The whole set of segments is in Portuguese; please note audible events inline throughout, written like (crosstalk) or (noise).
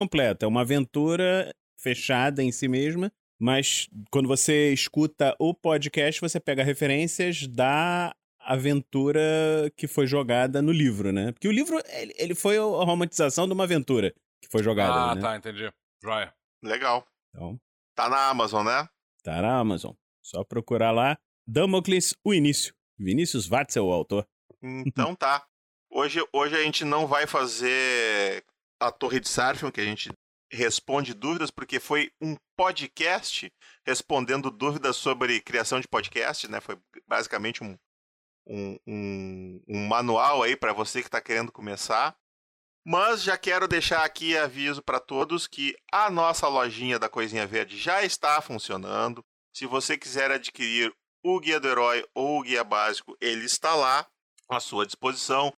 completa. É uma aventura fechada em si mesma, mas quando você escuta o podcast, você pega referências da aventura que foi jogada no livro, né? Porque o livro, ele, ele foi a romantização de uma aventura que foi jogada. Ah, né? tá, entendi. Joia. Legal. Então, Tá na Amazon, né? tá na Amazon. Só procurar lá. Damocles, o início. Vinícius Watzel, o autor. Então tá. Hoje, hoje a gente não vai fazer a Torre de Sarfion, que a gente responde dúvidas, porque foi um podcast respondendo dúvidas sobre criação de podcast, né? Foi basicamente um, um, um, um manual aí para você que está querendo começar. Mas já quero deixar aqui aviso para todos que a nossa lojinha da Coisinha Verde já está funcionando. Se você quiser adquirir o Guia do Herói ou o Guia Básico, ele está lá à sua disposição.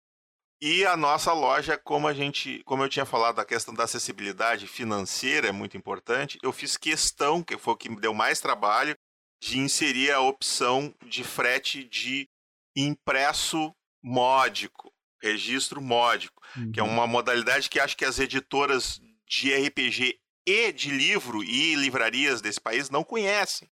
E a nossa loja, como a gente, como eu tinha falado, a questão da acessibilidade financeira é muito importante. Eu fiz questão, que foi o que me deu mais trabalho, de inserir a opção de frete de impresso módico, registro módico, que é uma modalidade que acho que as editoras de RPG e de livro e livrarias desse país não conhecem.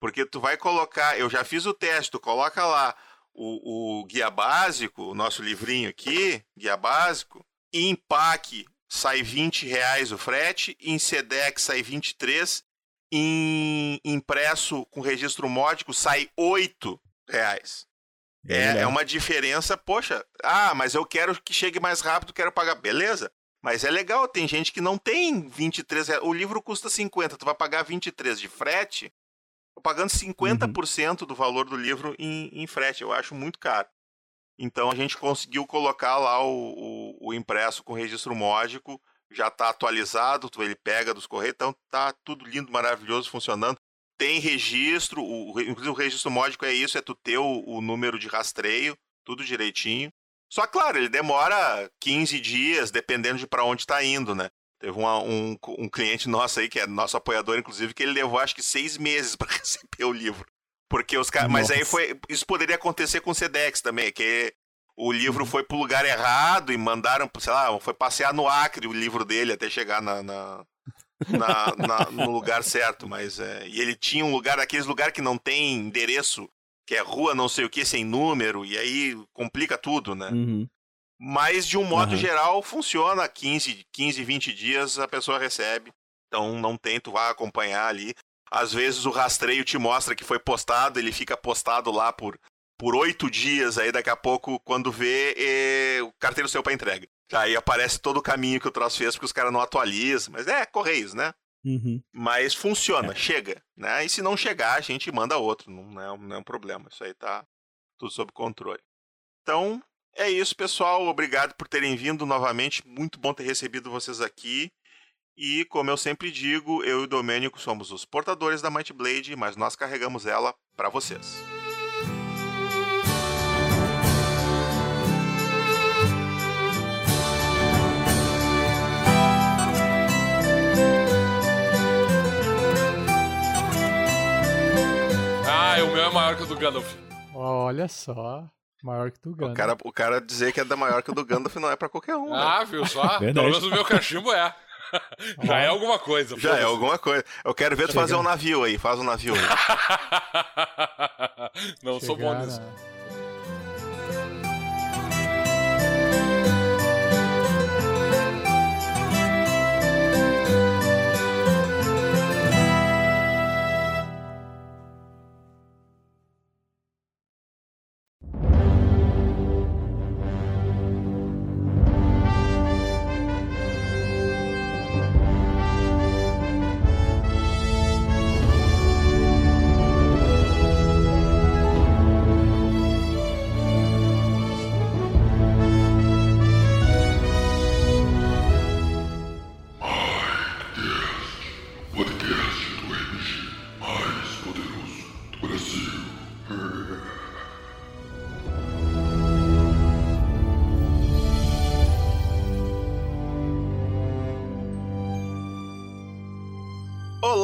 Porque tu vai colocar, eu já fiz o teste, tu coloca lá o, o guia básico, o nosso livrinho aqui, guia básico, em PAC sai 20 reais o frete, em SEDEX sai 23, em impresso com registro módico sai 8 reais. É, é uma diferença, poxa, ah, mas eu quero que chegue mais rápido, quero pagar. Beleza, mas é legal, tem gente que não tem 23 reais. O livro custa 50, tu vai pagar 23 de frete, pagando 50% do valor do livro em, em frete. Eu acho muito caro. Então a gente conseguiu colocar lá o, o, o impresso com registro módico, já está atualizado, tu- ele pega dos correios, então tá tudo lindo, maravilhoso, funcionando. Tem registro, o- inclusive o registro módico é isso, é tu ter o, o número de rastreio, tudo direitinho. Só claro, ele demora 15 dias, dependendo de para onde está indo, né? Teve uma- um, um cliente nosso aí, que é nosso apoiador, inclusive, que ele levou acho que seis meses (laughs) para receber o livro. Porque os caras. Mas aí foi. Isso poderia acontecer com o Sedex também, que o livro foi pro lugar errado e mandaram, sei lá, foi passear no Acre o livro dele até chegar na, na- na- na- no lugar certo. Mas é, e ele tinha um lugar, aqueles lugares que não tem endereço, que é rua não sei o que, sem número, e aí complica tudo, né? Uhum. Mas de um modo Aham. geral funciona, 15, 15, 20 dias a pessoa recebe. Então não tem, tu vai acompanhar ali. Às vezes o rastreio te mostra que foi postado, ele fica postado lá por por oito dias, aí daqui a pouco, quando vê, eh, o carteiro seu para entrega. Aí aparece todo o caminho que o troço fez, porque os caras não atualizam. Mas é, Correios, né? Uhum. Mas funciona, chega, né? E se não chegar, a gente manda outro, não é, não é um problema. Isso aí tá tudo sob controle. Então, é isso, pessoal. Obrigado por terem vindo novamente. Muito bom ter recebido vocês aqui. E, como eu sempre digo, eu e o Domênico somos os portadores da Might Blade, mas nós carregamos ela para vocês. Ah, o meu é maior que o do Gandalf. Olha só. Maior que tu O ganha. cara, o cara dizer que é da maior que o do Gandalf não é para qualquer um. né? Ah, viu só? Pelo menos o meu cachimbo é. Já é alguma coisa. Já é alguma coisa. Eu quero ver tu fazer um navio aí. Faz um navio aí. (laughs) Não sou bom Chegar nisso. na-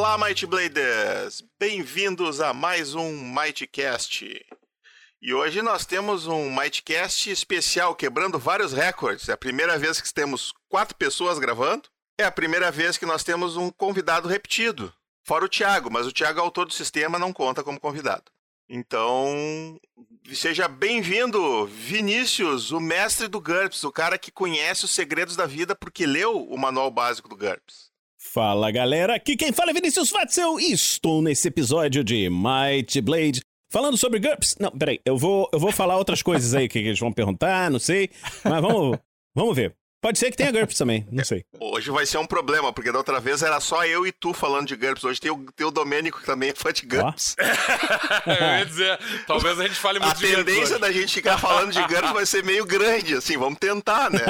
Olá, Might Bladers! Bem-vindos a mais um Mightcast. E hoje nós temos um Mightcast especial, quebrando vários recordes. É a primeira vez que temos quatro pessoas gravando. É a primeira vez que nós temos um convidado repetido. Fora o Thiago, mas o Thiago autor do sistema, não conta como convidado. Então, seja bem-vindo, Vinícius, o mestre do GURPS, o cara que conhece os segredos da vida porque leu o manual básico do GURPS. Fala galera, aqui quem fala é Vinícius Fatzel e estou nesse episódio de Might Blade falando sobre GURPS. Não, peraí, eu vou, eu vou falar outras coisas aí que eles vão perguntar, não sei, mas vamos, vamos ver. Pode ser que tenha GURPS também, não sei. (laughs) Hoje vai ser um problema, porque da outra vez era só eu e tu falando de GURPS. Hoje tem o, tem o Domênico que também é fã de GURPS. (laughs) eu ia dizer, talvez a gente fale muito a de GURPS. A tendência da gente ficar falando de GURPS vai ser meio grande, assim, vamos tentar, né?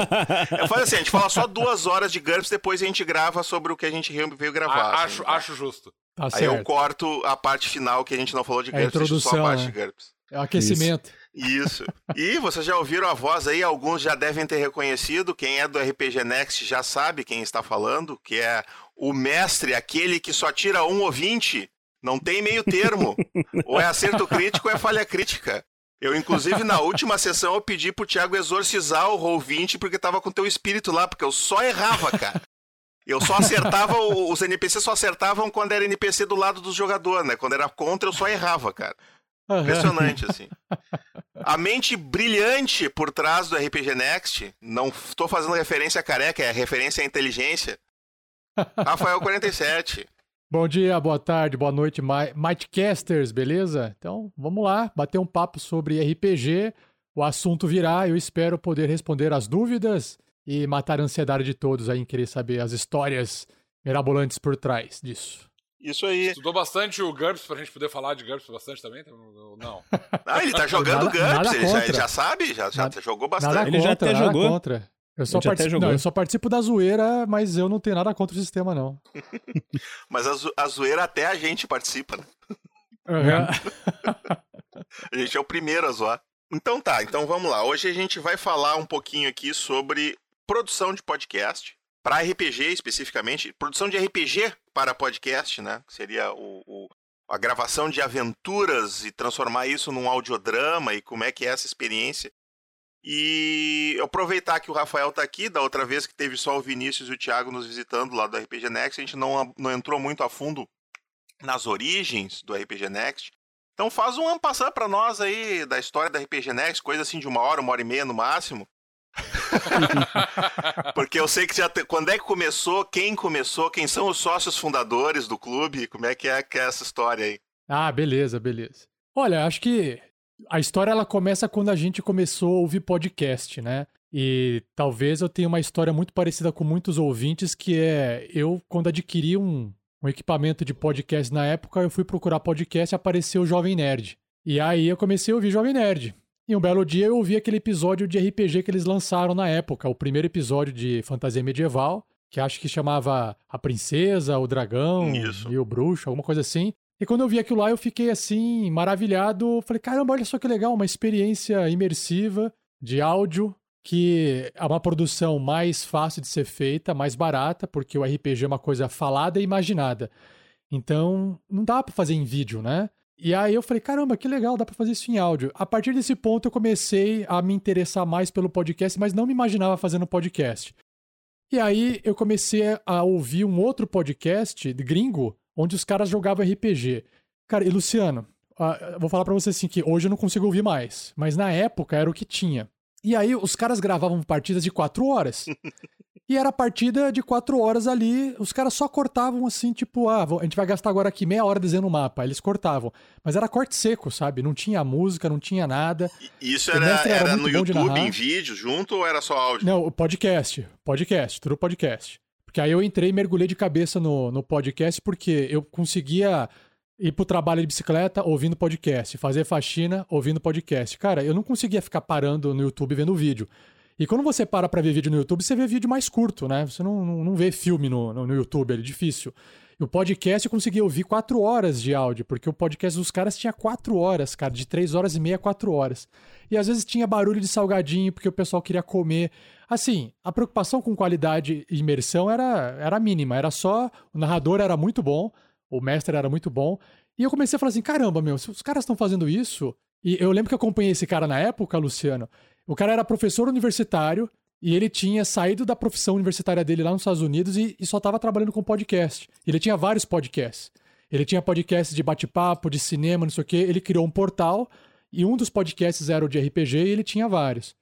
Eu falo assim, a gente fala só duas horas de GURPS, depois a gente grava sobre o que a gente veio gravar. Ah, assim, acho, acho justo. Tá Aí certo. eu corto a parte final que a gente não falou de GURPS, é a só a parte né? de GURPS. É o aquecimento. Isso. Isso. E vocês já ouviram a voz aí, alguns já devem ter reconhecido. Quem é do RPG Next já sabe quem está falando, que é o mestre, aquele que só tira um ouvinte. Não tem meio termo. ou é acerto crítico ou é falha crítica. Eu, inclusive, na última sessão, eu pedi pro Thiago exorcizar o Roll20 porque tava com teu espírito lá, porque eu só errava, cara. Eu só acertava, os NPCs só acertavam quando era NPC do lado do jogador, né? Quando era contra, eu só errava, cara. Impressionante, (laughs) assim. A mente brilhante por trás do RPG Next, não estou fazendo referência a careca, é referência à inteligência. Rafael 47. Bom dia, boa tarde, boa noite, Mightcasters, beleza? Então, vamos lá, bater um papo sobre RPG. O assunto virá, eu espero poder responder as dúvidas e matar a ansiedade de todos aí em querer saber as histórias mirabolantes por trás disso. Isso aí. Estudou bastante o GURPS pra gente poder falar de GURPS bastante também? Não. Ah, ele tá jogando nada, GURPS, nada ele, já, ele, já, sabe, já, já nada, jogou bastante. Nada ele já até jogou. Contra. Eu só, participo, não, eu só participo da zoeira, mas eu não tenho nada contra o sistema, não. (laughs) mas a, zo a zoeira até a gente participa, né? Uhum. (laughs) a gente é o primeiro a zoar. Então tá, então vamos lá. Hoje a gente vai falar um pouquinho aqui sobre produção de podcast para RPG especificamente, produção de RPG para podcast, né? Que seria o, o, a gravação de aventuras e transformar isso num audiodrama e como é que é essa experiência. E aproveitar que o Rafael está aqui, da outra vez que teve só o Vinícius e o Thiago nos visitando lá do RPG Next, a gente não, não entrou muito a fundo nas origens do RPG Next. Então faz um ano passar para nós aí da história da RPG Next, coisa assim de uma hora, uma hora e meia no máximo. (laughs) Porque eu sei que já te... quando é que começou, quem começou, quem são os sócios fundadores do clube, como é que é, que é essa história aí? Ah, beleza, beleza. Olha, acho que a história ela começa quando a gente começou a ouvir podcast, né? E talvez eu tenha uma história muito parecida com muitos ouvintes, que é eu, quando adquiri um, um equipamento de podcast na época, eu fui procurar podcast e apareceu o Jovem Nerd. E aí eu comecei a ouvir Jovem Nerd. E um belo dia eu ouvi aquele episódio de RPG que eles lançaram na época, o primeiro episódio de fantasia medieval, que acho que chamava A Princesa, o Dragão Isso. e o Bruxo, alguma coisa assim. E quando eu vi aquilo lá, eu fiquei assim, maravilhado. Falei, caramba, olha só que legal, uma experiência imersiva de áudio, que é uma produção mais fácil de ser feita, mais barata, porque o RPG é uma coisa falada e imaginada. Então, não dá para fazer em vídeo, né? E aí eu falei, caramba, que legal, dá para fazer isso em áudio. A partir desse ponto eu comecei a me interessar mais pelo podcast, mas não me imaginava fazendo podcast. E aí eu comecei a ouvir um outro podcast gringo, onde os caras jogavam RPG. Cara, e Luciano, uh, vou falar para você assim que hoje eu não consigo ouvir mais, mas na época era o que tinha. E aí os caras gravavam partidas de quatro horas. E era partida de quatro horas ali, os caras só cortavam assim, tipo, ah, a gente vai gastar agora aqui meia hora desenhando o mapa. Eles cortavam. Mas era corte seco, sabe? Não tinha música, não tinha nada. E isso era, era, era no YouTube, em vídeo, junto ou era só áudio? Não, o podcast. Podcast, tudo podcast. Porque aí eu entrei e mergulhei de cabeça no, no podcast, porque eu conseguia ir pro trabalho de bicicleta ouvindo podcast, fazer faxina ouvindo podcast. Cara, eu não conseguia ficar parando no YouTube vendo vídeo. E quando você para pra ver vídeo no YouTube, você vê vídeo mais curto, né? Você não, não, não vê filme no, no, no YouTube, é difícil. E o podcast eu consegui ouvir quatro horas de áudio, porque o podcast dos caras tinha quatro horas, cara, de três horas e meia a quatro horas. E às vezes tinha barulho de salgadinho, porque o pessoal queria comer. Assim, a preocupação com qualidade e imersão era, era mínima, era só. O narrador era muito bom, o mestre era muito bom. E eu comecei a falar assim: caramba, meu, se os caras estão fazendo isso. E eu lembro que eu acompanhei esse cara na época, Luciano. O cara era professor universitário, e ele tinha saído da profissão universitária dele lá nos Estados Unidos e, e só estava trabalhando com podcast. Ele tinha vários podcasts. Ele tinha podcasts de bate-papo, de cinema, não sei o quê. Ele criou um portal e um dos podcasts era o de RPG e ele tinha vários.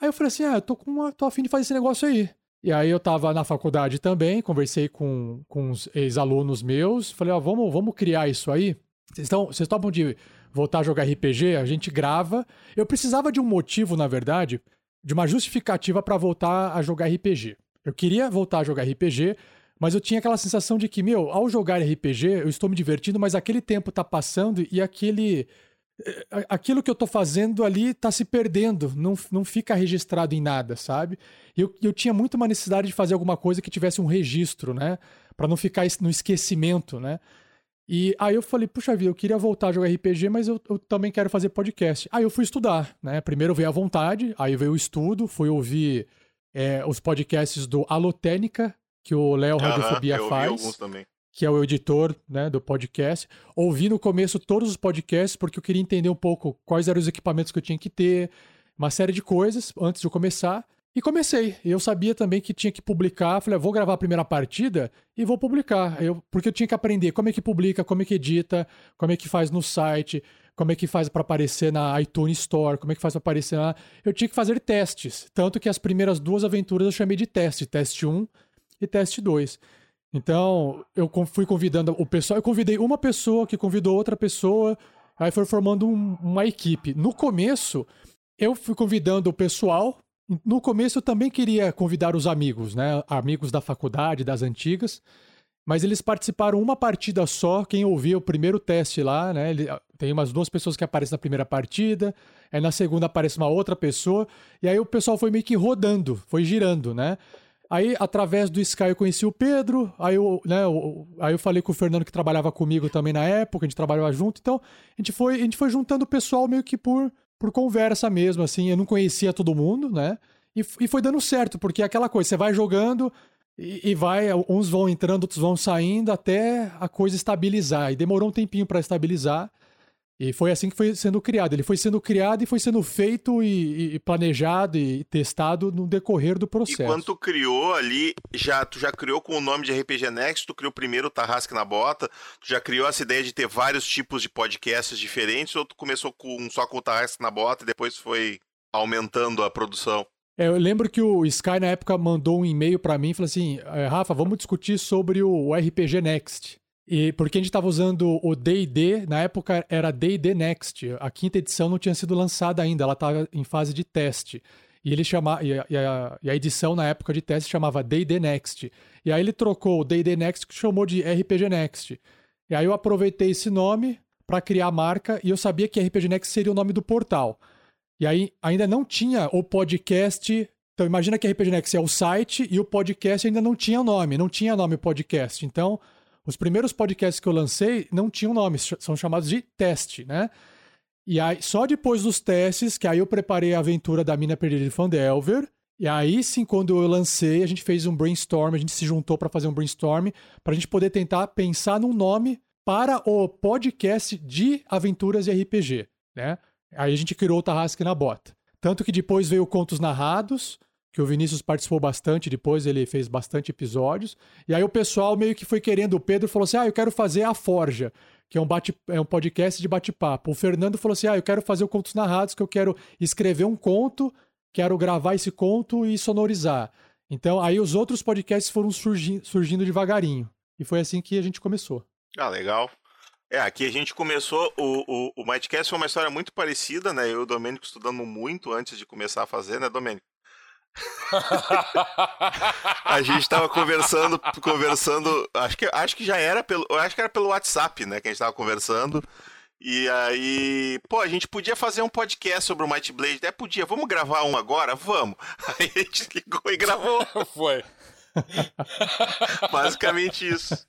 Aí eu falei assim: ah, eu tô, com uma, tô afim de fazer esse negócio aí. E aí eu tava na faculdade também, conversei com, com os ex-alunos meus, falei, ó, vamos, vamos criar isso aí. Vocês, vocês topam de voltar a jogar RPG? A gente grava. Eu precisava de um motivo, na verdade, de uma justificativa para voltar a jogar RPG. Eu queria voltar a jogar RPG, mas eu tinha aquela sensação de que, meu, ao jogar RPG, eu estou me divertindo, mas aquele tempo tá passando e aquele aquilo que eu tô fazendo ali tá se perdendo, não, não fica registrado em nada, sabe? E eu, eu tinha muito uma necessidade de fazer alguma coisa que tivesse um registro, né? Para não ficar no esquecimento, né? E aí eu falei, puxa vida, eu queria voltar a jogar RPG, mas eu, eu, também quero fazer podcast. Aí eu fui estudar, né? Primeiro veio a vontade, aí veio o estudo, fui ouvir é, os podcasts do Alotênica, que o Léo Radiofobia eu faz. alguns também que é o editor né, do podcast. Ouvi no começo todos os podcasts, porque eu queria entender um pouco quais eram os equipamentos que eu tinha que ter, uma série de coisas antes de eu começar. E comecei. Eu sabia também que tinha que publicar. Falei, ah, vou gravar a primeira partida e vou publicar. Eu, porque eu tinha que aprender como é que publica, como é que edita, como é que faz no site, como é que faz para aparecer na iTunes Store, como é que faz para aparecer lá. Eu tinha que fazer testes. Tanto que as primeiras duas aventuras eu chamei de teste: teste 1 e teste 2. Então, eu fui convidando o pessoal, eu convidei uma pessoa que convidou outra pessoa, aí foi formando um, uma equipe. No começo, eu fui convidando o pessoal. No começo, eu também queria convidar os amigos, né? Amigos da faculdade, das antigas. Mas eles participaram uma partida só. Quem ouvia o primeiro teste lá, né? Ele, tem umas duas pessoas que aparecem na primeira partida, aí na segunda aparece uma outra pessoa, e aí o pessoal foi meio que rodando, foi girando, né? Aí, através do Sky, eu conheci o Pedro. Aí eu, né, eu, aí eu falei com o Fernando, que trabalhava comigo também na época, a gente trabalhava junto. Então, a gente foi, a gente foi juntando o pessoal meio que por, por conversa mesmo, assim. Eu não conhecia todo mundo, né? E, e foi dando certo, porque é aquela coisa, você vai jogando e, e vai, uns vão entrando, outros vão saindo, até a coisa estabilizar. E demorou um tempinho para estabilizar. E foi assim que foi sendo criado. Ele foi sendo criado e foi sendo feito e, e, planejado e testado no decorrer do processo. E quando tu criou ali, já, tu já criou com o nome de RPG Next, tu criou primeiro o Tarrasque na Bota, tu já criou essa ideia de ter vários tipos de podcasts diferentes, ou tu começou com, só com o Tarrasque na Bota e depois foi aumentando a produção? É, eu lembro que o Sky na época mandou um e-mail para mim e falou assim: é, Rafa, vamos discutir sobre o RPG Next. E porque a gente estava usando o D&D, na época era D&D Next. A quinta edição não tinha sido lançada ainda, ela estava em fase de teste. E ele chama, e a, e, a, edição na época de teste chamava D&D Next. E aí ele trocou o D&D Next que chamou de RPG Next. E aí eu aproveitei esse nome para criar a marca e eu sabia que RPG Next seria o nome do portal. E aí ainda não tinha o podcast. Então imagina que RPG Next é o site e o podcast ainda não tinha nome, não tinha nome podcast. Então os primeiros podcasts que eu lancei não tinham nome, são chamados de teste, né? E aí, só depois dos testes, que aí eu preparei a aventura da Mina Perdida de Fandelver. E aí sim, quando eu lancei, a gente fez um brainstorm, a gente se juntou para fazer um brainstorm, para a gente poder tentar pensar num nome para o podcast de aventuras e RPG, né? Aí a gente criou o Tarrasque na Bota. Tanto que depois veio Contos Narrados, que o Vinícius participou bastante, depois ele fez bastante episódios. E aí o pessoal meio que foi querendo, o Pedro falou assim: "Ah, eu quero fazer a Forja", que é um bate é um podcast de bate-papo. O Fernando falou assim: "Ah, eu quero fazer o Contos Narrados, que eu quero escrever um conto, quero gravar esse conto e sonorizar". Então, aí os outros podcasts foram surgindo, surgindo devagarinho. E foi assim que a gente começou. Ah, legal. É, aqui a gente começou, o, o, o Mightcast foi uma história muito parecida, né? Eu e o Domênico estudando muito antes de começar a fazer, né, Domênico? A gente estava conversando, conversando, acho que, acho que já era pelo, acho que era pelo WhatsApp, né, que a gente estava conversando. E aí, pô, a gente podia fazer um podcast sobre o Might Blade, é podia, vamos gravar um agora? Vamos. (laughs) Aí a gente ligou e gravou. Foi. (laughs) Basicamente isso.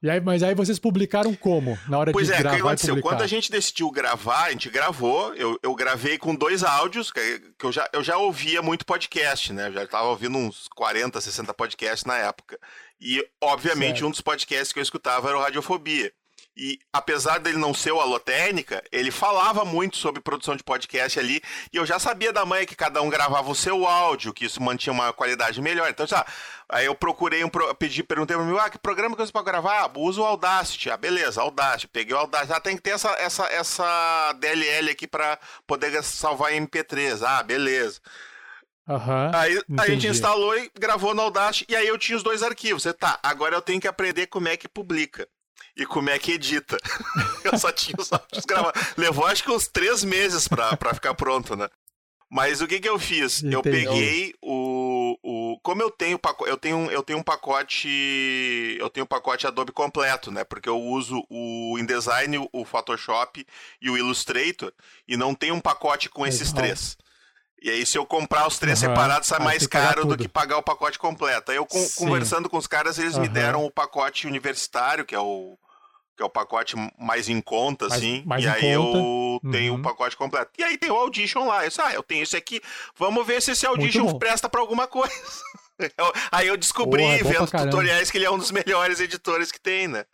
E aí, mas aí vocês publicaram como? Na hora pois de é, gravar o que aconteceu? Quando a gente decidiu gravar, a gente gravou, eu, eu gravei com dois áudios, que, que eu, já, eu já ouvia muito podcast, né? Eu já estava ouvindo uns 40, 60 podcasts na época. E, obviamente, certo. um dos podcasts que eu escutava era o Radiofobia. E apesar dele não ser o Alotênica, ele falava muito sobre produção de podcast ali. E eu já sabia da manhã que cada um gravava o seu áudio, que isso mantinha uma qualidade melhor. Então, já, aí eu procurei um. pro- Pedi, perguntei pra mim, ah, que programa que você pode gravar? Ah, usa o Audacity. Ah, beleza, Audacity. Peguei o Audacity. Ah, tem que ter essa, essa, essa DLL aqui pra poder salvar em MP3. Ah, beleza. Aham. Aí a gente entendi. instalou e gravou no Audacity, e aí eu tinha os dois arquivos. Você tá, agora eu tenho que aprender como é que publica e como é que edita. (laughs) eu só tinha os áudios gravados. Levou acho que uns três meses pra, pra ficar pronto, né? Mas o que que eu fiz? Eu peguei o, o como eu tenho eu tenho eu tenho um pacote eu tenho um pacote Adobe completo, né? Porque eu uso o InDesign, o Photoshop e o Illustrator e não tem um pacote com esses Legal. três. E aí, se eu comprar os três Aham. separados, sai mais caro do que pagar o pacote completo. Aí eu Sim. conversando com os caras, eles me Aham. deram o pacote universitário, que é o que é o pacote mais em conta, Mais- assim. mais e aí eu conta. tenho o Uhum. pacote completo. E aí tem o Audition lá. Eu disse, ah, eu tenho esse aqui. Vamos ver se esse Audition presta pra alguma coisa. (laughs) Eu- aí eu descobri, Porra, é vendo tutoriais, que ele é um dos melhores editores que tem, né?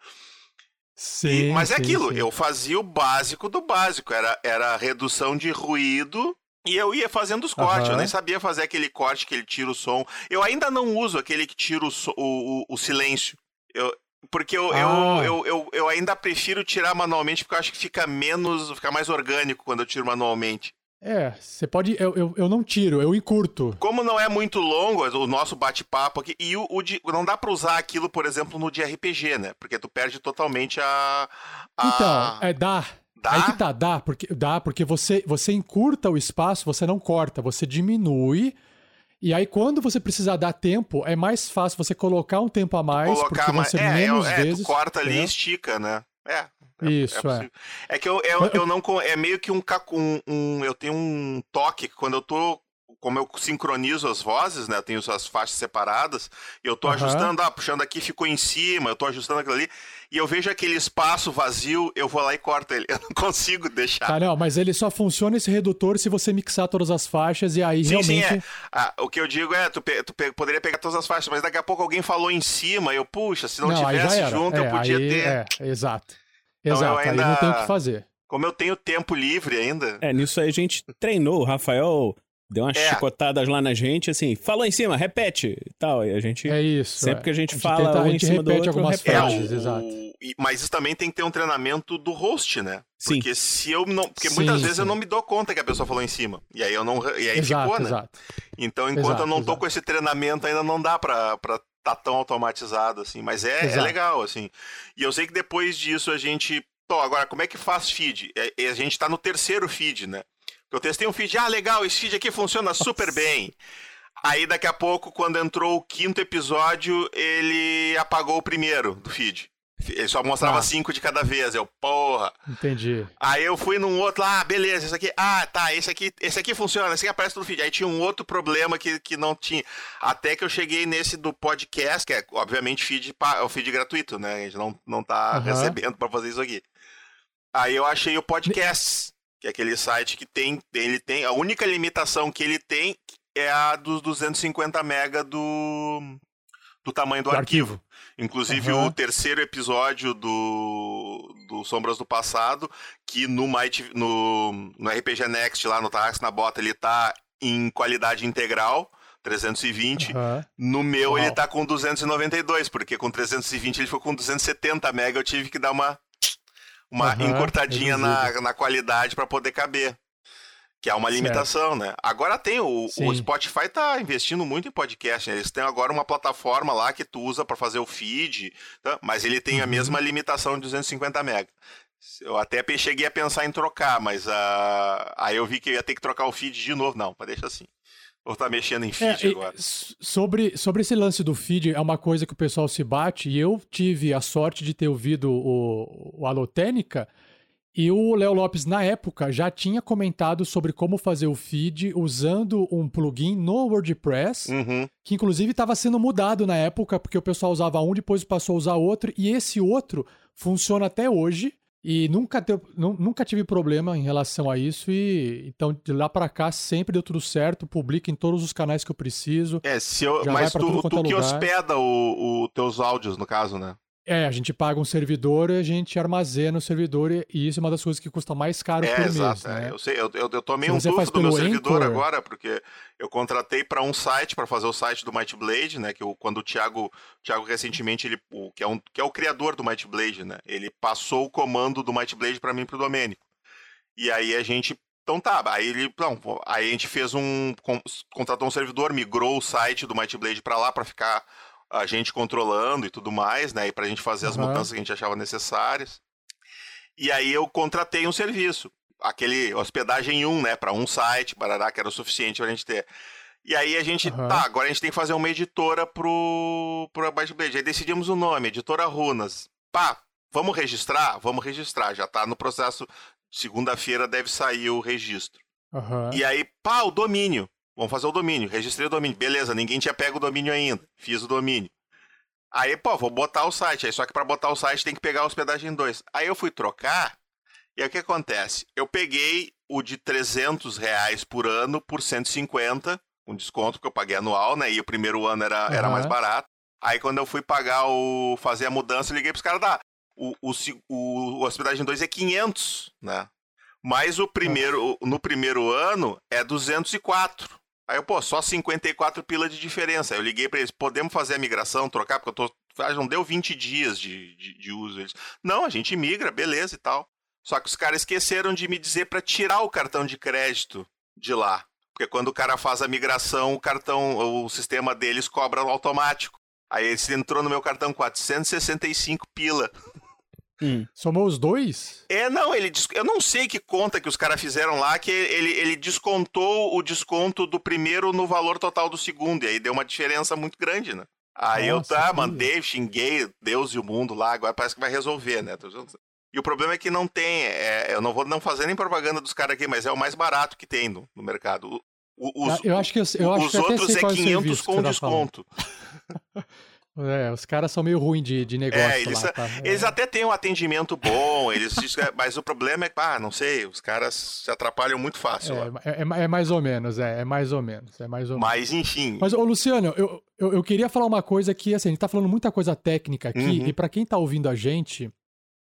Sim, E- mas é sim, aquilo, sim. eu fazia o básico do básico, era, era redução de ruído e eu ia fazendo os cortes, eu Aham. nem sabia fazer aquele corte que ele tira o som. Eu ainda não uso aquele que tira o, so- o, o, o silêncio. Eu, porque eu, Ah. eu, eu, eu, eu ainda prefiro tirar manualmente, porque eu acho que fica menos, fica mais orgânico quando eu tiro manualmente. É, você pode. Eu, eu, eu não tiro, eu encurto. Como não é muito longo o nosso bate-papo aqui, e o, o de- não dá pra usar aquilo, por exemplo, no de RPG, né? Porque tu perde totalmente a. a- Então, é, dá. Dá? Aí que tá, dá, porque, dá, porque você, você encurta o espaço, você não corta, você diminui. E aí, quando você precisar dar tempo, é mais fácil você colocar um tempo a mais, porque vão ser é, menos é, é, vezes. tu corta ali e estica, né? É. é- Isso, é. é. É que eu, eu, eu não. É meio que um, um, um- Eu tenho um toque que quando eu tô. Como eu sincronizo as vozes, né? Eu tenho as faixas separadas, e eu tô Aham. ajustando, ah, puxando aqui, ficou em cima, eu tô ajustando aquilo ali, e eu vejo aquele espaço vazio, eu vou lá e corto ele. (laughs) Eu não consigo deixar. Tá, não, mas ele só funciona esse redutor se você mixar todas as faixas e aí Sim, realmente. sim, é. Ah, o que eu digo é, tu, pe- tu pe- poderia pegar todas as faixas, mas daqui a pouco alguém falou em cima, eu, puxa, se não, já tivesse junto, É, eu podia aí- ter. É, exato. Então eu exato, aí ainda- não tem o que fazer. Como eu tenho tempo livre ainda. É, nisso aí a gente treinou. O Rafael deu umas É. chicotadas lá na gente, assim, falou em cima, repete e tal. E a gente. É isso. Sempre é. que a gente a fala tenta- um a em gente cima do repete outro, algumas repete. É, frases, o- exato. Mas isso também tem que ter um treinamento do host, né? Sim. Porque se eu não. Porque Sim, muitas vezes eu sim. não me dou conta que a pessoa falou em cima. E aí eu não. E aí exato, ficou, né? exato. Então, enquanto Exato, eu não tô exato. com esse treinamento, ainda não dá pra, pra tá tão automatizado, assim. Mas é, é legal, assim. E eu sei que depois disso a gente. Pô, agora, como é que faz feed? É- é- a gente tá no terceiro feed, né? Eu testei um feed, ah, legal, esse feed aqui funciona super bem. Aí daqui a pouco, quando entrou o quinto episódio, ele apagou o primeiro do feed. Ele só mostrava Ah. cinco de cada vez. Eu, porra. Entendi. Aí eu fui num outro lá, ah, beleza, esse aqui. Ah, tá, esse aqui, esse aqui funciona, esse aqui aparece no feed. Aí tinha um outro problema que, que não tinha. Até que eu cheguei nesse do podcast, que é, obviamente, feed, é o feed gratuito, né? A gente não, não tá Aham. recebendo pra fazer isso aqui. Aí eu achei o podcast, que é aquele site que tem, ele tem, a única limitação que ele tem é a dos 250 mega do do tamanho do, Do arquivo. Inclusive Aham. o terceiro episódio do, do Sombras do Passado, que no, MyTV no, no RPG Next, lá no Tarrax na Bota, ele tá em qualidade integral, 320. Aham. No meu Uau. ele tá com 292, porque com 320 ele ficou com 270 mega, eu tive que dar uma uma Aham, encurtadinha na, na qualidade para poder caber. Que é uma Certo. limitação, né? Agora tem, o, o. Spotify tá investindo muito em podcast, né? Eles têm agora uma plataforma lá que tu usa para fazer o feed, tá? mas ele tem a Uhum. mesma limitação de 250 mega. Eu até cheguei a pensar em trocar, mas ah, aí eu vi que eu ia ter que trocar o feed de novo. Não, mas deixa assim. Vou estar mexendo em É, feed e agora. sobre, sobre esse lance do feed, é uma coisa que o pessoal se bate, e eu tive a sorte de ter ouvido o, o Alotênica, e o Léo Lopes, na época, já tinha comentado sobre como fazer o feed usando um plugin no WordPress, Uhum. que inclusive estava sendo mudado na época, porque o pessoal usava um, depois passou a usar outro, e esse outro funciona até hoje. E nunca, deu, nu- nunca tive problema em relação a isso. E então, de lá pra cá, sempre deu tudo certo. Publica em todos os canais que eu preciso. É, se eu, mas tu, quanto tu é que lugar. hospeda os teus áudios, no caso, né? É, a gente paga um servidor e a gente armazena o servidor e isso é uma das coisas que custa mais caro É, por exato. mês, é. né? Eu, sei, eu, eu, eu tomei Se um faz do meu servidor Anchor- agora, porque eu contratei para um site, para fazer o site do Might Blade, né? Que eu, quando o Thiago, o Thiago recentemente, ele, o, que, é um, que é o criador do Might Blade, né? Ele passou o comando do Might Blade para mim pro Domênico. E aí a gente. Então tá, aí ele. Não, aí a gente fez um. con- contratou um servidor, migrou o site do Might Blade para lá para ficar a gente controlando e tudo mais, né? E pra gente fazer as mudanças que a gente achava necessárias. E aí eu contratei um serviço, aquele hospedagem 1, né, para um site, barará, que era o suficiente pra gente ter. E aí a gente, Aham. tá, agora a gente tem que fazer uma editora pro pro Abaixo Blade. Aí decidimos o nome, Editora Runas. Pá, vamos registrar? Vamos registrar, já tá no processo. Segunda-feira deve sair o registro. Aham. E aí, pá, o domínio. Vamos fazer o domínio. Registrei o domínio. Beleza, ninguém tinha pego o domínio ainda. Fiz o domínio. Aí, pô, vou botar o site. Aí, só que pra botar o site tem que pegar a hospedagem 2. Aí eu fui trocar. E aí o que acontece? Eu peguei o de 300 reais por ano por 150, com desconto, porque eu paguei anual, né? E o primeiro ano era, era Aham. mais barato. Aí quando eu fui pagar o. fazer a mudança, eu liguei pros caras da. O, o, o, o hospedagem 2 é 500, né? Mas o primeiro, no primeiro ano é 204. Aí eu, pô, só 54 pila de diferença. Aí eu liguei pra eles, podemos fazer a migração, trocar, porque eu tô. ah, Não deu 20 dias de, de, de uso. Eles, não, a gente migra, beleza e tal. Só que os caras esqueceram de me dizer pra tirar o cartão de crédito de lá. Porque quando o cara faz a migração, o cartão, o sistema deles cobra automático. Aí esse entrou no meu cartão 465 pila. Hum. Somou os dois? É, não, ele des- eu não sei que conta que os caras fizeram lá, que ele, ele descontou o desconto do primeiro no valor total do segundo, e aí deu uma diferença muito grande, né? Aí Nossa, eu tá, mandei, xinguei Deus e o mundo lá, agora parece que vai resolver, né? E o problema é que não tem, é, eu não vou não fazer nem propaganda dos caras aqui, mas é o mais barato que tem no, no mercado. O- os Ah, eu acho que eu, eu acho os que outros é qual 500 serviço que com tá desconto. (laughs) É, os caras são meio ruins de, de negócio É, eles, lá, tá? eles É. até têm um atendimento bom, eles, mas o problema é que, ah, não sei, os caras se atrapalham muito fácil lá. É, é- é mais ou menos, é, é mais ou menos, é mais ou menos. Mas, enfim, Mas, ô Luciano, eu, eu, eu queria falar uma coisa que, assim, a gente tá falando muita coisa técnica aqui, Uhum. e pra quem tá ouvindo a gente,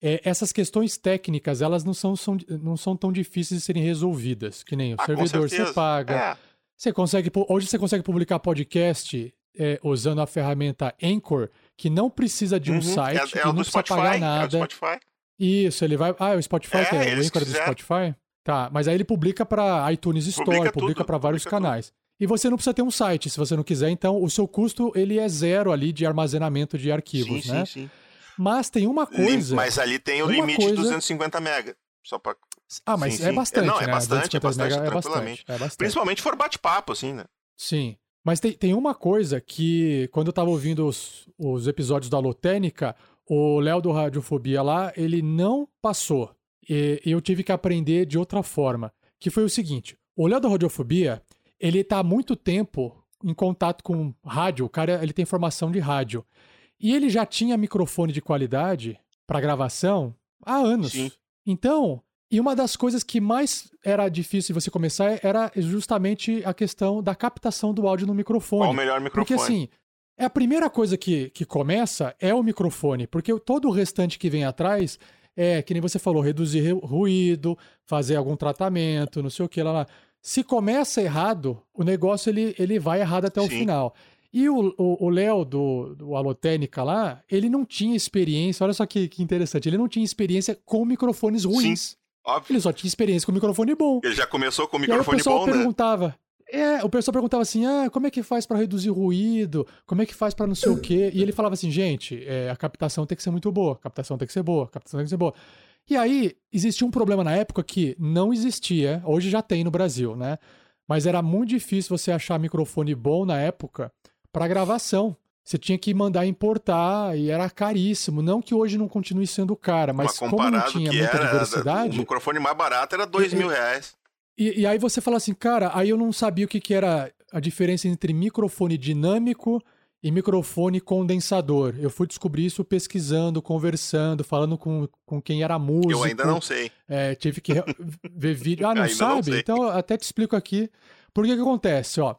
é, essas questões técnicas, elas não são, são- não são tão difíceis de serem resolvidas, que nem o ah, servidor você paga, É, você consegue, hoje você consegue publicar podcast é, usando a ferramenta Anchor, que não precisa de um uhum, site, é, é não do precisa Spotify, pagar é o do nada. Spotify. Isso, ele vai. Ah, é o Spotify, É, que é o Anchor do fizeram. Spotify? Tá, mas aí ele publica pra iTunes Store, Publica publica, tudo, pra vários publica tudo. canais. E você não precisa ter um site, se você não quiser, então o seu custo ele é zero ali de armazenamento de arquivos, sim, né? sim, sim. Mas tem uma coisa. Mas ali tem o limite coisa- de 250 mega. Só pra... Ah, mas sim, é sim. bastante, Não, é né? bastante, é 250 bastante, mega é bastante, é bastante. Principalmente se for bate-papo, assim, né? Sim. Mas tem, tem uma coisa que, quando eu tava ouvindo os, os episódios da Lotênica, o Léo do Radiofobia lá, ele não passou. E, eu tive que aprender de outra forma. Que foi o seguinte: o Léo do Radiofobia, ele tá há muito tempo em contato com rádio. O cara, ele tem formação de rádio. E ele já tinha microfone de qualidade para gravação há anos. Sim. Então, e uma das coisas que mais era difícil de você começar era justamente a questão da captação do áudio no microfone. Qual o melhor microfone? Porque assim, é a primeira coisa que, que começa é o microfone, porque o- todo o restante que vem atrás é, que nem você falou, reduzir ru- ruído, fazer algum tratamento, não sei o que lá. lá. Se começa errado, o negócio ele, ele vai errado até o Sim. final. E o o- o Léo do, do Alotênica lá, ele não tinha experiência, olha só que, que interessante, ele não tinha experiência com microfones ruins. Óbvio. Ele só tinha experiência com microfone bom. Ele já começou com o E aí o microfone pessoal bom, né? perguntava. É, o pessoal perguntava assim: ah, como é que faz pra reduzir ruído? Como é que faz pra não sei o quê? E ele falava assim: gente, é, a captação tem que ser muito boa, a captação tem que ser boa, a captação tem que ser boa. E aí, existia um problema na época que não existia, hoje já tem no Brasil, né? Mas era muito difícil você achar microfone bom na época pra gravação. Você tinha que mandar importar e era caríssimo. Não que hoje não continue sendo cara, mas Mas como não tinha muita era, diversidade. o microfone mais barato era dois E- mil reais. E, e aí você fala assim, cara, aí eu não sabia o que, que era a diferença entre microfone dinâmico e microfone condensador. Eu fui descobrir isso pesquisando, conversando, falando com, com quem era músico. Eu ainda não sei. É, tive que ver vídeo. Ah, não (laughs) não sabe? sei. então eu até te explico aqui. Por que que acontece, ó.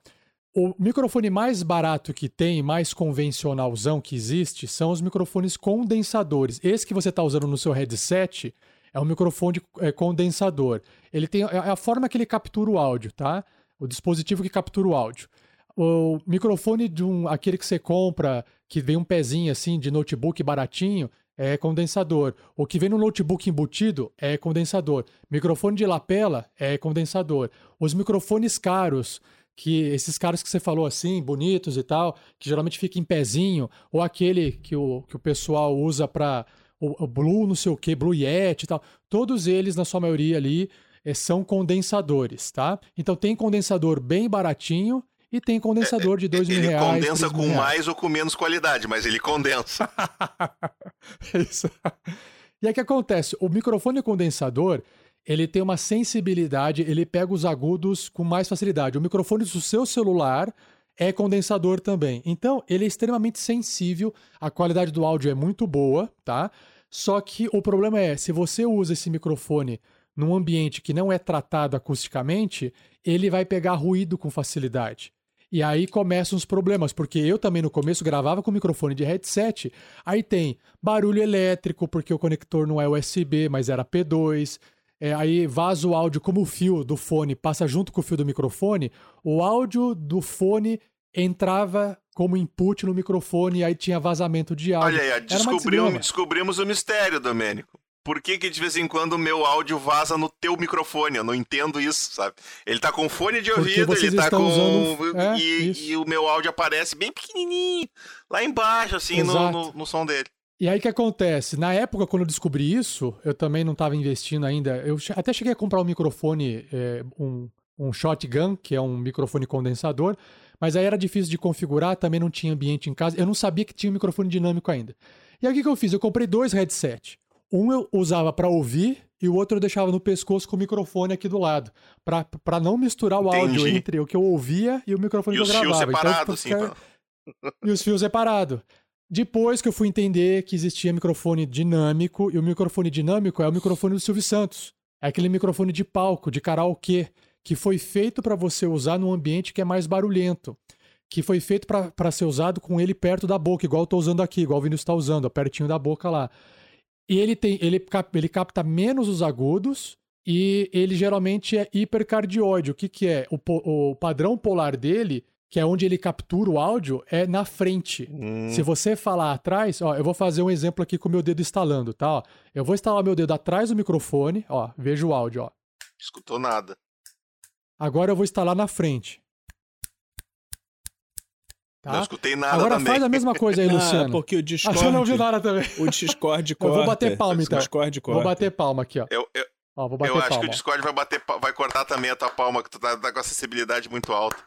O microfone mais barato que tem, mais convencionalzão que existe, são os microfones condensadores. Esse que você está usando no seu headset é um microfone é, condensador. Ele tem é a forma que ele captura o áudio, tá? O dispositivo que captura o áudio. O microfone de um aquele que você compra, que vem um pezinho assim de notebook baratinho, é condensador. O que vem no notebook embutido é condensador. Microfone de lapela é condensador. Os microfones caros, que esses caras que você falou assim, bonitos e tal, que geralmente fica em pezinho, ou aquele que o, que o pessoal usa para o, o, Blue, não sei o que, Blue Yeti e tal, todos eles, na sua maioria ali, é, são condensadores, tá? Então tem condensador bem baratinho e tem condensador de dois mil reais. Ele condensa com reais. mais ou com menos qualidade, mas ele condensa. (laughs) Isso. E aí o que acontece? O microfone condensador, ele tem uma sensibilidade, ele pega os agudos com mais facilidade. O microfone do seu celular é condensador também. Então, ele é extremamente sensível, a qualidade do áudio é muito boa, tá? Só que o problema é, se você usa esse microfone num ambiente que não é tratado acusticamente, ele vai pegar ruído com facilidade. E aí começam os problemas, porque eu também no começo gravava com microfone de headset. Aí tem barulho elétrico, porque o conector não é USB, mas era P2. É, aí vaza o áudio como o fio do fone passa junto com o fio do microfone, o áudio do fone entrava como input no microfone e aí tinha vazamento de áudio. Olha aí, descobrimos, descobrimos o mistério, Domênico. Por que, que de vez em quando o meu áudio vaza no teu microfone? Eu não entendo isso, sabe? Ele tá com fone de ouvido, ele tá com. Usando... É, e, e, o meu áudio aparece bem pequenininho, lá embaixo, assim, no, no, no som dele. E aí o que acontece? Na época, quando eu descobri isso, eu também não estava investindo ainda. Eu até cheguei a comprar um microfone, é, um, um shotgun, que é um microfone condensador, mas aí era difícil de configurar, também não tinha ambiente em casa. Eu não sabia que tinha um microfone dinâmico ainda. E aí o que, que eu fiz? Eu comprei dois headsets. Um eu usava para ouvir e o outro eu deixava no pescoço com o microfone aqui do lado, para não misturar o áudio Entendi. entre o que eu ouvia e o microfone e que eu gravava. Fios separados, então, tipo, assim, (laughs) E os fios separados. Depois que eu fui entender que existia microfone dinâmico, e o microfone dinâmico é o microfone do Silvio Santos. É aquele microfone de palco, de karaokê, que foi feito para você usar num ambiente que é mais barulhento. Que foi feito para ser usado com ele perto da boca, igual eu tô usando aqui, igual o Vinícius está usando, pertinho da boca lá. E ele tem, ele, ele capta menos os agudos e ele geralmente é hipercardioide. O que, que é? O, o padrão polar dele que é onde ele captura o áudio, é na frente. Hum. Se você falar atrás, ó, eu vou fazer um exemplo aqui com o meu dedo instalando, tá? Ó, eu vou instalar meu dedo atrás do microfone, ó, veja o áudio, ó. Escutou nada. Agora eu vou instalar na frente. Tá? Não escutei nada Agora também. faz a mesma coisa aí, (laughs) ah, Luciano. porque o Discord... Ah, você não ouviu nada também. O Discord corta. (laughs) Eu vou bater palma, então. O Discord corta. Vou bater palma aqui, ó. Eu, eu, ó, vou bater eu acho palma. que o Discord vai, bater, vai cortar também a tua palma, que tu tá, tá com acessibilidade muito alta.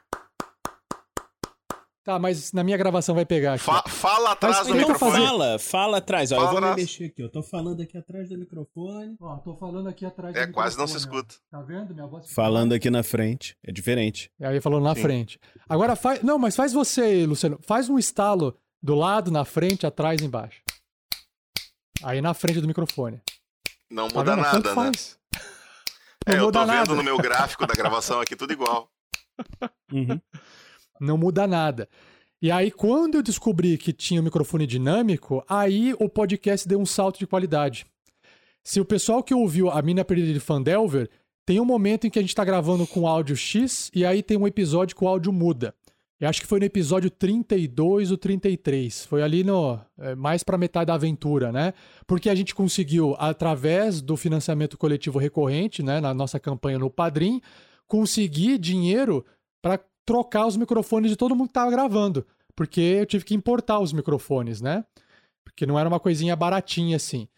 Tá, mas na minha gravação vai pegar aqui. Fa fala atrás mas, do então microfone. Fala, fala atrás. Ó, Fala eu vou atrás. me mexer aqui. Eu tô falando aqui atrás do microfone. Ó, tô falando aqui atrás É, do quase não se microfone, ó. escuta. Tá vendo? Minha voz Falando aqui na frente. É diferente. E aí falando na Sim. frente. Agora faz. Não, mas faz você aí, Luciano. Faz um estalo do lado, na frente, atrás e embaixo. Aí na frente do microfone. Não Tá muda vendo? nada, Tanto né? faz. Não É, eu tô nada. vendo no meu gráfico da gravação aqui tudo igual. (laughs) Uhum. Não muda nada. E aí, quando eu descobri que tinha o microfone dinâmico, aí o podcast deu um salto de qualidade. Se o pessoal que ouviu a Mina Perdida de Fandelver, tem um momento em que a gente tá gravando com áudio X e aí tem um episódio que o áudio muda. Eu acho que foi no episódio 32 ou 33. Foi ali no é, mais para metade da aventura, né? Porque a gente conseguiu, através do financiamento coletivo recorrente, né, na nossa campanha no Padrim, conseguir dinheiro para trocar os microfones de todo mundo que tava gravando. Porque eu tive que importar os microfones, né? Porque não era uma coisinha baratinha assim.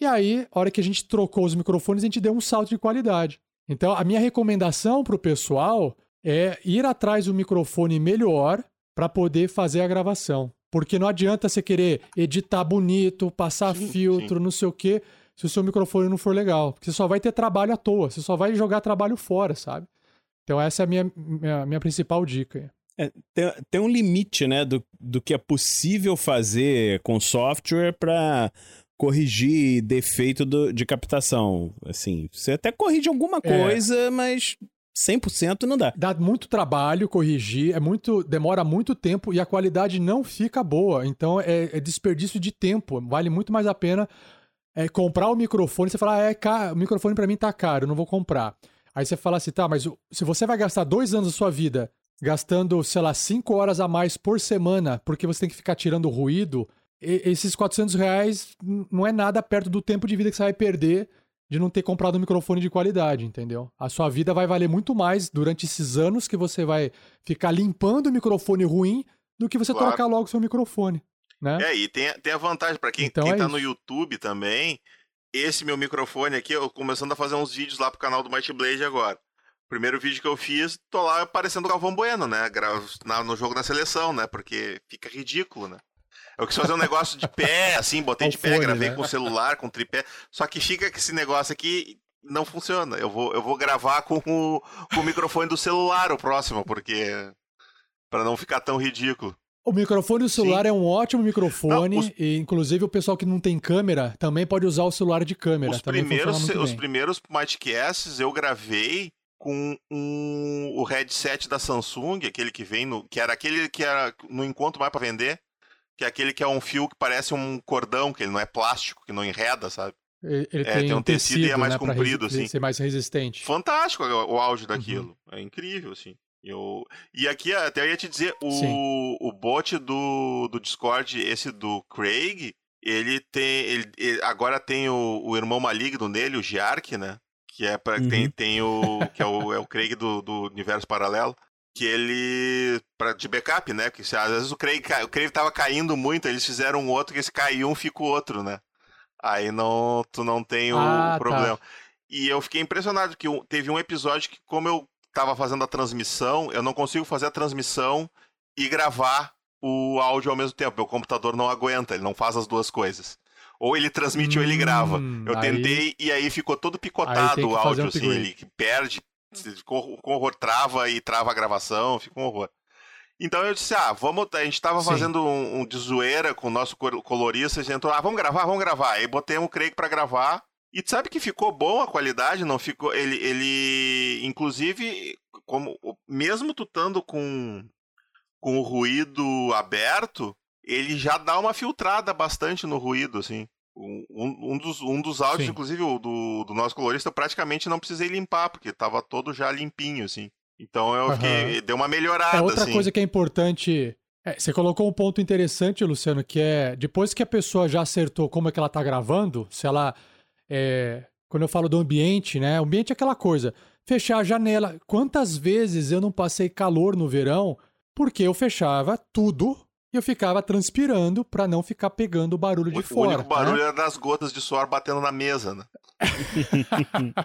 E aí, a hora que a gente trocou os microfones, a gente deu um salto de qualidade. Então, a minha recomendação pro pessoal é ir atrás do microfone melhor para poder fazer a gravação. Porque não adianta você querer editar bonito, passar Sim, filtro, não sei o quê, se o seu microfone não for legal. Porque você só vai ter trabalho à toa, você só vai jogar trabalho fora, sabe? Então essa é a minha, minha, minha principal dica. É, tem, tem um limite, né, do, do que é possível fazer com software para corrigir defeito do- de captação. Assim, você até corrige alguma É. coisa, mas 100% não dá. Dá muito trabalho corrigir, é muito, demora muito tempo e a qualidade não fica boa. Então é, é desperdício de tempo. Vale muito mais a pena é, comprar o microfone. Você fala, ah, é caro, o microfone para mim tá caro, eu não vou comprar. Aí você fala assim, tá, mas se você vai gastar dois anos da sua vida gastando, sei lá, cinco horas a mais por semana, porque você tem que ficar tirando ruído, esses 400 reais não é nada perto do tempo de vida que você vai perder de não ter comprado um microfone de qualidade, entendeu? A sua vida vai valer muito mais durante esses anos que você vai ficar limpando o microfone ruim do que você claro. trocar logo seu microfone, né? É, e tem, tem a vantagem para quem, então quem é tá isso. no YouTube também, esse meu microfone aqui, eu começando a fazer uns vídeos lá pro canal do Mighty Blade agora. Primeiro vídeo que eu fiz, tô lá aparecendo o Galvão Bueno, né? No jogo da seleção, né? Porque fica ridículo, né? Eu quis fazer um negócio de pé, (laughs) assim, botei de pé, gravei né? com celular, com tripé. Só que fica que esse negócio aqui não funciona. Eu vou, eu vou gravar com o, com o microfone do celular o próximo, porque. para não ficar tão ridículo. O microfone do celular Sim. é um ótimo microfone, não, os... e inclusive o pessoal que não tem câmera também pode usar o celular de câmera. Os primeiros, os primeiros Mightcasts eu gravei com um, o headset da Samsung, aquele que vem no. que era aquele que era no encontro mais para vender que é aquele que é um fio que parece um cordão, que ele não é plástico, que não enreda, sabe? Ele, ele é, tem, tem, um tecido, tecido e é mais né, comprido, assim. Ser mais resistente. Fantástico o, o áudio uhum. daquilo. Uhum. É incrível, assim. Eu... E aqui até eu ia te dizer, o, o bot do, do Discord, esse do Craig, ele tem. Ele, ele agora tem o, o irmão maligno nele, o Giark, né? Que é para uhum. tem, tem o. que é o, é o Craig do, do universo paralelo que ele para de backup, né? Que às vezes o Craig, o Craig tava caindo muito, eles fizeram um outro que se caiu um fica o outro, né? Aí não tu não tem o ah, tá. problema. Tá. E eu fiquei impressionado que teve um episódio que como eu tava fazendo a transmissão, eu não consigo fazer a transmissão e gravar o áudio ao mesmo tempo. Meu computador não aguenta, ele não faz as duas coisas. Ou ele transmite hum, ou ele grava. Hum, eu aí... tentei e aí ficou todo picotado o áudio, um assim, ele perde, com horror trava e trava a gravação, fica um horror. Então eu disse, ah, vamos. A gente tava Sim. fazendo um, um, de zoeira com o nosso colorista, a gente entrou, ah, vamos gravar, vamos gravar. Aí botei um Craig para gravar. E sabe que ficou bom a qualidade, não ficou. Ele, ele inclusive, como mesmo tu estando com, com o ruído aberto, ele já dá uma filtrada bastante no ruído, assim. Um, um, dos, um dos áudios, Sim. inclusive, o do, do nosso colorista, eu praticamente não precisei limpar, porque tava todo já limpinho, assim. Então eu fiquei, deu uma melhorada. É outra assim. coisa que é importante. É, você colocou um ponto interessante, Luciano, que é depois que a pessoa já acertou como é que ela tá gravando, se ela. É, quando eu falo do ambiente, né? O ambiente é aquela coisa. Fechar a janela. Quantas vezes eu não passei calor no verão porque eu fechava tudo e eu ficava transpirando para não ficar pegando o barulho de o fora. O único barulho né? era das gotas de suor batendo na mesa, né? (laughs)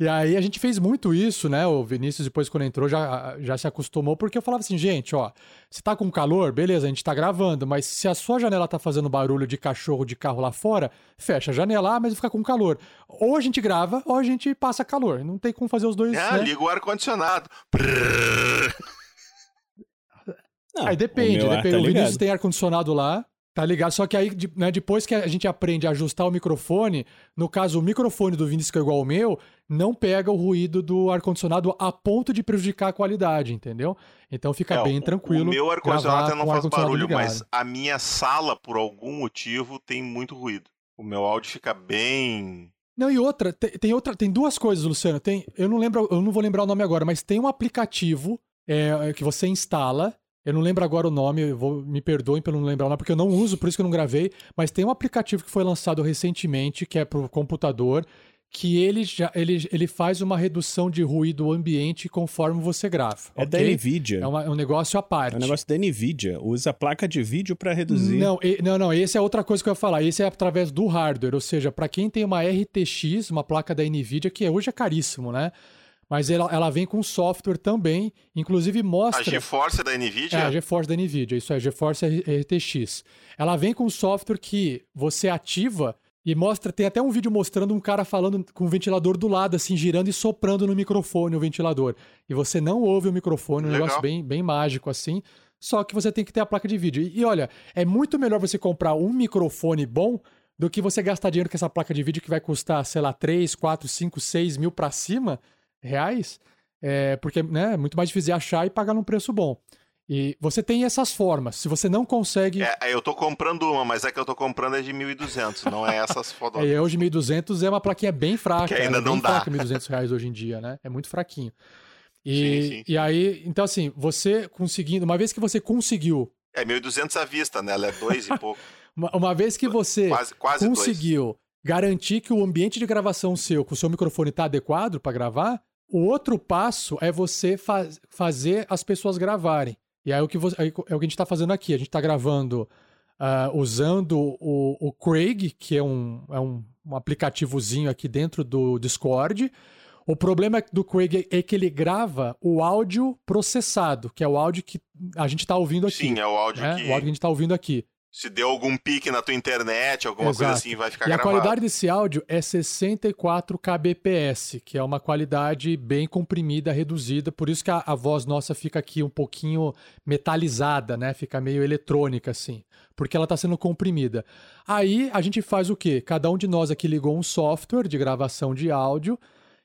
e aí a gente fez muito isso, né? O Vinícius, depois quando entrou, já, já se acostumou, porque eu falava assim, gente, ó, se tá com calor, beleza, a gente tá gravando, mas se a sua janela tá fazendo barulho de cachorro de carro lá fora, fecha a janela, mas fica com calor. Ou a gente grava, ou a gente passa calor. Não tem como fazer os dois. Ah, né? liga o ar-condicionado. Aí depende, o depende. Tá o Vinícius tem ar-condicionado lá, tá ligado? Só que aí, né, depois que a gente aprende a ajustar o microfone, no caso, o microfone do Vinícius, que é igual ao meu, não pega o ruído do ar-condicionado a ponto de prejudicar a qualidade, entendeu? Então fica é, bem tranquilo. O meu ar-condicionado não faz barulho, ligado. mas a minha sala, por algum motivo, tem muito ruído. O meu áudio fica bem. Não, e outra, tem, tem outra, tem duas coisas, Luciano. Tem, eu não lembro, eu não vou lembrar o nome agora, mas tem um aplicativo é, que você instala eu não lembro agora o nome, vou, me perdoem pelo não lembrar o nome, porque eu não uso, por isso que eu não gravei. Mas tem um aplicativo que foi lançado recentemente, que é para o computador, que ele, já, ele, ele faz uma redução de ruído ambiente conforme você grava. É okay? da NVIDIA. É, uma, é, um negócio à parte. É um negócio da NVIDIA. Usa a placa de vídeo para reduzir. Não, e, não, não. Esse é outra coisa que eu ia falar. Esse é através do hardware. Ou seja, para quem tem uma RTX, uma placa da NVIDIA, que hoje é caríssimo, né? Mas ela, ela vem com software também, inclusive mostra... A GeForce da NVIDIA? É, a GeForce da NVIDIA, isso é, GeForce RTX. Ela vem com software que você ativa e mostra, tem até um vídeo mostrando um cara falando com o ventilador do lado, assim, girando e soprando no microfone o ventilador. E você não ouve o microfone, um Legal. negócio bem, bem mágico, assim. Só que você tem que ter a placa de vídeo. E, e olha, é muito melhor você comprar um microfone bom do que você gastar dinheiro com essa placa de vídeo que vai custar, sei lá, 3, 4, 5, 6 mil para cima reais, é, porque né, é muito mais difícil achar e pagar num preço bom. E você tem essas formas. Se você não consegue. É, eu tô comprando uma, mas é que eu tô comprando é de 1.200, não é essas fotos. (laughs) É, hoje 1.200 é uma plaquinha bem fraca. Que ainda é não bem dá. fraca 1.200 reais hoje em dia, né? É muito fraquinho. E, Sim, sim. e aí, então assim, você conseguindo, uma vez que você conseguiu, É 1.200 à vista, né? Ela é dois e (laughs) pouco. uma, uma vez que você Quase, quase dois. conseguiu garantir que o ambiente de gravação seu, com o seu microfone está adequado para gravar, o outro passo é você faz- fazer as pessoas gravarem. E aí, o que você- é o que a gente está fazendo aqui. A gente está gravando ah, usando o, o Craig, que é, um, é um, um aplicativozinho aqui dentro do Discord. O problema do Craig é que ele grava o áudio processado, que é o áudio que a gente está ouvindo aqui. Sim, é o áudio né? que O áudio que a gente está ouvindo aqui. Se deu algum pique na tua internet, alguma coisa Exato. assim, vai ficar E a gravado. qualidade desse áudio é 64 kbps, que é uma qualidade bem comprimida, reduzida, por isso que a, a voz nossa fica aqui um pouquinho metalizada, né? Fica meio eletrônica assim, porque ela está sendo comprimida. Aí a gente faz o quê? Cada um de nós aqui ligou um software de gravação de áudio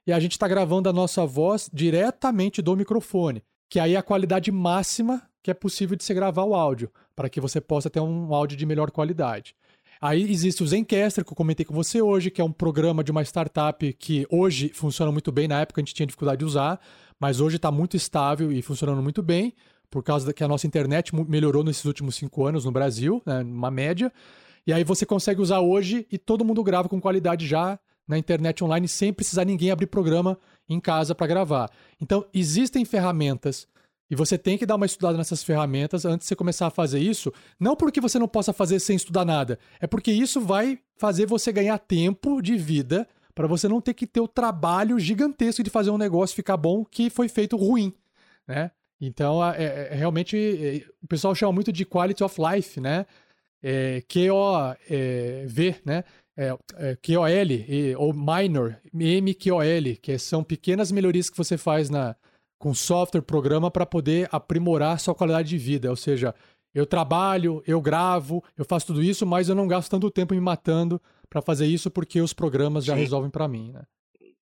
e a gente está gravando a nossa voz diretamente do microfone, que aí é a qualidade máxima que é possível de se gravar o áudio, para que você possa ter um áudio de melhor qualidade. Aí existe o Zencaster, que eu comentei com você hoje, que é um programa de uma startup que hoje funciona muito bem. Na época a gente tinha dificuldade de usar, mas hoje está muito estável e funcionando muito bem, por causa que a nossa internet melhorou nesses últimos cinco anos no Brasil, né, uma média. E aí você consegue usar hoje e todo mundo grava com qualidade já na internet online, sem precisar ninguém abrir programa em casa para gravar. Então, existem ferramentas e você tem que dar uma estudada nessas ferramentas antes de você começar a fazer isso. Não porque você não possa fazer sem estudar nada, é porque isso vai fazer você ganhar tempo de vida para você não ter que ter o trabalho gigantesco de fazer um negócio ficar bom que foi feito ruim, né? Então, é, é- é realmente, é, o pessoal chama muito de quality of life, né? É, Q-O-V, né? É, é, QOL, ou minor, MQOL, que são pequenas melhorias que você faz na, com software, programa, para poder aprimorar sua qualidade de vida. Ou seja, eu trabalho, eu gravo, eu faço tudo isso, mas eu não gasto tanto tempo me matando para fazer isso porque os programas já Sim. resolvem para mim, né?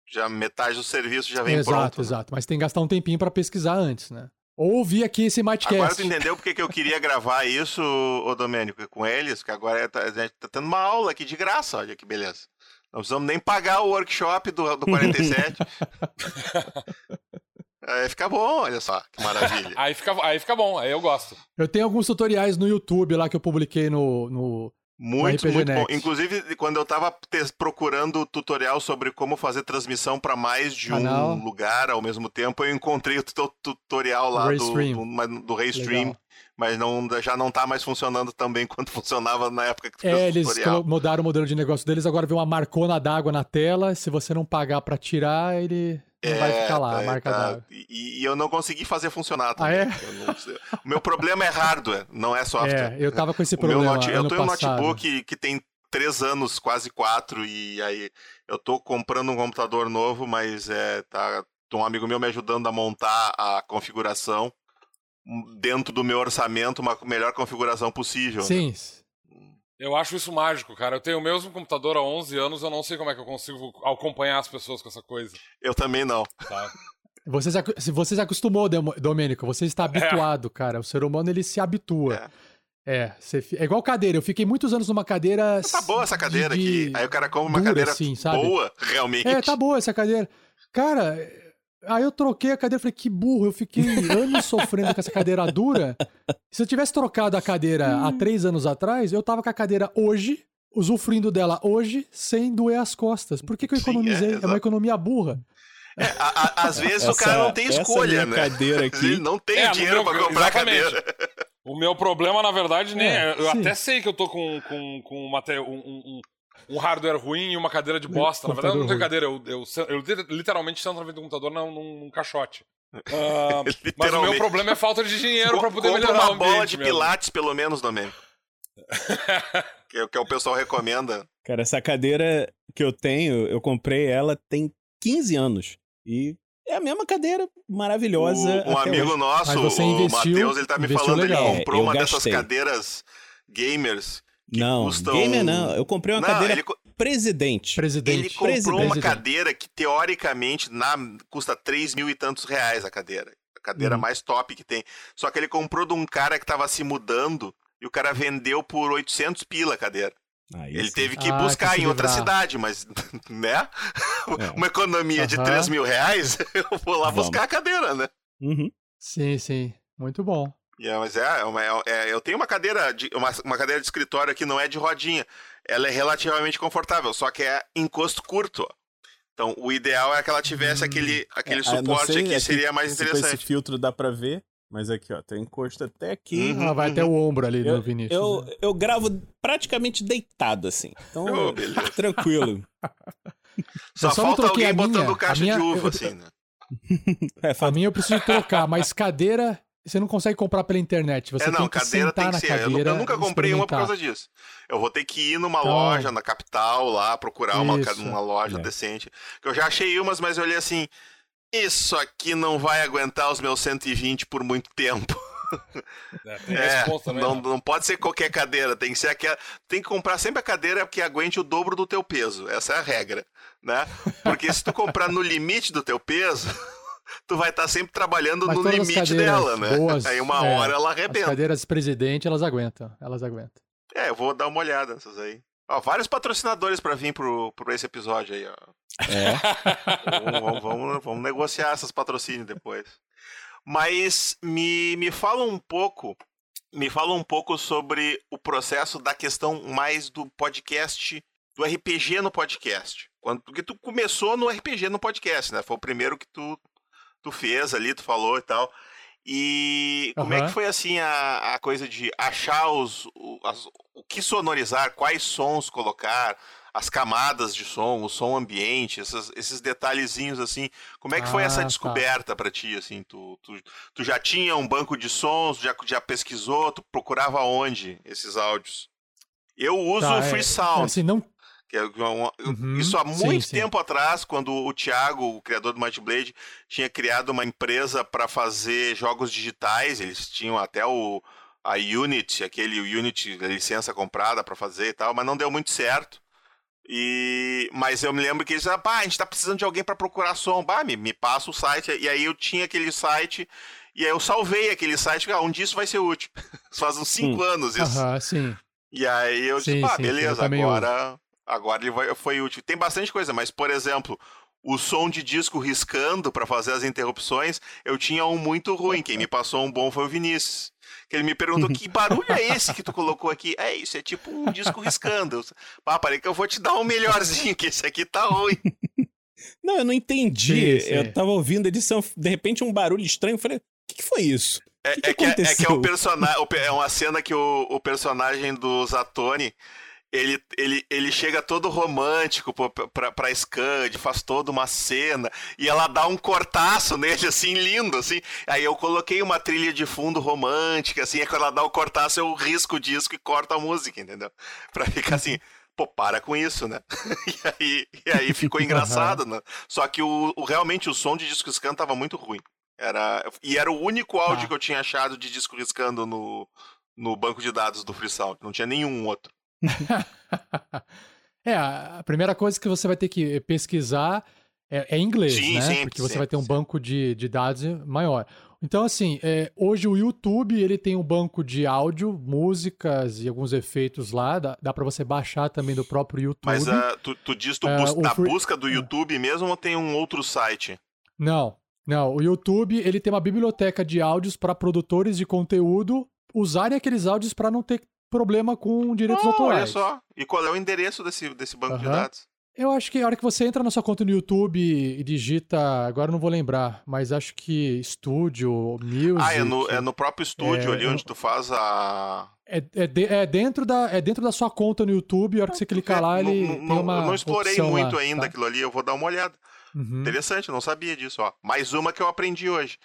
Já metade do serviço já vem exato, pronto. né? exato. Mas tem que gastar um tempinho para pesquisar antes, né? Ou ouvir aqui esse Mightcast. Agora tu entendeu porque que eu queria gravar isso, ô Domênico, com eles? Que agora tá, a gente tá tendo uma aula aqui de graça, olha que beleza. Não precisamos nem pagar o workshop do, do 47. (laughs) (laughs) Aí fica bom, olha só, que maravilha. (laughs) Aí fica, aí fica bom, aí eu gosto. Eu tenho alguns tutoriais no YouTube lá que eu publiquei no, no Muito, RPG muito bom. Inclusive, quando eu tava procurando tutorial sobre como fazer transmissão para mais de Canal. um lugar ao mesmo tempo, eu encontrei o tu- tutorial lá do, Restream. do, mas- do Restream, Legal. Mas não, já não tá mais funcionando tão bem (laughs) quanto funcionava na época que tu fez É, o eles mudaram o modelo de negócio deles, agora vem uma marcona d'água na tela. Se você não pagar pra tirar, ele não vai ficar lá, a tá, marca tá. d'água. E, e eu não consegui fazer funcionar Ah, também. é? Não sei. o meu problema é hardware, não é software. É, eu tava com esse O problema note- eu tenho um notebook que tem três anos, quase quatro, e aí eu tô comprando um computador novo, mas é, tá, um amigo meu me ajudando a montar a configuração dentro do meu orçamento, uma melhor configuração possível. né? Sim, Eu acho isso mágico, cara. Eu tenho o mesmo computador há 11 anos, eu não sei como é que eu consigo acompanhar as pessoas com essa coisa. Eu também não. Tá? (laughs) Você se, você se acostumou, Domênico, você está habituado, cara. O ser humano, ele se habitua. É, você fi- é igual cadeira. Eu fiquei muitos anos numa cadeira... Tá boa essa cadeira de- aqui. Aí o cara compra uma dura, cadeira assim, sabe? boa, realmente. É, tá boa essa cadeira. Cara, aí eu troquei a cadeira, falei, que burro, eu fiquei anos sofrendo com essa cadeira dura. Se eu tivesse trocado a cadeira há três anos atrás, eu tava com a cadeira hoje, usufruindo dela hoje, sem doer as costas. Por que, que eu (laughs) Sim, é, economizei? É, uma economia burra. É, a- a- às vezes o Essa- cara não tem essa escolha, né? cadeira (laughs) aqui- não tem É, dinheiro meu- pra comprar a exatamente. cadeira. O meu problema, na verdade, nem É, é. Eu sim. até sei que eu tô com, com, com um, um- um- hardware ruim e uma cadeira de bosta. Na verdade, eu não tenho cadeira. Eu, eu, eu lit- literalmente sento na frente do computador num, num- num caixote. (laughs) Ah, mas o meu problema é falta de dinheiro pra poder melhorar uma o bola ambiente de mesmo. pilates, pelo menos, Domênico. (laughs) que, é o que o pessoal recomenda. Cara, essa cadeira que eu tenho, eu comprei ela tem 15 anos. E é a mesma cadeira maravilhosa. O- um até amigo hoje. nosso, você o investiu- Matheus, ele tá me investiu falando, legal. ele comprou É, eu uma dessas gastei. cadeiras gamers. Não, custam... gamer não. Eu comprei uma Não, cadeira ele, presidente. Presidente. ele comprou uma Presidente. cadeira que, teoricamente, na, custa 3 mil e tantos reais a cadeira. A cadeira Uhum. mais top que tem. Só que ele comprou de um cara que tava se mudando e o cara vendeu por 800 pila a cadeira. Aí Ele teve que Ah, buscar que em outra cidade, mas, (laughs) né? É. Uma economia de Aham. 3 mil reais, (laughs) eu vou lá Vamos. buscar a cadeira, né? Uhum. Sim, sim. Muito bom. E é, mas é, é uma- é- eu tenho uma cadeira, de, uma, uma cadeira de escritório que não é de rodinha. Ela é relativamente confortável, só que é encosto curto. ó. Então, o ideal é que ela tivesse Hum. aquele, aquele É, ah, suporte sei aqui, aqui seria mais Com esse interessante. filtro dá pra ver, mas aqui, ó, tem encosto até aqui. Uhum, Ela vai até o ombro ali Eu, no Vinícius. eu, né? eu gravo praticamente deitado, assim. Então, Oh, (laughs) tranquilo. (laughs) Só, só falta alguém a minha- botando caixa minha- de uva, eu- assim, né? (laughs) É, A minha eu preciso trocar, mas cadeira você não consegue comprar pela internet. Você é, não, tem que cadeira sentar tem que na ser. Eu, cadeira. eu nunca comprei uma por causa disso. Eu vou ter que ir numa Então- loja, na capital, lá, procurar uma, Isso. uma loja É. decente. Que eu já achei umas, mas eu olhei assim. Isso aqui não vai aguentar os meus 120 por muito tempo. (laughs) É, tem É, também. não, né? não pode ser qualquer cadeira, tem que ser aquela. Tem que comprar sempre a cadeira que aguente o dobro do teu peso. Essa é a regra, né? Porque se tu comprar no limite do teu peso, (laughs) (laughs) tu vai estar sempre trabalhando Mas no as limite dela, né? boas, Aí uma é, hora ela As arrebenta. cadeiras presidente, elas aguentam. Elas aguentam. É, eu vou dar uma olhada nessas aí. Ó, vários patrocinadores pra vir pro, pro esse episódio aí, ó. É. (laughs) Vamos, vamos, vamos- vamos negociar essas patrocínios depois. Mas me, me fala um pouco, me fala um pouco sobre o processo da questão mais do podcast, do RPG no podcast. Quando, porque tu começou no RPG no podcast, né? Foi o primeiro que tu, tu fez ali, tu falou e tal. E como é que foi assim a, a coisa de achar os, o, as- o que sonorizar, quais sons colocar, as camadas de som, o som ambiente, essas- esses detalhezinhos assim. Como é que foi Ah, essa tá. descoberta pra ti, assim? Tu, tu, tu já tinha um banco de sons, já, já pesquisou, tu procurava onde esses áudios? Eu uso Tá, o é- Free Sound, Assim, não... é Uhum, isso há sim, muito sim. tempo atrás, quando o Thiago, o criador do Might Blade, tinha criado uma empresa para fazer jogos digitais, eles tinham até o a Unity, aquele Unity, licença comprada para fazer e tal, mas não deu muito certo. E mas eu me lembro que eles disseram, pá, a gente tá precisando de alguém para procurar som, bah, me, me passa o site, e aí eu tinha aquele site e aí eu salvei aquele site, ah, um dia isso vai ser útil. (laughs) Faz uns cinco anos isso. Aham, sim. E aí eu disse, Sim, pá, sim, sim, beleza, agora, agora ele vai- foi útil. Tem bastante coisa, mas, por exemplo, o som de disco riscando para fazer as interrupções, eu tinha um muito ruim. Quem me passou um bom foi o Vinícius. Que ele me perguntou, que barulho é esse que tu colocou aqui? É isso, é tipo um disco riscando. Pá, parei que eu vou te dar um melhorzinho, que esse aqui tá ruim. Não, eu não entendi. Sim, sim. Eu tava ouvindo a edição, de repente um barulho estranho. Eu falei, o que, que foi isso? É, Que que é que, é, é que é o personagem. É uma cena que o, o personagem do Zatoni. Ele, ele, ele chega todo romântico pô, pra, pra Scand, faz toda uma cena, e ela dá um cortaço (laughs) nele, assim, lindo, assim. Aí eu coloquei uma trilha de fundo romântica, assim, aí quando ela dá o cortaço, eu risco o disco e corto a música, entendeu? Pra ficar assim, pô, para com isso, né? (laughs) e, aí, e aí ficou engraçado, né? Só que o, o- realmente o som de disco riscando tava muito ruim. Era, e era o único áudio Tá. que eu tinha achado de disco riscando no, no banco de dados do FreeSound. Não tinha nenhum outro. (laughs) é, a primeira coisa que você vai ter que pesquisar é, é inglês, Sim, né? sim, Porque você sim, vai ter um sim. banco de, de dados maior. Então, assim, é, hoje o YouTube ele tem um banco de áudio, músicas e alguns efeitos lá. Dá, dá para você baixar também do próprio YouTube. Mas ah, tu, tu diz tu É, bus- na free- busca do YouTube mesmo ou tem um outro site? Não, não. O YouTube ele tem uma biblioteca de áudios para produtores de conteúdo usarem aqueles áudios para não ter problema com direitos Ah, autorais. olha só. E qual é o endereço desse, desse banco de Aham. dados? Eu acho que a hora que você entra na sua conta no YouTube e digita, agora eu não vou lembrar, mas acho que Studio, Music. Ah, é no, é no próprio estúdio É, ali eu- onde tu faz a. É, é de- é dentro da, é dentro da sua conta no YouTube, a hora que você clicar lá, Não- ele não, tem uma. eu não explorei muito lá, ainda tá? aquilo ali, eu vou dar uma olhada. Uhum. Interessante, eu não sabia disso, ó. Mais uma que eu aprendi hoje.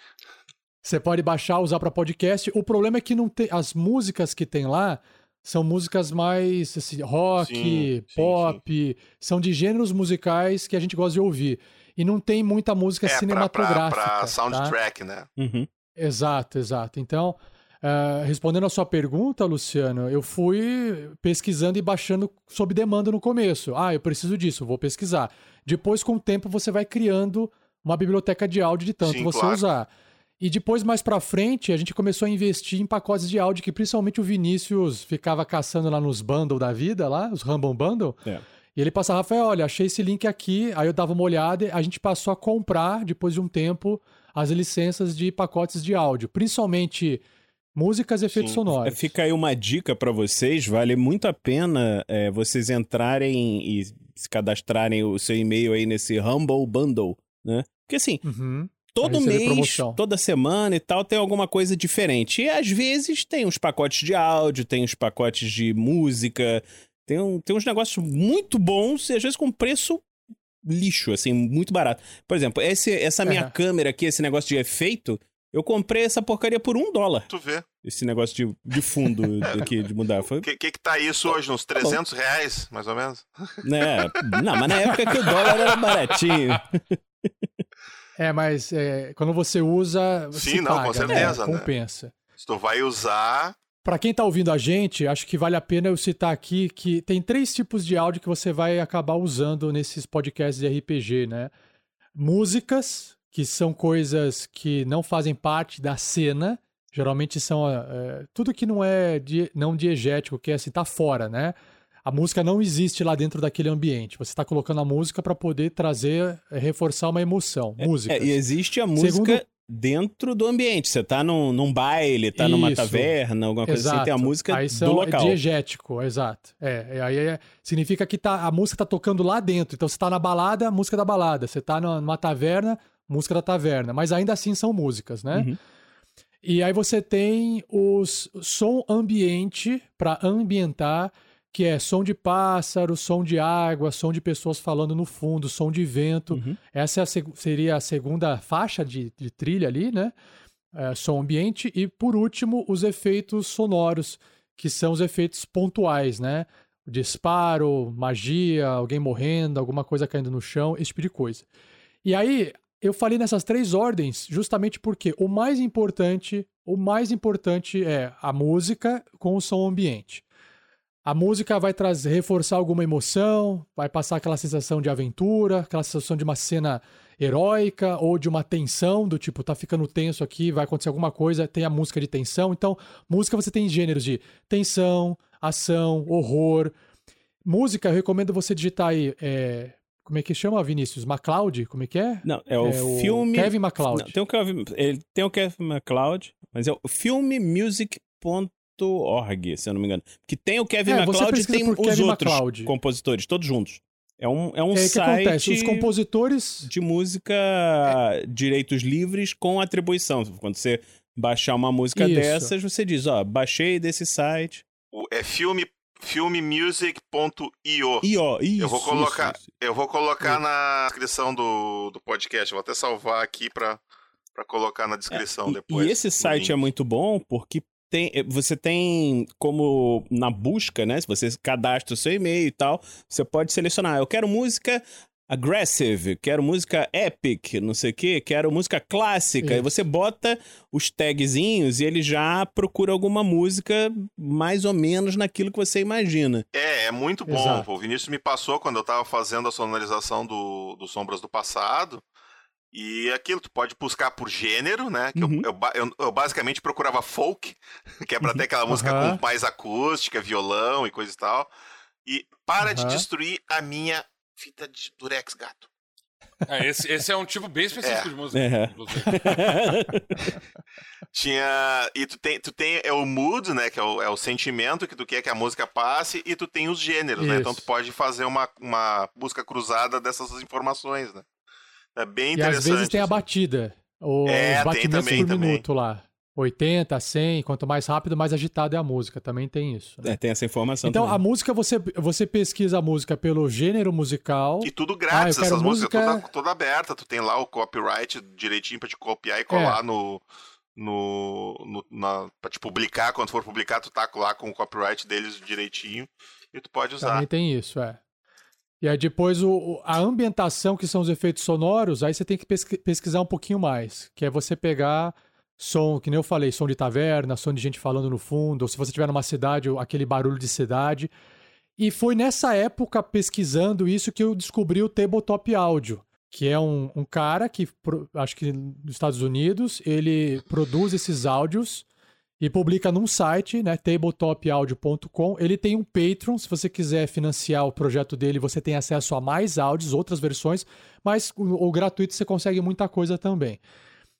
Você pode baixar, usar para podcast. O problema é que não tem as músicas que tem lá são músicas mais assim, rock, Sim, sim, pop, são de gêneros musicais que a gente gosta de ouvir. E não tem muita música É, pra, pra, cinematográfica. pra tá? soundtrack, né? Uhum. Exato, exato. Então, Uh, respondendo a sua pergunta, Luciano, eu fui pesquisando e baixando sob demanda no começo. Ah, eu preciso disso, vou pesquisar. Depois, com o tempo, você vai criando uma biblioteca de áudio de tanto Sim, você claro. usar. E depois, mais pra frente, a gente começou a investir em pacotes de áudio que principalmente o Vinícius ficava caçando lá nos bundle da vida, lá, os Rumble Bundle. É. E ele passava, Rafael, olha, achei esse link aqui. Aí eu dava uma olhada e a gente passou a comprar, depois de um tempo, as licenças de pacotes de áudio. Principalmente músicas e efeitos Sim. sonoros. Fica aí uma dica para vocês, vale muito a pena é, vocês entrarem e se cadastrarem o seu e-mail aí nesse Humble Bundle, né? Porque assim, uhum. Todo mês, toda semana e tal, tem alguma coisa diferente. E às vezes tem uns pacotes de áudio, tem uns pacotes de música, tem, um, tem uns negócios muito bons e às vezes com preço lixo, assim, muito barato. Por exemplo, esse, essa minha uhum. câmera aqui, esse negócio de efeito, eu comprei essa porcaria por um dólar. Tu vê. Esse negócio de, de fundo (laughs) aqui, de mudar. O que, que, que tá isso hoje? Uns 300 tá reais, mais ou menos? É, não, mas na época que o dólar era baratinho. (laughs) É, mas é, quando você usa. Você Sim, não, paga, com certeza. Né? Compensa. Se tu vai usar. Para quem tá ouvindo a gente, acho que vale a pena eu citar aqui que tem três tipos de áudio que você vai acabar usando nesses podcasts de RPG, né? Músicas, que são coisas que não fazem parte da cena. Geralmente são é, tudo que não é die, não diegético, que é assim, tá fora, né? A música não existe lá dentro daquele ambiente. Você está colocando a música para poder trazer, é, reforçar uma emoção. Música. É, e existe a música Segundo... dentro do ambiente. Você tá num, num baile, tá Isso. numa taverna, alguma coisa exato. assim, tem a música aí são, do local. É diegético, exato. É, aí é, significa que tá, a música tá tocando lá dentro. Então você tá na balada, a música da balada. Você tá numa taverna, música da taverna, mas ainda assim são músicas, né? Uhum. E aí você tem os som ambiente para ambientar, que é som de pássaro, som de água, som de pessoas falando no fundo, som de vento. Uhum. Essa é a seria a segunda faixa de, de trilha ali, né? É, som ambiente. E por último, os efeitos sonoros, que são os efeitos pontuais, né? Disparo, magia, alguém morrendo, alguma coisa caindo no chão, esse tipo de coisa. E aí, eu falei nessas três ordens justamente porque o mais importante, o mais importante é a música com o som ambiente. A música vai trazer, reforçar alguma emoção, vai passar aquela sensação de aventura, aquela sensação de uma cena heróica ou de uma tensão, do tipo, tá ficando tenso aqui, vai acontecer alguma coisa, tem a música de tensão. Então, música você tem gêneros de tensão, ação, horror. Música, eu recomendo você digitar aí é, como é que chama, Vinícius? MacLeod? Como é que é? Não, é o é filme. Kevin MacLeod. Não, tem, o Kevin, ele tem o Kevin MacLeod, mas é o filmemusic.org, se eu não me engano. Que tem o Kevin é, MacLeod e tem os Kevin outros MacLeod. compositores, todos juntos. É um, é um é, site. Que acontece? Os compositores. De música, é. direitos livres com atribuição. Quando você baixar uma música Isso. dessas, você diz: Ó, baixei desse site. É filme filmemusic.io. Io, isso, eu vou colocar, isso, isso. Eu vou colocar isso. na descrição do, do podcast. vou até salvar aqui para para colocar na descrição é, depois. E esse site é muito bom porque tem, eh, você tem como na busca, né? Se você cadastra o seu e-mail e tal, você pode selecionar. Eu quero música aggressive, quero música epic, não sei o que, quero música clássica. Isso. E você bota os tagzinhos e ele já procura alguma música mais ou menos naquilo que você imagina. É, é muito bom. Exato. O Vinícius me passou quando eu tava fazendo a sonorização do, do Sombras do Passado. E aquilo, tu pode buscar por gênero, né? Que uhum. eu, eu, eu, basicamente procurava folk, (laughs) que é pra ter aquela música uhum. com mais acústica, violão e coisa e tal. E para uhum. de destruir a minha fita de durex, gato. É, esse, esse é um tipo bem específico é. de música. É. (laughs) Tinha. E tu tem, tu tem é o mood, né? Que é o, é o sentimento que tu quer que a música passe, e tu tem os gêneros, Isso. né? Então tu pode fazer uma, uma busca cruzada dessas informações, né? É bem interessante. E às vezes tem a assim. batida. O, é, os batimentos também, por também. minuto lá. 80, 100, quanto mais rápido, mais agitada é a música. Também tem isso. Né? É, tem essa informação. Então, também. a música, você, você pesquisa a música pelo gênero musical. E tudo grátis, ah, essas música... músicas toda, toda aberta. Tu tem lá o copyright direitinho pra te copiar e colar é. no. No, no, na, pra te publicar, quando for publicar, tu tá lá com o copyright deles direitinho e tu pode usar. Também tem isso, é. E aí depois o, a ambientação, que são os efeitos sonoros, aí você tem que pesquisar um pouquinho mais, que é você pegar som, que nem eu falei, som de taverna, som de gente falando no fundo, ou se você estiver numa cidade, aquele barulho de cidade. E foi nessa época, pesquisando isso, que eu descobri o Tabletop Audio, que é um, um cara que, acho que nos Estados Unidos, ele produz esses áudios e publica num site, né, tabletopaudio.com. Ele tem um Patreon, se você quiser financiar o projeto dele, você tem acesso a mais áudios, outras versões, mas o, o gratuito você consegue muita coisa também.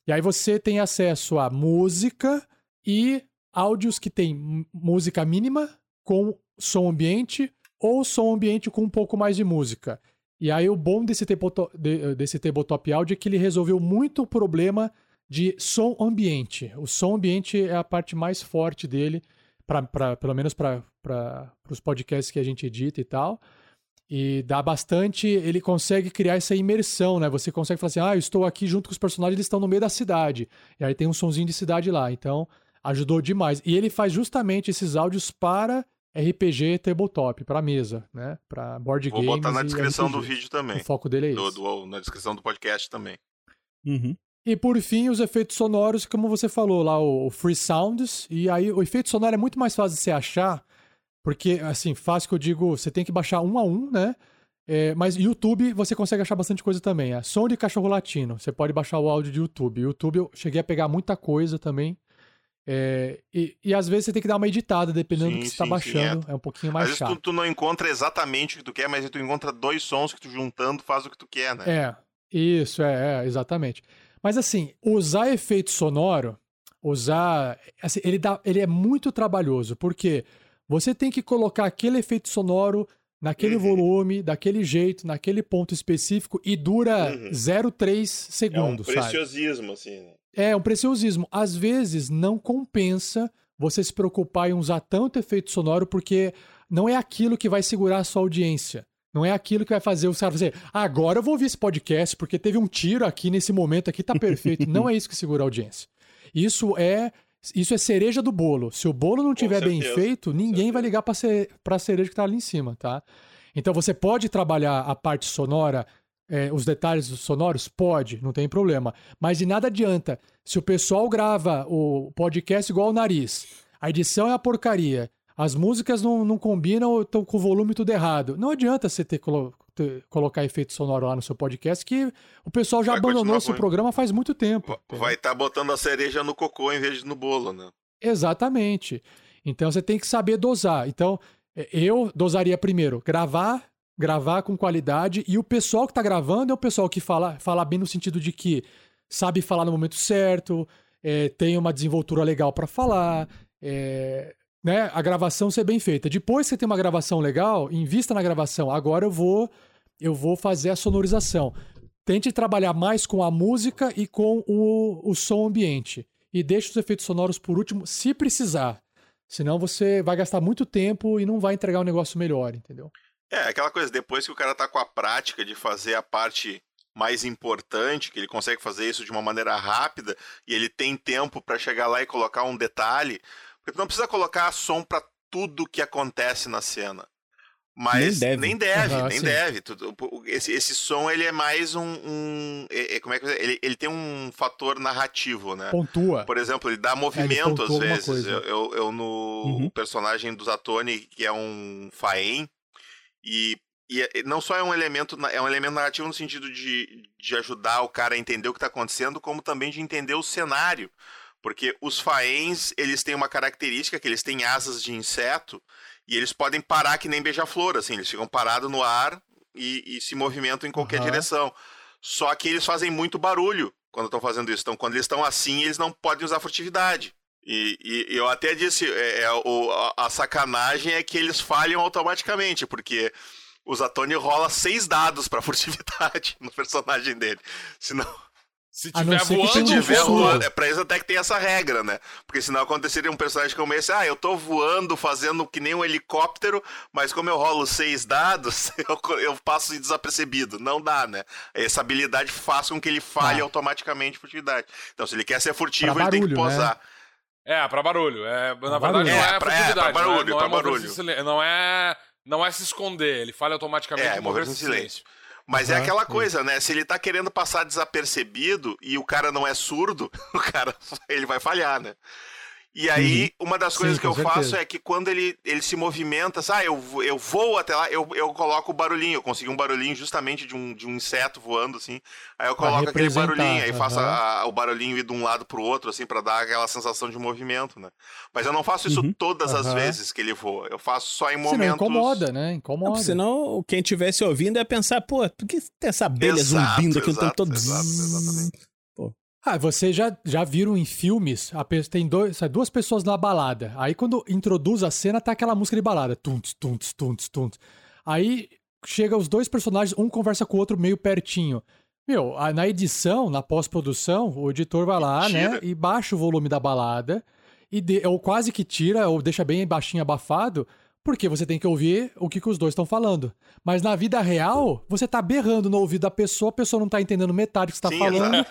E aí você tem acesso a música e áudios que tem música mínima com som ambiente ou som ambiente com um pouco mais de música. E aí o bom desse tabletop, desse tabletop áudio é que ele resolveu muito o problema de som ambiente. O som ambiente é a parte mais forte dele, pra, pra pelo menos para os podcasts que a gente edita e tal. E dá bastante. Ele consegue criar essa imersão, né? Você consegue falar assim: ah, eu estou aqui junto com os personagens, eles estão no meio da cidade. E aí tem um sonzinho de cidade lá. Então, ajudou demais. E ele faz justamente esses áudios para RPG tabletop, para mesa, né? Para board games. Vou botar na descrição do vídeo também. O foco dele é do, esse. Do, na descrição do podcast também. Uhum. E por fim, os efeitos sonoros, como você falou lá, o Free Sounds. E aí, o efeito sonoro é muito mais fácil de você achar, porque, assim, fácil que eu digo, você tem que baixar um a um, né? É, mas YouTube você consegue achar bastante coisa também. É som de cachorro latino. Você pode baixar o áudio de YouTube. YouTube eu cheguei a pegar muita coisa também. É, e, e, às vezes você tem que dar uma editada, dependendo sim, do que você está baixando. Sim, é. é. um pouquinho mais às chato. Às vezes tu, tu, não encontra exatamente o que tu quer, mas tu encontra dois sons que tu juntando faz o que tu quer, né? É, isso, é, é exatamente. Mas assim, usar efeito sonoro, usar. Assim, ele, dá, ele é muito trabalhoso, porque você tem que colocar aquele efeito sonoro naquele uhum. volume, daquele jeito, naquele ponto específico e dura uhum. 0,3 segundos. É um preciosismo, sabe? assim. Né? É, um preciosismo. Às vezes não compensa você se preocupar em usar tanto efeito sonoro, porque não é aquilo que vai segurar a sua audiência. Não é aquilo que vai fazer o cara fazer, agora eu vou ouvir esse podcast, porque teve um tiro aqui nesse momento aqui, tá perfeito. não é isso que segura a audiência. Isso é isso é cereja do bolo. Se o bolo não tiver bem feito, ninguém vai ligar para a cereja que está ali em cima, tá? Então você pode trabalhar a parte sonora, é, os detalhes sonoros? Pode, não tem problema. Mas de nada adianta. Se o pessoal grava o podcast igual o nariz, a edição é a porcaria, as músicas não, não combinam ou estão com o volume tudo errado. Não adianta você ter, ter, colocar efeito sonoro lá no seu podcast, que o pessoal já vai abandonou seu programa faz muito tempo. Vai estar tá botando a cereja no cocô em vez de no bolo, né? Exatamente. Então você tem que saber dosar. Então, é, eu dosaria primeiro gravar, gravar com qualidade, e o pessoal que está gravando é o pessoal que fala, fala bem no sentido de que sabe falar no momento certo, é, tem uma desenvoltura legal para falar, é, né, a gravação ser bem feita. Depois que você tem uma gravação legal, invista na gravação. Agora eu vou eu vou fazer a sonorização. Tente trabalhar mais com a música e com o, o som ambiente. E deixe os efeitos sonoros por último, se precisar. Senão você vai gastar muito tempo e não vai entregar um negócio melhor, entendeu? É, aquela coisa, depois que o cara tá com a prática de fazer a parte mais importante, que ele consegue fazer isso de uma maneira rápida e ele tem tempo para chegar lá e colocar um detalhe, porque tu não precisa colocar som para tudo que acontece na cena. Mas nem deve, nem deve. Uhum, nem deve. Esse, esse som ele é mais um. um é, é, como é que ele, ele tem um fator narrativo, né? Pontua. Por exemplo, ele dá movimento é, às vezes. Eu, eu, eu, no uhum. personagem do Zatoni, que é um Faen, e, e não só é um elemento, é um elemento narrativo no sentido de, de ajudar o cara a entender o que está acontecendo, como também de entender o cenário. Porque os faens, eles têm uma característica que eles têm asas de inseto e eles podem parar que nem beija-flor, assim, eles ficam parados no ar e, e se movimentam em qualquer uhum. direção. Só que eles fazem muito barulho quando estão fazendo isso. Então, quando eles estão assim, eles não podem usar furtividade. E, e, eu até disse, é, é o, a, a, sacanagem é que eles falham automaticamente, porque o Zatoni rola seis dados para furtividade (laughs) no personagem dele. Senão, se tiver voando, se tiver voando, é pra isso até que tem essa regra, né? Porque senão aconteceria um personagem como esse, ah, eu tô voando, fazendo que nem um helicóptero, mas como eu rolo seis dados, (laughs) eu, eu passo desapercebido. Não dá, né? Essa habilidade faz com que ele falhe ah. automaticamente furtividade. Então, se ele quer ser furtivo, barulho, ele tem que posar. Né? É, pra barulho. É, na verdade, não é, é pra. É, barulho, não é, não é pra barulho. Não é, não é, não é se esconder, ele falha automaticamente é, mover-se em silêncio. silêncio. Mas é aquela coisa, né? Se ele tá querendo passar desapercebido e o cara não é surdo, (laughs) o cara ele vai falhar, né? E aí, uma das Sim, coisas que com eu faço certeza. é que quando ele, ele se movimenta, ah, eu, vou- eu vou até lá, eu, eu coloco o barulhinho, eu consegui um barulhinho justamente de um, de um inseto voando, assim. Aí eu coloco aquele barulhinho, aí faço aham. a- o barulhinho ir de um lado pro outro, assim, pra dar aquela sensação de movimento, né? Mas eu não faço isso Uhum. todas as vezes que ele voa, eu faço só em Senão momentos... incomoda, né? Não, Incomoda. porque senão quem estivesse ouvindo ia pensar, pô, por que tem essa abelha Exato, zumbindo aqui o tempo exato, todo? exato, exatamente. Ah, vocês já, já viram em filmes, a tem dois, duas pessoas na balada. Aí quando introduz a cena, tá aquela música de balada. Tunts, tunts, tunts, tunts. Aí chega os dois personagens, um conversa com o outro meio pertinho. Meu, na edição, na pós-produção, o editor vai lá, E né, e baixa o volume da balada, e de- ou quase que tira, ou deixa bem baixinho abafado, porque você tem que ouvir o que, que os dois estão falando. Mas na vida real, você tá berrando no ouvido da pessoa, a pessoa não tá entendendo metade do que você tá Sim, falando.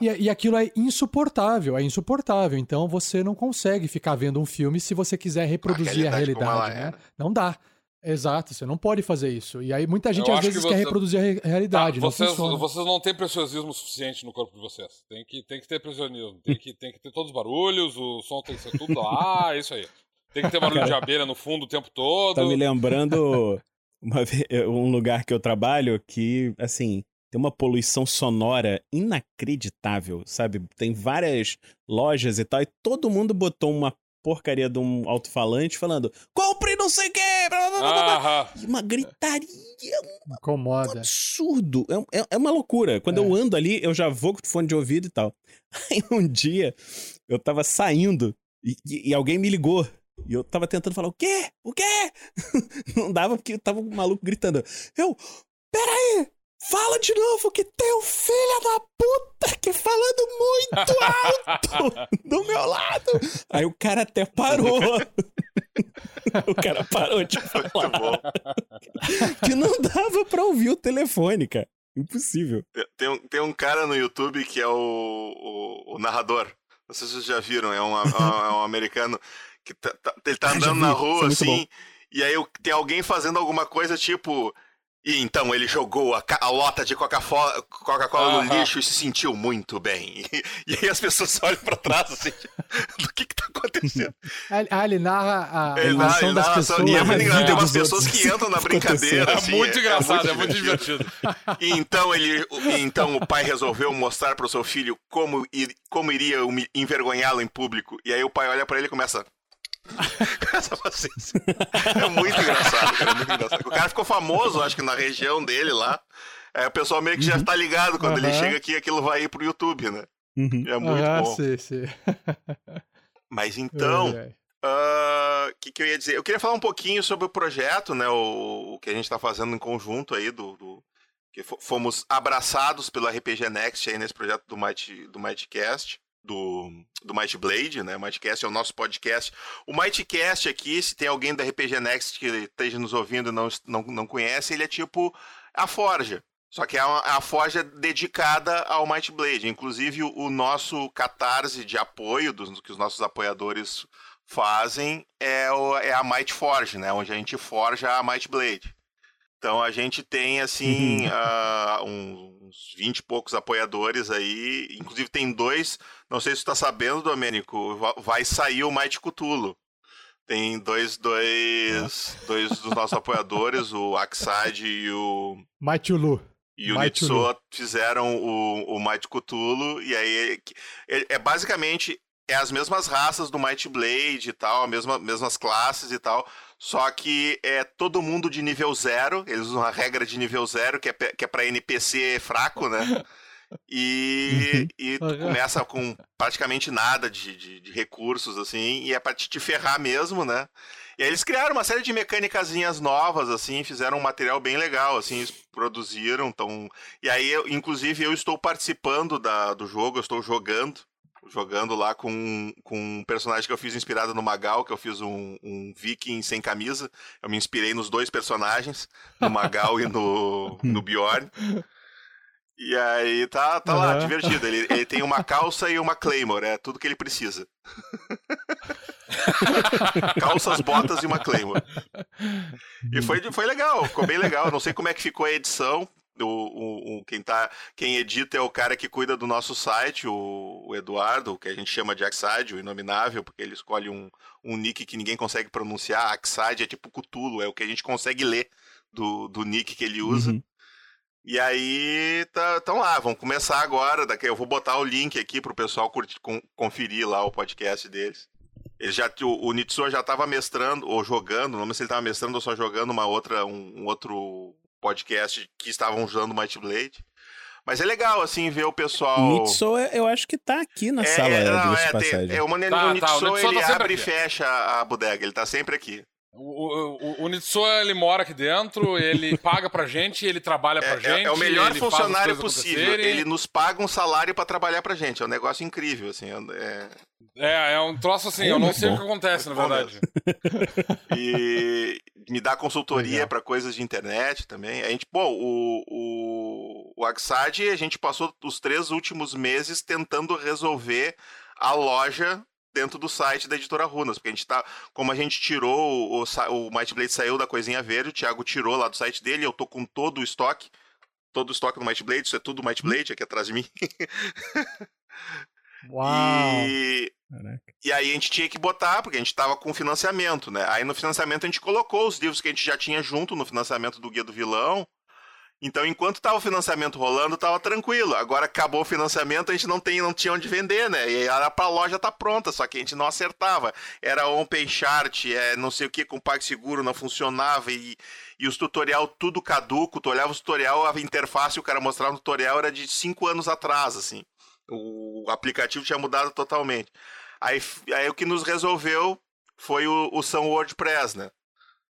E, e aquilo é insuportável, é insuportável. Então você não consegue ficar vendo um filme se você quiser reproduzir a realidade como realidade, né? Não dá. Exato, você não pode fazer isso. E aí muita gente Eu às vezes que quer você- reproduzir a re- Tá, realidade, não vocês, funciona. vocês não têm preciosismo suficiente no corpo de vocês. Tem que, tem que ter preciosismo. Tem que, tem que ter todos os barulhos, o som tem que ser tudo lá, é isso aí. Tem que ter barulho de abelha no fundo o tempo todo. Tá me lembrando uma ve- um lugar que eu trabalho que, assim, tem uma poluição sonora inacreditável, sabe? Tem várias lojas e tal, e todo mundo botou uma porcaria de um alto-falante falando compre não sei o quê! blá, blá, blá, blá, blá." Aham. E uma gritaria, um Incomoda. absurdo. É, é- é uma loucura. Quando É. eu ando ali, eu já vou com fone de ouvido e tal. (laughs) Aí um dia, eu tava saindo e, e- e alguém me ligou. E eu tava tentando falar, o quê? O quê? (laughs) Não dava porque tava um maluco gritando. Eu, peraí! Fala de novo que tem um filho da puta que falando muito alto do meu lado. Aí o cara até parou. (laughs) o cara parou de falar. Que não dava pra ouvir o telefone, cara. Impossível. Tem- Tem um, cara no YouTube que é o, o, o narrador. Não sei se vocês já viram, é um, é um- é um americano que tá- tá- ele tá (laughs) Ah, andando na é rua muito assim, e aí tem alguém fazendo alguma coisa tipo. E então ele jogou a, a lota de Coca-Cola Coca-Cola no lixo e se sentiu muito bem. (laughs) E, aí as pessoas (laughs) olham pra trás assim, do que que tá acontecendo? Ah, ele narra a Ele narra- ele das narra pessoas. ação- E é muito né? engraçado, tem umas Dos pessoas outros. que entram na brincadeira. É assim, muito engraçado, é muito divertido. divertido. E então ele, e então o pai resolveu mostrar para o seu filho como, ir- como iria envergonhá-lo em público. E aí o pai olha para ele e começa. É muito engraçado, cara. é muito engraçado. O cara ficou famoso, acho que na região dele lá. É, o pessoal meio que já tá ligado quando ele Aham. chega aqui, aquilo vai ir pro YouTube, né? Uhum. É muito Ah, bom. sim, sim. (laughs) Mas então, Ai, ai. O que, que eu ia dizer? Eu queria falar um pouquinho sobre o projeto, né? O, o que a gente está fazendo em conjunto aí, do, do- que fo- fomos abraçados pelo RPG Next aí nesse projeto do Might, do Mightcast, do, do Might Blade, né? Mightcast é o nosso podcast. O Mightcast aqui, se tem alguém da RPG Next que esteja nos ouvindo e não, não, não conhece, ele é tipo a Forja. Só que é uma- a Forja dedicada ao Might Blade. Inclusive, o, o nosso catarse de apoio, dos, que os nossos apoiadores fazem, é, o- é a Might Forge, né? Onde a gente forja a Might Blade. Então a gente tem, assim, (laughs) ah, um- uns 20 e poucos apoiadores aí. Inclusive tem dois, não sei se tu tá sabendo, Domênico, va- vai sair o Might Cthulhu. Tem dois, dois, dois dos nossos (laughs) apoiadores, o Axad e o, Mighty Lu. e o Might Nitso fizeram o, o Might Cthulhu, e aí é, é basicamente é as mesmas raças do Might Blade e tal, mesma, mesmas classes e tal, só que é todo mundo de nível zero, eles usam a regra de nível zero, que é, que é pra NPC fraco, né? E, e tu Uhum. começa com praticamente nada de, de, de recursos, assim, e é pra te, te ferrar mesmo, né? E aí eles criaram uma série de mecânicazinhas novas, assim, fizeram um material bem legal, assim, eles produziram, então... E aí, eu, inclusive, eu estou participando da, do jogo, eu estou jogando, jogando lá com, com um personagem que eu fiz inspirado no Magal, que eu fiz um, um viking sem camisa, eu me inspirei nos dois personagens, no Magal e no, no (laughs) Bjorn. E aí tá, tá lá, Aham. divertido. Ele, ele tem uma calça e uma Claymore, é tudo que ele precisa. (laughs) Calças, botas e uma Claymore. E foi, foi legal, ficou bem legal. Não sei como é que ficou a edição, O, o, quem, tá, quem edita é o cara que cuida do nosso site, o, o Eduardo, que a gente chama de Axide, o Inominável, porque ele escolhe um, um nick que ninguém consegue pronunciar. Axide é tipo Cthulhu, é o que a gente consegue ler do, do nick que ele usa. Uhum. E aí, tá, tão lá, vamos começar agora. Daqui eu vou botar o link aqui pro pessoal curtir, conferir lá o podcast deles. Ele já, o, o Nitsuo já estava mestrando, ou jogando, não sei se ele estava mestrando ou só jogando uma outra, um, um outro podcast que estavam usando Might Blade. Mas é legal, assim, ver o pessoal. Nitsuo, eu acho que tá aqui na é, sala é, não, é, tem, é, o maneiro tá, o tá, o Nitsuo ele tá abre aqui. e fecha a bodega, ele tá sempre aqui. O, o, o Nitsuo, ele mora aqui dentro, ele (laughs) paga pra gente, ele trabalha pra é, gente. É, o melhor funcionário possível. Ele nos paga um salário para trabalhar pra gente. É um negócio incrível, assim. É, é, é um troço assim, é eu não sei bom. o que acontece, na verdade. (laughs) e me dá consultoria para coisas de internet também. A gente, pô, o, o, o Axad, a gente passou os três últimos meses tentando resolver a loja dentro do site da editora Runas, porque a gente tá, como a gente tirou o, o Might Blade saiu da coisinha verde, o Thiago tirou lá do site dele, eu tô com todo o estoque, todo o estoque do Might Blade, isso é tudo Might Blade aqui atrás de mim. (laughs) Uau! E, e aí a gente tinha que botar, porque a gente tava com financiamento, né? Aí no financiamento a gente colocou os livros que a gente já tinha junto no financiamento do Guia do Vilão, então, enquanto estava o financiamento rolando, estava tranquilo. Agora acabou o financiamento, a gente não, tem, não tinha onde vender, né? E era pra loja tá pronta, só que a gente não acertava. Era open chart, é, não sei o que, com PagSeguro não funcionava e, e os tutorial tudo caduco. Tu olhava o tutorial, a interface, o cara mostrava o tutorial era de cinco anos atrás, assim. O aplicativo tinha mudado totalmente. Aí, aí o que nos resolveu foi o, o São WordPress, né?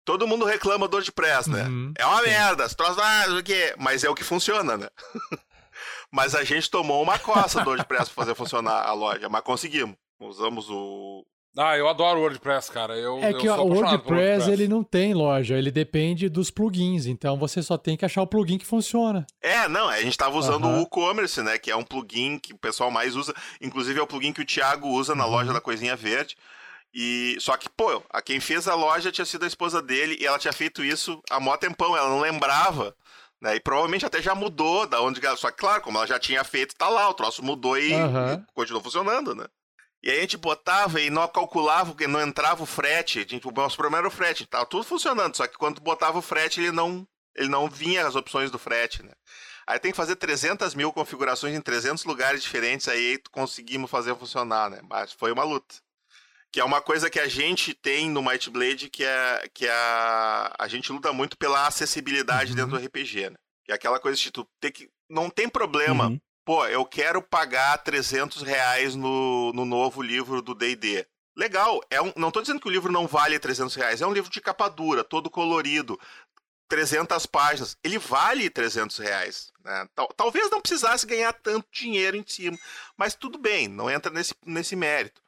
Todo mundo reclama do WordPress, né? Uhum, é uma sim. merda, se troço, ah, o quê? Mas é o que funciona, né? (laughs) mas a gente tomou uma coça do WordPress pra fazer funcionar a loja, mas conseguimos. Usamos o. Ah, eu adoro o WordPress, cara. Eu, é que o WordPress, WordPress, ele não tem loja, ele depende dos plugins. Então você só tem que achar o plugin que funciona. É, não, a gente tava usando uhum. o WooCommerce, né? Que é um plugin que o pessoal mais usa. Inclusive é o plugin que o Thiago usa na uhum. loja da Coisinha Verde. E só que, pô, a quem fez a loja tinha sido a esposa dele e ela tinha feito isso há mó tempão, ela não lembrava. Né? E provavelmente até já mudou da onde. Só que, claro, como ela já tinha feito, tá lá, o troço mudou e uhum. continuou funcionando, né? E aí a gente botava e não calculava, porque não entrava o frete. A gente, o nosso problema era o frete. Tava tudo funcionando, só que quando botava o frete, ele não, ele não vinha as opções do frete, né? Aí tem que fazer 300 mil configurações em 300 lugares diferentes, aí conseguimos fazer funcionar, né? Mas foi uma luta. Que é uma coisa que a gente tem no Might Blade, que é que é a, a gente luta muito pela acessibilidade uhum. dentro do RPG, né? Que é aquela coisa de tu ter que. Não tem problema. Uhum. Pô, eu quero pagar 300 reais no, no novo livro do DD. Legal, é um, não estou dizendo que o livro não vale 300 reais, é um livro de capa dura, todo colorido, 300 páginas. Ele vale 300 reais. Né? Tal, talvez não precisasse ganhar tanto dinheiro em cima, mas tudo bem, não entra nesse, nesse mérito.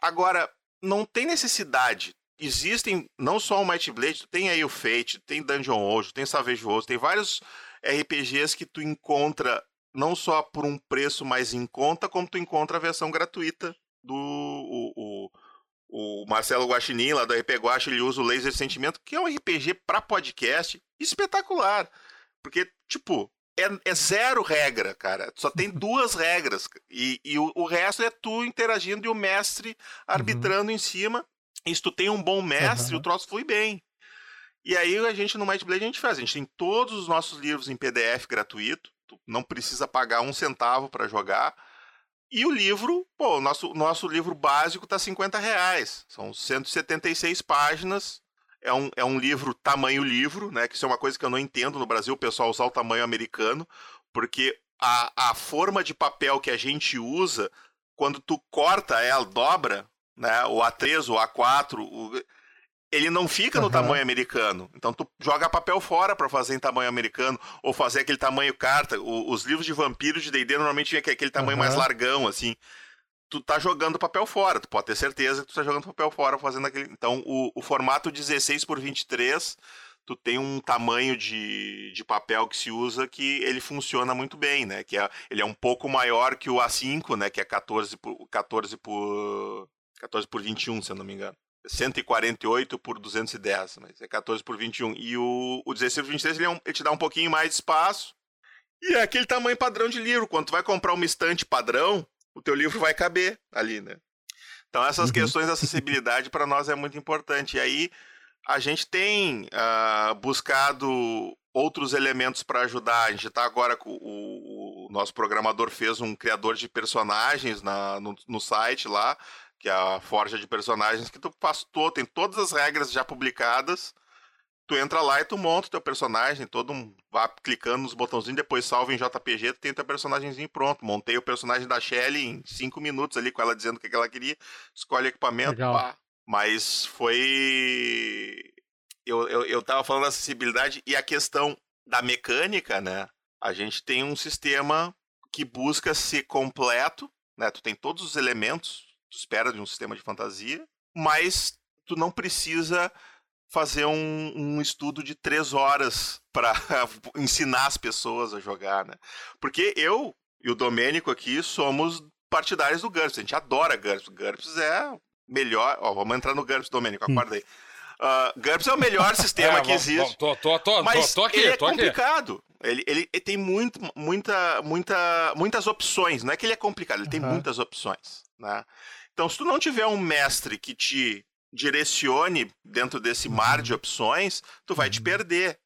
Agora, não tem necessidade. Existem não só o Might Blade, tem aí o Fate, tem Dungeon World, tem Savage Worlds, tem vários RPGs que tu encontra não só por um preço mais em conta, como tu encontra a versão gratuita do o, o, o Marcelo Guaxinim, lá do RP Guax, ele usa o Laser Sentimento, que é um RPG para podcast espetacular. Porque, tipo, é, é, zero regra, cara. Só tem (laughs) duas regras. E, e o, o, resto é tu interagindo e o mestre arbitrando uhum. em cima. E se tu tem um bom mestre, uhum. o troço flui bem. E aí a gente no Might Blade a gente faz. A gente tem todos os nossos livros em PDF gratuito. Tu não precisa pagar um centavo para jogar. E o livro, pô, o nosso, nosso livro básico tá 50 reais. São 176 páginas é um, é um livro tamanho livro, né? Que isso é uma coisa que eu não entendo no Brasil, o pessoal usar o tamanho americano, porque a, a forma de papel que a gente usa, quando tu corta ela, dobra, né? O A3, o A4, o, ele não fica no uhum. tamanho americano. Então tu joga papel fora para fazer em tamanho americano ou fazer aquele tamanho carta. O, os livros de vampiro de D&D normalmente vem aquele tamanho uhum. mais largão assim tu tá jogando papel fora, tu pode ter certeza que tu tá jogando papel fora fazendo aquele. Então, o, o formato 16 por 23, tu tem um tamanho de, de papel que se usa que ele funciona muito bem, né? Que é, ele é um pouco maior que o A5, né? Que é 14 por, 14 por, 14 por 21, se eu não me engano. 148 por 210, mas é 14 por 21. E o, o 16 por 23 ele, é um, ele te dá um pouquinho mais de espaço E é aquele tamanho padrão de livro. Quando tu vai comprar uma estante padrão, o teu livro vai caber ali, né? Então essas Uhum. questões de acessibilidade para nós é muito importante. E aí a gente tem ah, buscado outros elementos para ajudar. A gente está agora com o, o nosso programador fez um criador de personagens na, no, no site lá, que é a Forja de Personagens, que tu todo, tem todas as regras já publicadas. Tu entra lá e tu monta o teu personagem, todo um. Vai clicando nos botãozinhos, depois salva em JPG, tu tem teu personagemzinho pronto. Montei o personagem da Shelly em cinco minutos ali, com ela dizendo o que que ela queria, escolhe o equipamento, Legal. pá. Mas foi. Eu, eu, eu tava falando da acessibilidade e a questão da mecânica, né? A gente tem um sistema que busca ser completo, né? Tu tem todos os elementos, tu espera de um sistema de fantasia, mas tu não precisa fazer um, um estudo de três horas para (laughs) ensinar as pessoas a jogar, né? Porque eu e o Domênico aqui somos partidários do GURPS. A gente adora GURPS. GURPS é melhor. Ó, vamos entrar no GURPS, Domênico, acorda aí. Uh, GURPS é o melhor (laughs) sistema É, que existe. vamos- Tô, tô, tô, Mas tô, tô aqui, ele é tô aqui. complicado. Ele, ele, ele tem muito, muita, muita, muitas opções. Não é que ele é complicado, ele tem Aham. muitas opções. Né? Então, se tu não tiver um mestre que te direcione dentro desse mar de opções, tu vai te Uhum. perder.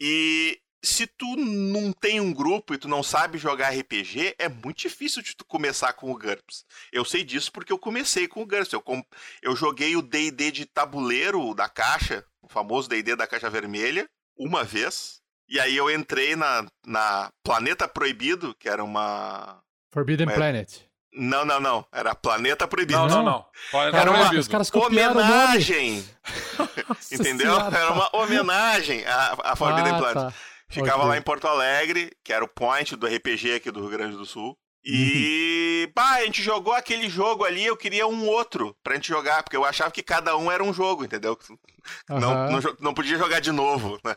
E se tu não tem um grupo e tu não sabe jogar RPG, é muito difícil de tu começar com o GURPS. Eu sei disso porque eu comecei com o GURPS. Eu, com- eu joguei o D&D de tabuleiro da caixa, o famoso D&D da caixa vermelha, uma vez. E aí eu entrei na, na Planeta Proibido, que era uma... Forbidden Mas- Planet. Não, não, não. Era Planeta Proibido. Não, não, Não. não. Planeta Era uma-. Os caras. Homenagem! (laughs) Entendeu? Senhora. Era uma homenagem à, à Forbidden Ah, Planet. tá. Ficava Ok. lá em Porto Alegre, que era o point do RPG aqui do Rio Grande do Sul. Uhum. E, pá, a gente jogou aquele jogo ali, eu queria um outro pra gente jogar, porque eu achava que cada um era um jogo, entendeu? (laughs) Não, Aham. não, jo- não podia jogar de novo, né?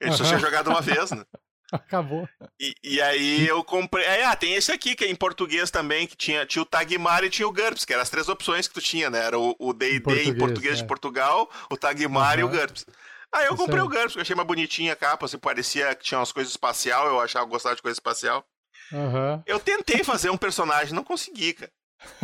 A gente só Aham. tinha jogado uma vez, né? (laughs) (laughs) Acabou. E, e aí eu comprei. aí, ah, tem esse aqui que é em português também, que tinha, tinha o Tagmar e tinha o GURPS, que eram as três opções que tu tinha, né? Era o D&D em português, português, é. de Portugal, o Tagmar e o. GURPS. Aí eu Isso comprei aí. o GURPS, porque achei mais bonitinha a capa, assim, parecia que tinha umas coisas espacial, eu achava gostava de coisa espacial. Aham. Eu tentei fazer um personagem, não consegui, cara.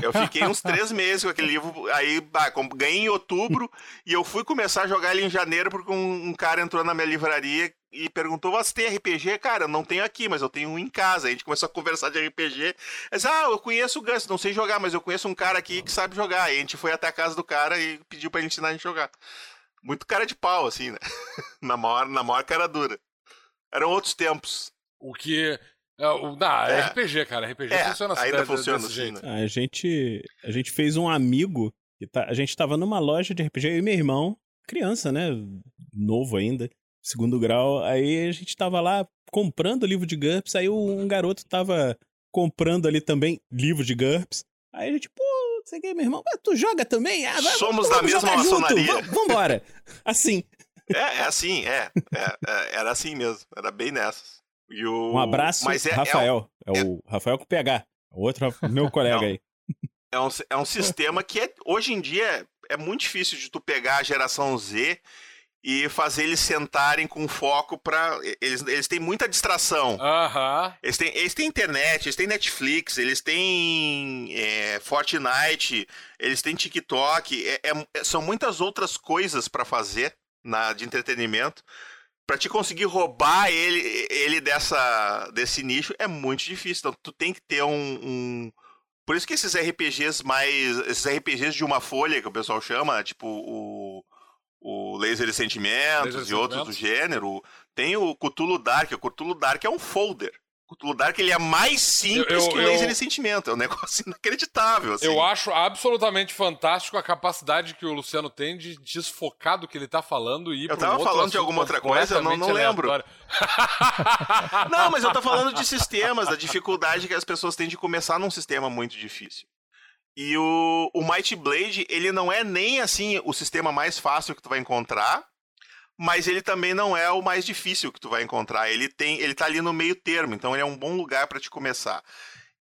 Eu fiquei uns três (laughs) meses com aquele livro, aí bah, ganhei em outubro e eu fui começar a jogar ele em janeiro porque um, um cara entrou na minha livraria e perguntou: Você tem RPG? Cara, eu não tenho aqui, mas eu tenho um em casa. Aí a gente começou a conversar de RPG. Eu disse, ah, eu conheço o Gus, não sei jogar, mas eu conheço um cara aqui que sabe jogar. Aí a gente foi até a casa do cara e pediu pra ele ensinar a gente a jogar. Muito cara de pau, assim, né? (laughs) na, maior, na maior cara dura. Eram outros tempos. O que. É, o, não, é, É. RPG, cara. RPG É, funciona assim. ainda de- funciona desse assim, jeito. né? A gente, a gente fez um amigo. Que tá, a gente tava numa loja de RPG, eu e meu irmão, criança, né? Novo ainda, segundo grau. Aí a gente tava lá comprando livro de GURPS. Aí um garoto tava comprando ali também livro de GURPS. Aí a gente, pô, você que meu irmão, "Ah, tu joga também? Ah, vai, Somos vamos da mesma jogar junto, maçonaria." va- Vambora. (laughs) Assim. É, é assim, é, é, é, Era assim mesmo. Era bem nessas. E o... Um abraço, Mas é, é Rafael. É, o Rafael com PH. O outro, meu colega aí. É um, é um sistema que é, hoje em dia é, é muito difícil de tu pegar a geração Z e fazer eles sentarem com foco pra. Eles, eles têm muita distração. Aham. Eles têm, eles têm internet, eles têm Netflix, eles têm é, Fortnite, eles têm TikTok. é- é- são muitas outras coisas pra fazer na, de entretenimento. Pra te conseguir roubar ele, ele dessa, desse nicho é muito difícil. Então, tu tem que ter um, um- Por isso que esses RPGs mais. Esses RPGs de uma folha, que o pessoal chama, tipo o. O Laser e Sentimentos Laser e outros do gênero. Tem o Cthulhu Dark. O Cthulhu Dark é um folder. O Cthulhu Dark ele é mais simples Eu- eu- que Laser eu- e Sentimento. É um (laughs) negócio inacreditável. Assim. Eu acho absolutamente fantástico a capacidade que o Luciano tem de desfocar do que ele tá falando e ir Eu um tava outro falando de alguma outra coisa, eu não- não lembro. (laughs) Não, mas eu tô falando de (laughs) sistemas, da dificuldade que as pessoas têm de começar num sistema muito difícil. E o, o Might Blade, ele não é nem assim o sistema mais fácil que tu vai encontrar, mas ele também não é o mais difícil que tu vai encontrar. Ele tem, ele tá ali no meio termo, então ele é um bom lugar pra te começar.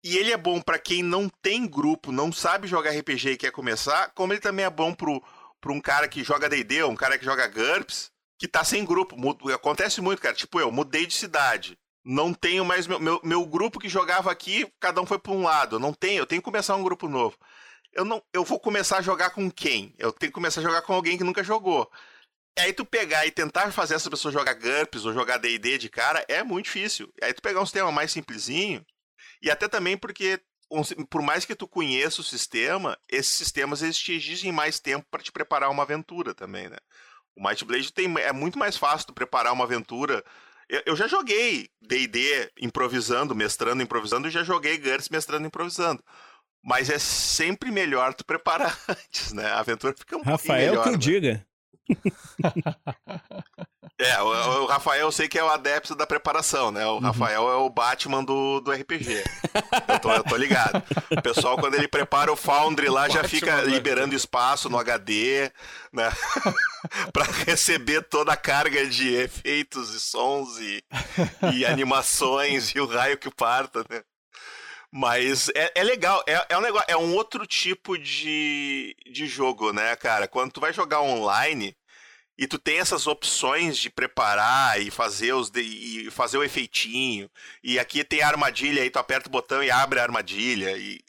E ele é bom pra quem não tem grupo, não sabe jogar RPG e quer começar, como ele também é bom pro, pro um cara que joga D&D, um cara que joga GURPS, que tá sem grupo. Acontece muito, cara. Tipo, eu mudei de cidade. Não tenho mais meu, meu, meu grupo que jogava aqui, cada um foi para um lado. Não tenho, eu tenho que começar um grupo novo. Eu não, eu vou começar a jogar com quem? Eu tenho que começar a jogar com alguém que nunca jogou. Aí tu pegar e tentar fazer essa pessoa jogar GURPS ou jogar D&D de cara é muito difícil. Aí tu pegar um sistema mais simplesinho, e até também porque por mais que tu conheça o sistema, esses sistemas eles te exigem mais tempo para te preparar uma aventura também, né? O Might Blade tem, é muito mais fácil tu preparar uma aventura. Eu, já joguei D&D improvisando, mestrando, improvisando, e já joguei GURPS mestrando, improvisando. Mas é sempre melhor tu preparar (laughs) antes, né? A aventura fica um Rafael melhor, que eu né? diga. É, o, o, Rafael eu sei que é o adepto da preparação, né? O uhum. Rafael é o Batman do, do RPG. eu, tô, eu tô ligado. O pessoal, quando ele prepara o Foundry lá, já fica liberando espaço no HD, né? (laughs) pra receber toda a carga de efeitos e sons e, e animações e o raio que parta, né? Mas é, é legal, é, é, um negócio, é um outro tipo de, de jogo, né, cara? Quando tu vai jogar online e tu tem essas opções de preparar e fazer os de, e fazer o efeitinho, e aqui tem a armadilha, aí tu aperta o botão e abre a armadilha, e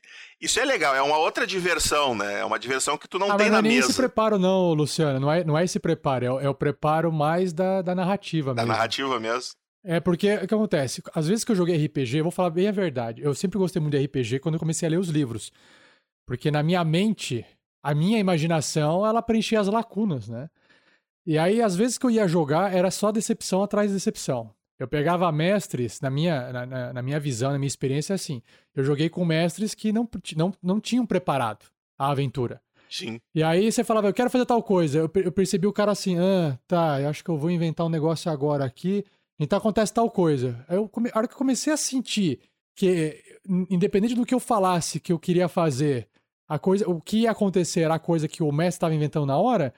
isso é legal, é uma outra diversão, né? É uma diversão que tu não ah, tem mas na não é nem mesa. esse preparo não, Luciano, não é, não é esse preparo, é, é o preparo mais da, da narrativa da mesmo. Da narrativa mesmo. É porque o que acontece? Às vezes que eu joguei RPG, eu vou falar bem a verdade. Eu sempre gostei muito de RPG quando eu comecei a ler os livros. Porque na minha mente, a minha imaginação, ela preenchia as lacunas, né? E aí, às vezes que eu ia jogar, era só decepção atrás de decepção. Eu pegava mestres, na minha, na, na, na minha visão, na minha experiência, assim. Eu joguei com mestres que não, não, não tinham preparado a aventura. Sim. E aí você falava, eu quero fazer tal coisa. Eu, eu percebi o cara assim, ah, tá, eu acho que eu vou inventar um negócio agora aqui. Então acontece tal coisa. Aí eu come... A hora que eu comecei a sentir que, independente do que eu falasse que eu queria fazer, a coisa, o que ia acontecer era a coisa que o mestre estava inventando na hora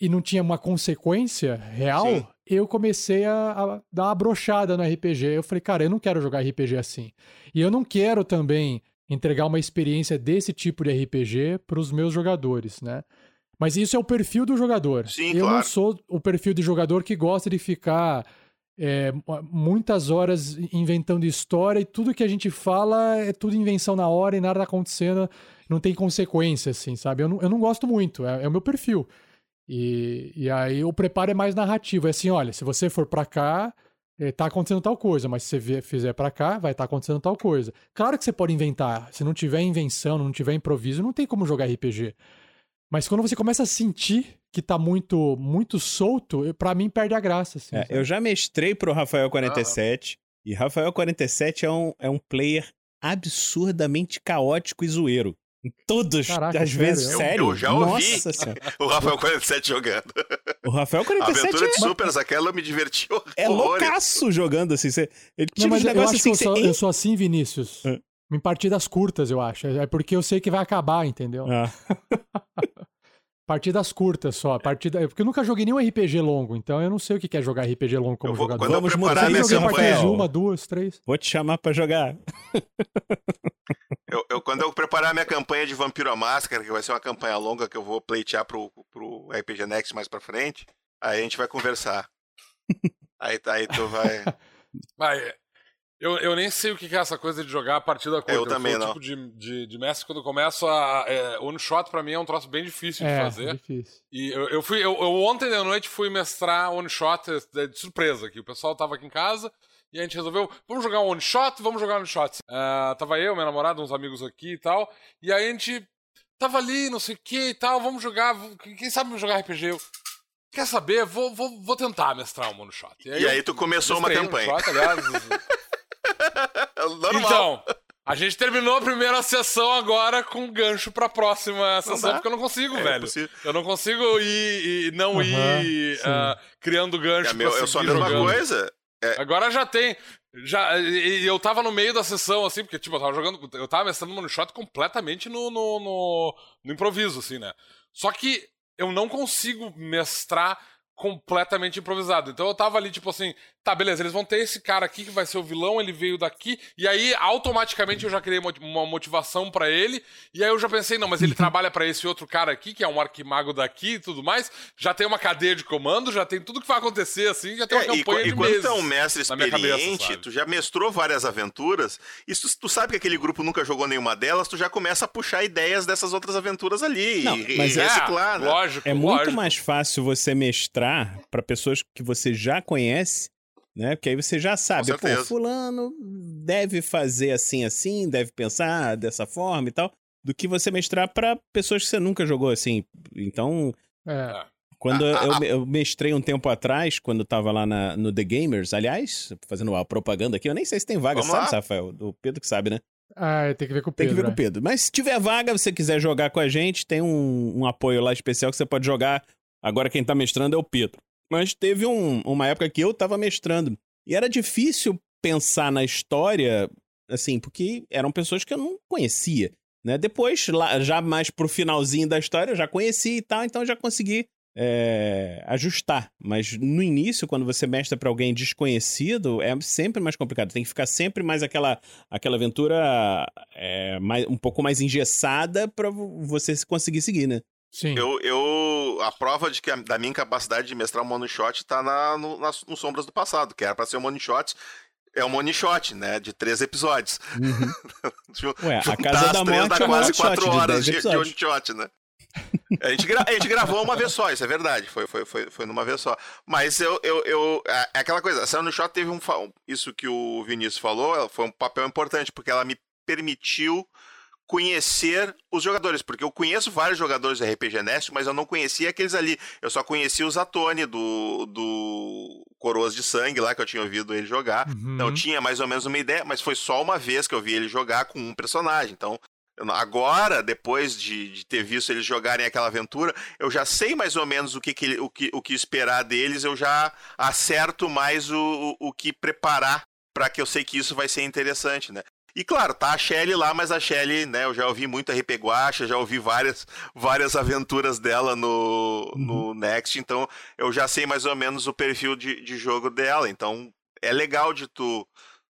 e não tinha uma consequência real, Sim. eu comecei a, a, dar uma brochada no RPG. Eu falei, cara, eu não quero jogar RPG assim. E eu não quero também entregar uma experiência desse tipo de RPG para os meus jogadores, né? Mas isso é o perfil do jogador. Sim, eu claro. não sou o perfil de jogador que gosta de ficar é, muitas horas inventando história e tudo que a gente fala é tudo invenção na hora e nada tá acontecendo, não tem consequência, assim, sabe? Eu não, eu não gosto muito, é, é o meu perfil. E, e aí o preparo é mais narrativo, é assim, olha, se você for para cá, é, tá acontecendo tal coisa, mas se você fizer para cá, vai estar tá acontecendo tal coisa. Claro que você pode inventar, se não tiver invenção, não tiver improviso, não tem como jogar RPG. Mas quando você começa a sentir que tá muito muito solto, para mim perde a graça. Assim, é, eu já mestrei pro Rafael 47, ah. e Rafael 47 é um, é um player absurdamente caótico e zoeiro. Em todas Caraca, as vezes, sério. sério. Eu, eu já ouvi (laughs) o Rafael 47 jogando. O Rafael 47 A aventura é... de Supers, aquela eu me diverti É loucaço jogando, assim. Você... Ele tira Não, mas os negócios assim... Eu, sou, eu sou assim, Vinícius. É. Em partidas curtas, eu acho. É porque eu sei que vai acabar, entendeu? Ah. (laughs) Partidas curtas só. Partida... Porque eu nunca joguei nenhum RPG longo, então eu não sei o que é jogar RPG longo como vou, jogador. Quando Vamos eu mudar minha isso, joguei partidas de Rafael. uma, duas, três. Vou te chamar pra jogar. Eu, eu, quando eu preparar minha campanha de Vampiro à Máscara, que vai ser uma campanha longa que eu vou pleitear pro, pro RPG Next mais pra frente, aí a gente vai conversar. (laughs) aí, aí tu vai. Vai, eu, eu nem sei o que é essa coisa de jogar a partida curta. Eu também sou o não. tipo de, de, de mestre quando eu começo a. É, one shot pra mim é um troço bem difícil de É, fazer. difícil. E eu, eu fui. Eu, eu ontem de noite fui mestrar one shot de, de surpresa aqui. O pessoal tava aqui em casa e a gente resolveu, vamos jogar um one shot, vamos jogar um one shot. Ah, tava eu, minha namorada, uns amigos aqui e tal. E aí a gente tava ali, não sei o que e tal, vamos jogar. Quem sabe jogar RPG? Eu, Quer saber? Vou, vou, vou tentar mestrar um one shot. E aí eu tu começou uma um campanha. shot, aliás, (laughs) Normal. Então, a gente terminou a primeira sessão agora com gancho pra próxima sessão, porque eu não consigo, É velho. impossível. Eu não consigo ir e não Aham, ir ah, criando gancho É meu- pra eu sou a mesma jogando. coisa. Agora já tem. Já, e eu tava no meio da sessão, assim, porque, tipo, eu tava jogando. Eu tava mestrando one shot completamente no, no, no, no improviso, assim, né? Só que eu não consigo mestrar completamente improvisado. Então eu tava ali, tipo assim, tá, beleza, eles vão ter esse cara aqui que vai ser o vilão, ele veio daqui, e aí automaticamente eu já criei uma motivação para ele, e aí eu já pensei, não, mas ele trabalha para esse outro cara aqui, que é um arquimago daqui e tudo mais, já tem uma cadeia de comando, já tem tudo que vai acontecer, assim, já tem uma é, campanha e, de e quando meses tu é um mestre experiente, cabeça, tu já mestrou várias aventuras, e tu, tu, sabe que aquele grupo nunca jogou nenhuma delas, tu já começa a puxar ideias dessas outras aventuras ali, não, e, mas e é, reciclar, né? Lógico, é lógico. muito mais fácil você mestrar para pessoas que você já conhece né? Porque aí você já sabe, pô, fulano deve fazer assim, assim, deve pensar dessa forma e tal, do que você mestrar para pessoas que você nunca jogou assim. Então, é. quando eu, eu, mestrei um tempo atrás, quando tava lá na, no The Gamers, aliás, fazendo uma propaganda aqui, eu nem sei se tem vaga, sabe, lá. Rafael? O Pedro que sabe, né? Ah, tem que ver com o Pedro. Tem que ver com o né? Pedro. Mas se tiver vaga, você quiser jogar com a gente, tem um, um apoio lá especial que você pode jogar. Agora quem tá mestrando é o Pedro. Mas teve um, uma época que eu tava mestrando. E era difícil pensar na história, assim, porque eram pessoas que eu não conhecia. Né? Depois, lá, já mais pro finalzinho da história, eu já conheci e tal, então já consegui é, ajustar. Mas no início, quando você mestra para alguém desconhecido, é sempre mais complicado. Tem que ficar sempre mais aquela, aquela aventura é, mais, um pouco mais engessada para você conseguir seguir, né? Sim. Eu, eu, a prova de que a, da minha incapacidade de mestrar um one shot tá na, no, nas, no Sombras do Passado, que era pra ser um one shot. É um one shot, né? De três episódios. Uhum. (laughs) Ué, a Casa da Morte dá é quase quatro shot horas de, de, de one shot, né? A gente, a gente gravou uma vez só, isso é verdade. Foi, foi, foi, foi numa vez só. Mas eu. eu, eu é, é aquela coisa, a One Shot teve um. Isso que o Vinícius falou, foi um papel importante, porque ela me permitiu conhecer os jogadores, porque eu conheço vários jogadores do RPG Nest, mas eu não conhecia aqueles ali. Eu só conhecia o Zatoni do, do Coroas de Sangue lá, que eu tinha ouvido ele jogar. Uhum. Então tinha mais ou menos uma ideia, mas foi só uma vez que eu vi ele jogar com um personagem. Então, agora, depois de, de ter visto eles jogarem aquela aventura, eu já sei mais ou menos o que, que, o que, o que esperar deles, eu já acerto mais o, o, o que preparar para que eu sei que isso vai ser interessante, né? E claro, tá a Shelly lá, mas a Shelly, né, eu já ouvi muito RP Guacha, já ouvi várias, várias aventuras dela no, uhum. no Next, então eu já sei mais ou menos o perfil de, de jogo dela. Então é legal de tu,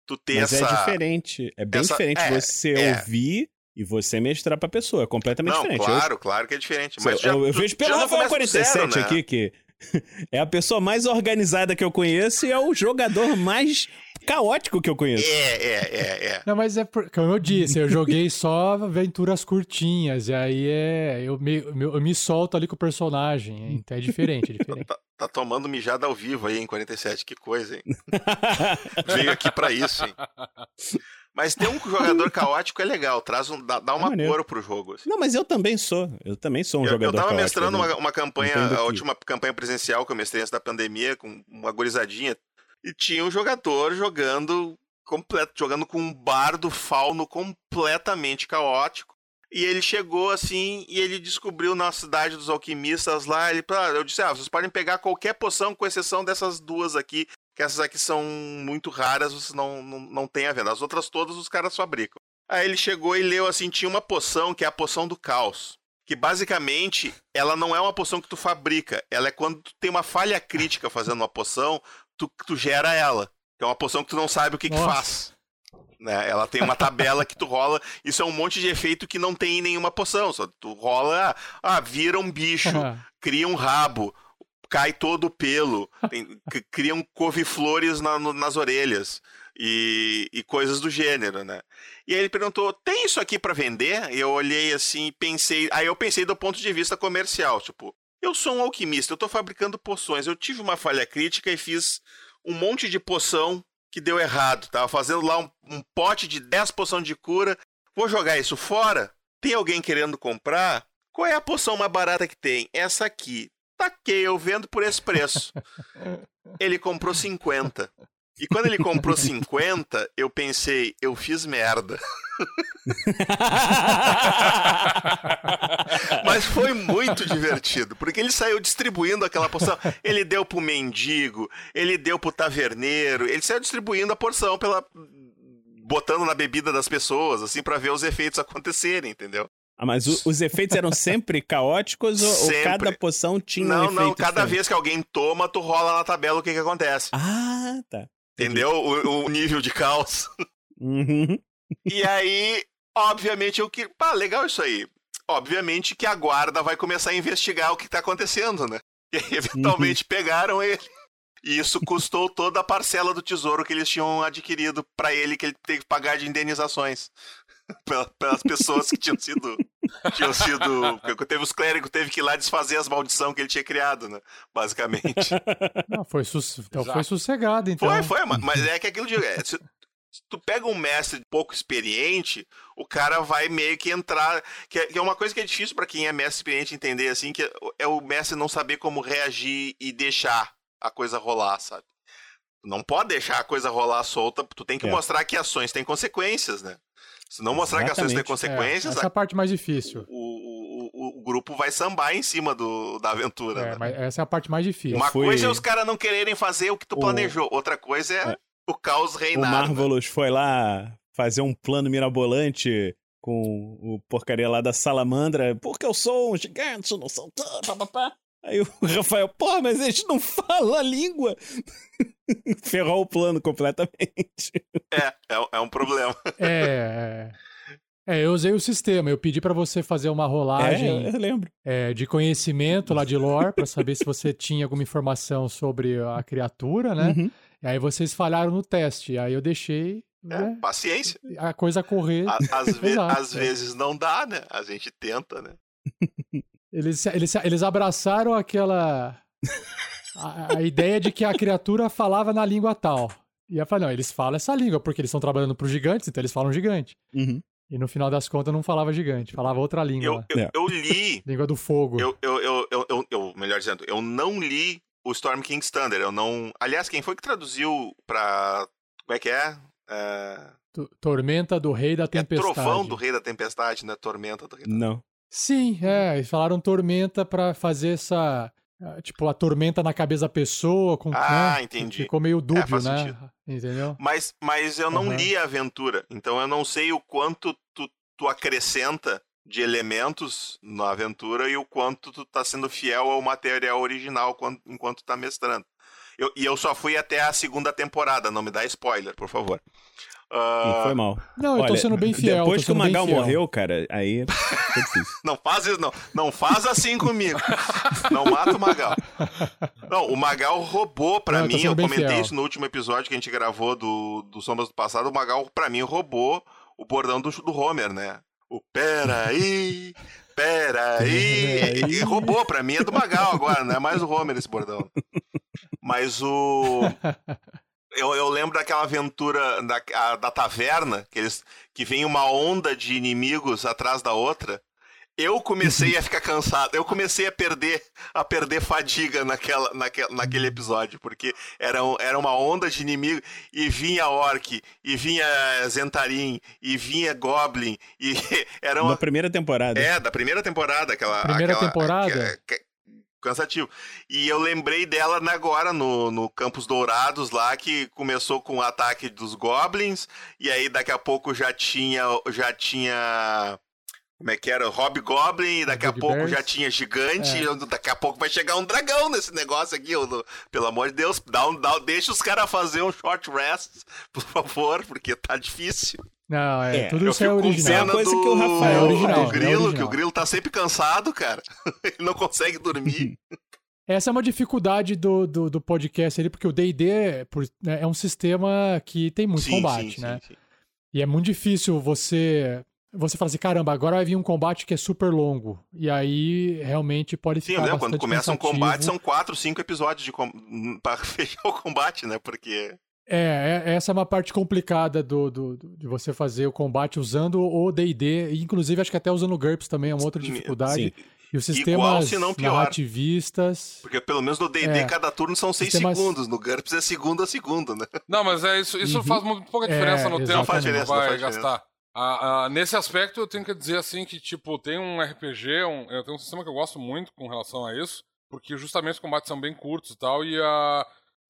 tu ter mas essa. Mas é diferente. É bem essa, diferente é, você é. ouvir e você mestrar pra pessoa. É completamente Não, diferente. Claro, eu, claro que é diferente. Mas eu, já, eu, eu vejo pelo Rafael 47 zero, né? aqui que (laughs) é a pessoa mais organizada que eu conheço e é o jogador mais caótico que eu conheço. É, é, é, é. (laughs) Não, mas é por, como eu disse, eu joguei só aventuras curtinhas, e aí é. Eu me, eu me solto ali com o personagem. Então é diferente, é diferente. Tá, tá, tomando mijada ao vivo aí em 47, que coisa, hein? (laughs) Veio aqui pra isso, hein? Mas ter um jogador caótico é legal, traz um, dá, dá uma é cor pro jogo. Assim. Não, mas eu também sou. Eu também sou um eu, jogador caótico. Eu tava caótico, mestrando uma, uma, campanha, a última campanha presencial que eu mestrei antes da pandemia, com uma gorizadinha. E tinha um jogador jogando completo, jogando com um bardo fauno completamente caótico. E ele chegou assim e ele descobriu na cidade dos alquimistas lá. Ele, eu disse: Ah, vocês podem pegar qualquer poção, com exceção dessas duas aqui que essas aqui são muito raras, você não, não, não tem a venda. As outras todas os caras fabricam. Aí ele chegou e leu assim, tinha uma poção que é a poção do caos. Que basicamente, ela não é uma poção que tu fabrica. Ela é quando tu tem uma falha crítica fazendo uma poção, tu, tu gera ela. É uma poção que tu não sabe o que, que faz. Né? Ela tem uma tabela que tu rola. Isso é um monte de efeito que não tem em nenhuma poção. Só tu rola, ah, vira um bicho, (laughs) cria um rabo, cai todo o pelo, tem, criam couve-flores na, nas orelhas e, e, coisas do gênero, né? E aí ele perguntou: tem isso aqui para vender? E eu olhei assim e pensei. Aí eu pensei do ponto de vista comercial, tipo, eu sou um alquimista, eu tô fabricando poções, eu tive uma falha crítica e fiz um monte de poção que deu errado. Tava fazendo lá um, um pote de 10 poções de cura. Vou jogar isso fora? Tem alguém querendo comprar? Qual é a poção mais barata que tem? Essa aqui taquei, eu vendo por esse preço. (laughs) ele comprou 50. E quando ele comprou 50, eu pensei, eu fiz merda. (laughs) Mas foi muito divertido, porque ele saiu distribuindo aquela porção. Ele deu pro mendigo, ele deu pro taverneiro, ele saiu distribuindo a porção pela botando na bebida das pessoas, assim, para ver os efeitos acontecerem, entendeu? Ah, mas o- os efeitos eram sempre caóticos ou, ou Sempre. cada poção tinha um não, efeito não, cada diferente? vez que alguém toma, tu rola na tabela o que que acontece. Ah, tá. Entendeu? O, o nível de caos. Uhum. (laughs) E aí, obviamente, eu que. Pá, legal isso aí. Obviamente que a guarda vai começar a investigar o que tá acontecendo, né? (laughs) E aí, eventualmente pegaram ele. E isso custou toda a parcela do tesouro que eles tinham adquirido pra ele, que ele teve que pagar de indenizações. (laughs) Pela- Pelas pessoas que tinham sido. Tinham sido. porque Teve os clérigos, teve que ir lá desfazer as maldições que ele tinha criado, né? Basicamente. (laughs) Não, foi, sus- então Exato. foi sossegado, então. Foi, foi, ma- mas é que aquilo de. é, se, se tu pega um mestre pouco experiente, o cara vai meio que entrar. Que é, que é uma coisa que é difícil pra quem é mestre experiente entender, assim, que é, o mestre não saber como reagir e deixar a coisa rolar, sabe? Tu não pode deixar a coisa rolar solta, tu tem que É. mostrar que ações têm consequências, né? Se não mostrar que ações têm Exatamente. É, consequências, essa é a parte mais difícil. o, o, o, o grupo vai sambar em cima do, da aventura. É, né? mas essa é a parte mais difícil. Uma fui- coisa é os caras não quererem fazer o que tu O- planejou, outra coisa é, É. o caos O reinar. né? Marvelous foi lá fazer um plano mirabolante com o porcaria lá da salamandra, porque eu sou um gigante, não sou... papapá. Aí o (laughs) Rafael, pô, mas eles não falam a língua. (laughs) Ferrou o plano completamente. É, é, é um problema. É, é. É, eu usei o sistema. Eu pedi pra você fazer uma É, rolagem eu lembro. é, de conhecimento lá de lore pra saber se você tinha alguma informação sobre a criatura, né? Uhum. E aí vocês falharam no teste. Aí eu deixei É, né, paciência. a coisa correr. A- Às, (laughs) ve- Exato, às é. vezes não dá, né? A gente tenta, né? Eles, eles, eles abraçaram aquela. A, a ideia de que a criatura falava na língua tal. E eu falei, não, eles falam essa língua, porque eles estão trabalhando para gigantes, então eles falam gigante. Uhum. E no final das contas não falava gigante, falava outra língua. Eu, eu, É. eu li, Língua do fogo. eu, eu, eu, eu, eu- eu- melhor dizendo, eu não li o Storm King's Thunder. Eu não. Aliás, quem foi que traduziu pra. Como é que é? É, Tormenta do Rei da é Tempestade. Trovão do Rei da Tempestade, né? Tormenta do Rei da Não. Sim, é. Eles falaram tormenta pra fazer essa. ah, Tipo, a tormenta na cabeça da pessoa. Com, Ah, né? entendi. Ficou meio dúbio, faz né? sentido. Entendeu? Mas, mas eu não Aham. li a aventura, então eu não sei o quanto tu, tu acrescenta de elementos na aventura e o quanto tu tá sendo fiel ao material original enquanto tá mestrando. Eu- e eu só fui até a segunda temporada, não me dá spoiler, por favor. Ah, Não foi mal. Não, eu tô Olha, sendo bem fiel. Depois que o Magal fiel. morreu, cara, aí difícil. Não faz isso, não. Não faz assim comigo. Não mata o Magal. Não, o Magal roubou pra Não, eu mim. Eu bem comentei fiel. isso no último episódio que a gente gravou do, do Sombras do Passado. O Magal, pra mim, roubou o bordão do, do Homer, né? O peraí, peraí. Peraí. E roubou, pra mim é do Magal agora, não é mais o Homer esse bordão. Mas o. Eu, eu lembro daquela aventura da, a- da taverna, que, eles, que vem uma onda de inimigos atrás da outra. Eu comecei a ficar cansado, eu comecei a perder a perder fadiga naquela, naquela, naquele episódio, porque era, um- era uma onda de inimigo e vinha Orc, e vinha Zentarim, e vinha Goblin, e (laughs) era uma, Na primeira temporada. é, da primeira temporada, aquela. Primeira aquela- temporada? aquela- cansativo. E eu lembrei dela agora no, no Campos Dourados lá, que começou com o ataque dos Goblins, e aí daqui a pouco já tinha. Já tinha. Como é que era? Hobgoblin, e daqui a pouco Bugbears. já tinha gigante, É. e daqui a pouco vai chegar um dragão nesse negócio aqui. ô, Pelo amor de Deus, dá um, dá, deixa os caras fazer um short rest, (laughs) por favor, porque tá difícil. Não, é, É, tudo isso é original. pena coisa do, que o Rafael- É original, do é Grilo, original. que o Grilo tá sempre cansado, cara. (laughs) Ele não consegue dormir. (laughs) Essa é uma dificuldade do, do, do podcast ali, porque o D&D é, né, é um sistema que tem muito Sim, combate, sim, né? sim, sim. E é muito difícil você você falar assim, caramba, agora vai vir um combate que é super longo. E aí realmente pode Sim, ficar eu lembro, quando começa um cansativo. combate, são quatro, cinco episódios de com... pra (laughs) fechar o combate, né? Porque. É, é- essa é uma parte complicada do, do- do- de você fazer o combate usando o D&D, e inclusive acho que até usando o GURPS também é uma outra dificuldade. sim. E os Igual, sistemas se não pior. narrativistas... Porque pelo menos no DD É. cada turno são seis Sistemas- segundos. No GURPS é segundo a segundo, né? Não, mas é isso, isso Uhum. faz muito pouca diferença É, no tempo que não vai gastar. Ah, ah, nesse aspecto, eu tenho que dizer assim que, tipo, tem um RPG, um, eu tenho um sistema que eu gosto muito com relação a isso, porque justamente os combates são bem curtos e tal, e ah,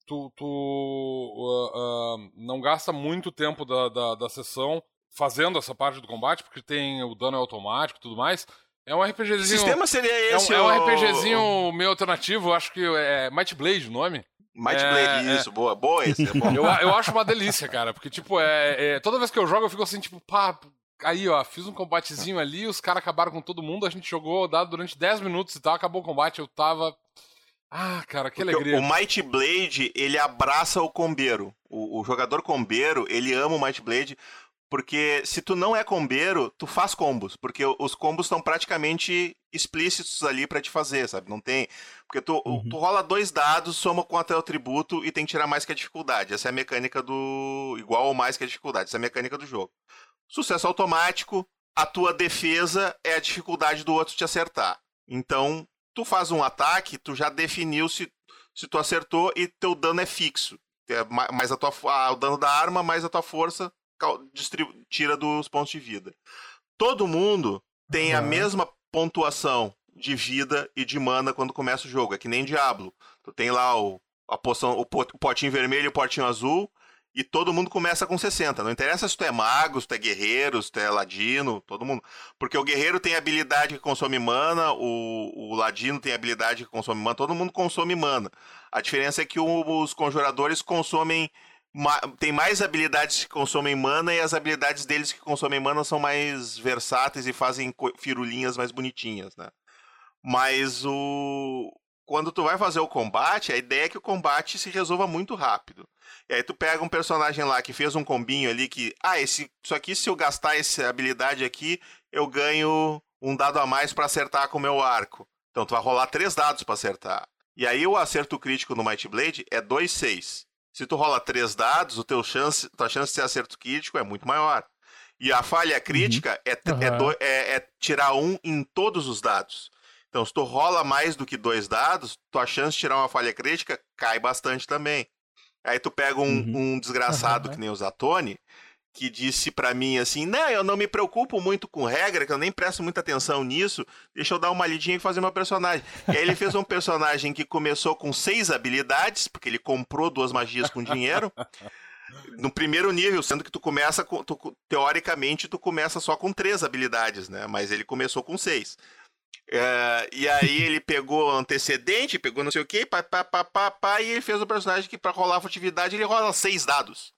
tu, tu ah, ah, não gasta muito tempo da, da, da sessão fazendo essa parte do combate, porque tem o dano automático e tudo mais. É um Que RPGzinho. sistema seria é, esse? um, é um RPGzinho meio alternativo, acho que é Might Blade o nome. Might É, Blade, é. isso, boa, boa esse. É bom. (laughs) Eu, eu acho uma delícia, cara, porque, tipo, é, é- toda vez que eu jogo, eu fico assim, tipo, pá, aí, ó, fiz um combatezinho ali, os caras acabaram com todo mundo, a gente jogou o dado durante 10 minutos e tal, acabou o combate, eu tava. Ah, cara, que Porque alegria. O Might Blade, ele abraça o combeiro. O, o jogador combeiro, ele ama o Might Blade, porque se tu não é combeiro, tu faz combos, porque os combos estão praticamente explícitos ali pra te fazer, sabe? Não tem... Porque tu, Uhum. tu rola dois dados, soma com até o tributo e tem que tirar mais que a dificuldade. Essa é a mecânica do... Igual ou mais que a dificuldade, essa é a mecânica do jogo. Sucesso automático, a tua defesa é a dificuldade do outro te acertar. Então, tu faz um ataque, tu já definiu se, se tu acertou e teu dano é fixo. É ma- mais a tua, fo- ah, o dano da arma, mais a tua força, tira dos pontos de vida. Todo mundo tem a Aham. mesma pontuação de vida e de mana quando começa o jogo. É que nem Diablo. Tu tem lá o, a poção, o potinho vermelho e o potinho azul. E todo mundo começa com 60. Não interessa se tu é mago, se tu é guerreiro, se tu é ladino, todo mundo. Porque o guerreiro tem habilidade que consome mana, o, o ladino tem habilidade que consome mana, todo mundo consome mana. A diferença é que o- os conjuradores consomem. ma- Tem mais habilidades que consomem mana e as habilidades deles que consomem mana são mais versáteis e fazem firulinhas mais bonitinhas, né? Mas o. Quando tu vai fazer o combate, a ideia é que o combate se resolva muito rápido. E aí tu pega um personagem lá que fez um combinho ali que, ah, esse, isso aqui, se eu gastar essa habilidade aqui, eu ganho um dado a mais pra acertar com o meu arco. Então tu vai rolar três dados pra acertar. E aí o acerto crítico no Might Blade é 2, 6. Se tu rola três dados, o teu chance, tua chance de ser acerto crítico é muito maior. E a falha crítica é, t- é Aham. do- é- é tirar um em todos os dados. Então, se tu rola mais do que dois dados, tua chance de tirar uma falha crítica cai bastante também. Aí tu pega um, Uhum. um desgraçado que nem o Zatoni, que disse pra mim assim: Não, eu não me preocupo muito com regra, que eu nem presto muita atenção nisso, deixa eu dar uma lidinha e fazer meu personagem. E aí ele fez um personagem que começou com seis habilidades, porque ele comprou duas magias com dinheiro. (laughs) No primeiro nível, sendo que tu começa com. tu- teoricamente, tu começa só com três habilidades, né? Mas ele começou com seis. É, e aí ele pegou antecedente, pegou não sei o que, pá, pá, pá, pá, pá, e ele fez um personagem que pra rolar furtividade ele rola seis dados.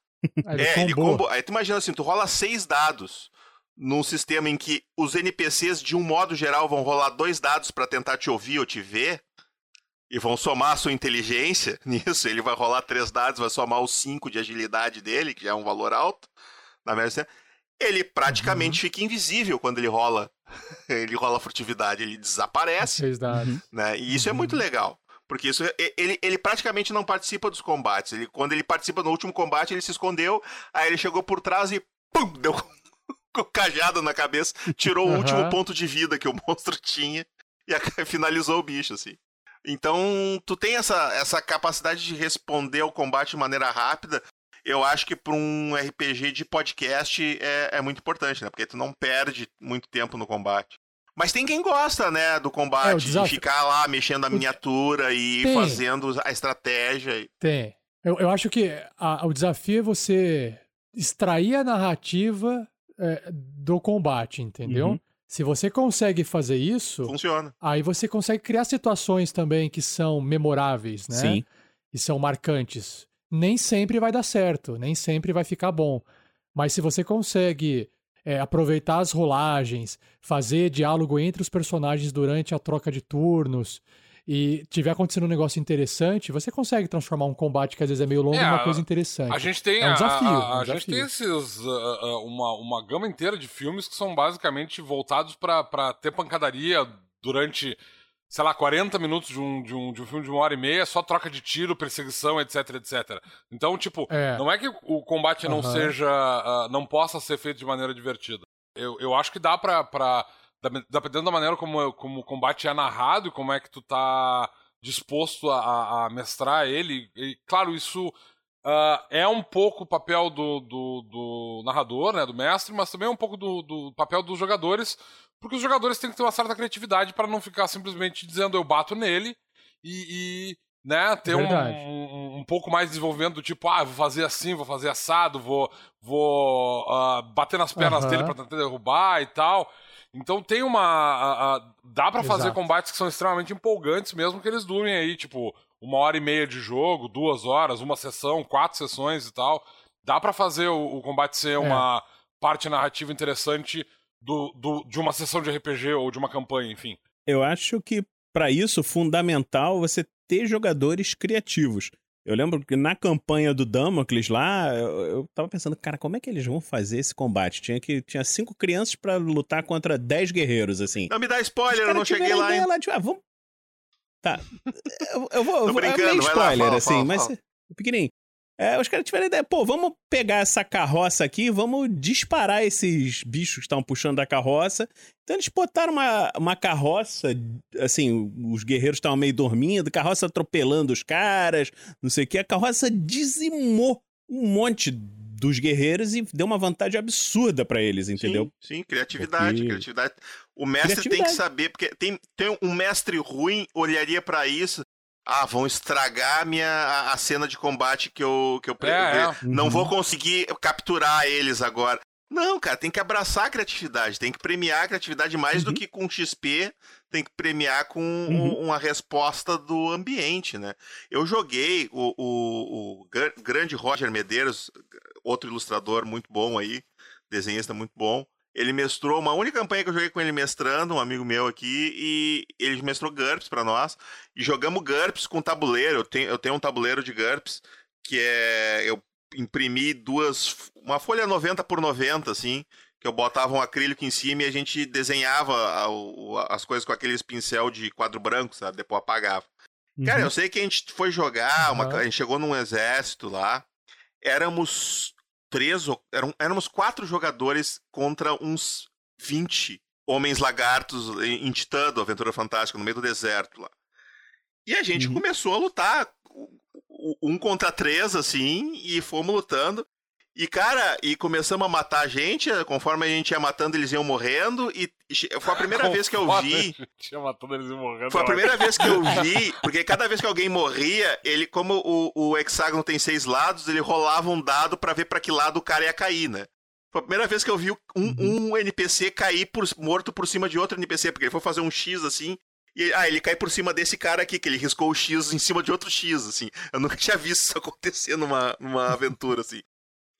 Aí ele é, ele combo. Aí tu imagina assim, tu rola seis dados num sistema em que os NPCs, de um modo geral, vão rolar dois dados pra tentar te ouvir ou te ver. E vão somar a sua inteligência (laughs) nisso. Ele vai rolar três dados, vai somar os cinco de agilidade dele, que já é um valor alto. Na média, ele praticamente fica invisível quando ele rola. (laughs) ele rola furtividade, ele desaparece Seis dados. né? E isso é muito legal. Porque isso, e- ele, ele praticamente não participa dos combates. Ele, quando ele participa no último combate, ele se escondeu, aí ele chegou por trás e pum, deu com (laughs) o cajado na cabeça, tirou o Aham. último ponto de vida que o (laughs) monstro tinha e a- finalizou o bicho, assim. Então, tu tem essa, essa capacidade de responder ao combate de maneira rápida. Eu acho que para um RPG de podcast é, é muito importante, né? Porque tu não perde muito tempo no combate. Mas tem quem gosta, né, do É, combate, de desafio- ficar lá mexendo a miniatura e Tem. fazendo a estratégia. Tem. Eu, eu acho que a- o desafio é você extrair a narrativa é, do combate, entendeu? Uhum. Se você consegue fazer isso, Funciona. aí você consegue criar situações também que são memoráveis, né? Sim. E são marcantes. Nem sempre vai dar certo, nem sempre vai ficar bom. Mas se você consegue é, aproveitar as rolagens, fazer diálogo entre os personagens durante a troca de turnos e tiver acontecendo um negócio interessante, você consegue transformar um combate que às vezes é meio longo É, em uma coisa interessante. A gente tem É um a- desafio, a, é um a gente desafio. tem esses ah, ah, uma, uma gama inteira de filmes que são basicamente voltados pra ter pancadaria durante, sei lá, 40 minutos de um, de, um, de um filme de uma hora e meia, só troca de tiro, perseguição, etc, etc. Então, tipo, É. não é que o combate não Aham. seja. ah, não possa ser feito de maneira divertida. Eu, eu acho que dá pra. pra dependendo da maneira como, como o combate é narrado e como é que tu tá disposto a, a- mestrar ele. E, claro, isso ah, é um pouco o papel do, do, do narrador, né, do mestre, mas também é um pouco do, do papel dos jogadores, porque os jogadores têm que ter uma certa criatividade para não ficar simplesmente dizendo eu bato nele e, e, né, ter um, um- um pouco mais de desenvolvimento do tipo, ah, vou fazer assim, vou fazer assado, vou, vou uh, bater nas pernas Aham. dele pra tentar derrubar e tal. Então tem uma. a- a- dá pra fazer combates que são extremamente empolgantes, mesmo que eles durem aí, tipo, uma hora e meia de jogo, duas horas, uma sessão, quatro sessões e tal. Dá pra fazer o, o combate É. ser uma parte narrativa interessante do, do- de uma sessão de RPG ou de uma campanha, enfim. Eu acho que pra isso fundamental você ter jogadores criativos. Eu lembro que na campanha do Damocles lá, eu, eu tava pensando, cara, como é que eles vão fazer esse combate? Tinha que tinha cinco crianças pra lutar contra dez guerreiros assim. Não me dá spoiler, eu não cheguei lá ideia ainda. de, ah, vamos... Tá. Eu, eu vou. Tô eu vou- é brincando, meio vai lá, spoiler, fala, assim, fala, mas. fala. é Pequenininho. É, os caras tiveram a ideia, pô, vamos pegar essa carroça aqui, vamos disparar esses bichos que estão puxando da carroça. Então eles botaram uma, uma carroça, assim, os guerreiros estavam meio dormindo, carroça atropelando os caras, não sei o que. A carroça dizimou um monte dos guerreiros e deu uma vantagem absurda pra eles, entendeu? Sim, sim, criatividade, Porque- criatividade. O mestre tem que saber, porque tem, tem um mestre ruim olharia pra isso. Ah, vão estragar a minha a, a cena de combate que eu que eu É, é. não Uhum. vou conseguir capturar eles agora. Não, cara, tem que abraçar a criatividade, tem que premiar a criatividade mais do Uhum. que com XP, tem que premiar com Uhum. um- uma resposta do ambiente, né? Eu joguei o, o, o gra- grande Roger Medeiros, outro ilustrador muito bom aí, desenhista muito bom. Ele mestrou uma única campanha que eu joguei com ele mestrando, um amigo meu aqui, e ele mestrou GURPS pra nós. E jogamos GURPS com tabuleiro. Eu tenho, eu tenho um tabuleiro de GURPS que é. Eu imprimi duas. Uma folha 90 por 90, assim. Que eu botava um acrílico em cima e a gente desenhava as coisas com aqueles pincel de quadro branco, sabe? Depois apagava. Cara, Uhum. eu sei que a gente foi jogar, uma- Aham. a gente chegou num exército lá. Éramos três, ou- eram, éramos quatro jogadores contra uns 20 homens lagartos em, em Titã do Aventura Fantástica, no meio do deserto lá. E a gente Uhum. começou a lutar, um contra três, assim, e fomos lutando. E, cara, e começamos a matar a gente, conforme a gente ia matando, eles iam morrendo, e foi a primeira (laughs) vez que eu vi. Tinha matando eles morrendo. Foi a primeira vez que eu vi, porque cada vez que alguém morria, ele, como o, o hexágono tem seis lados, ele rolava um dado pra ver pra que lado o cara ia cair, né? Foi a primeira vez que eu vi um, um NPC cair por- morto por cima de outro NPC, porque ele foi fazer um X assim. E, ah, ele cai por cima desse cara aqui, que ele riscou o X em cima de outro X, assim. Eu nunca (laughs) tinha visto isso acontecer numa, numa aventura, assim.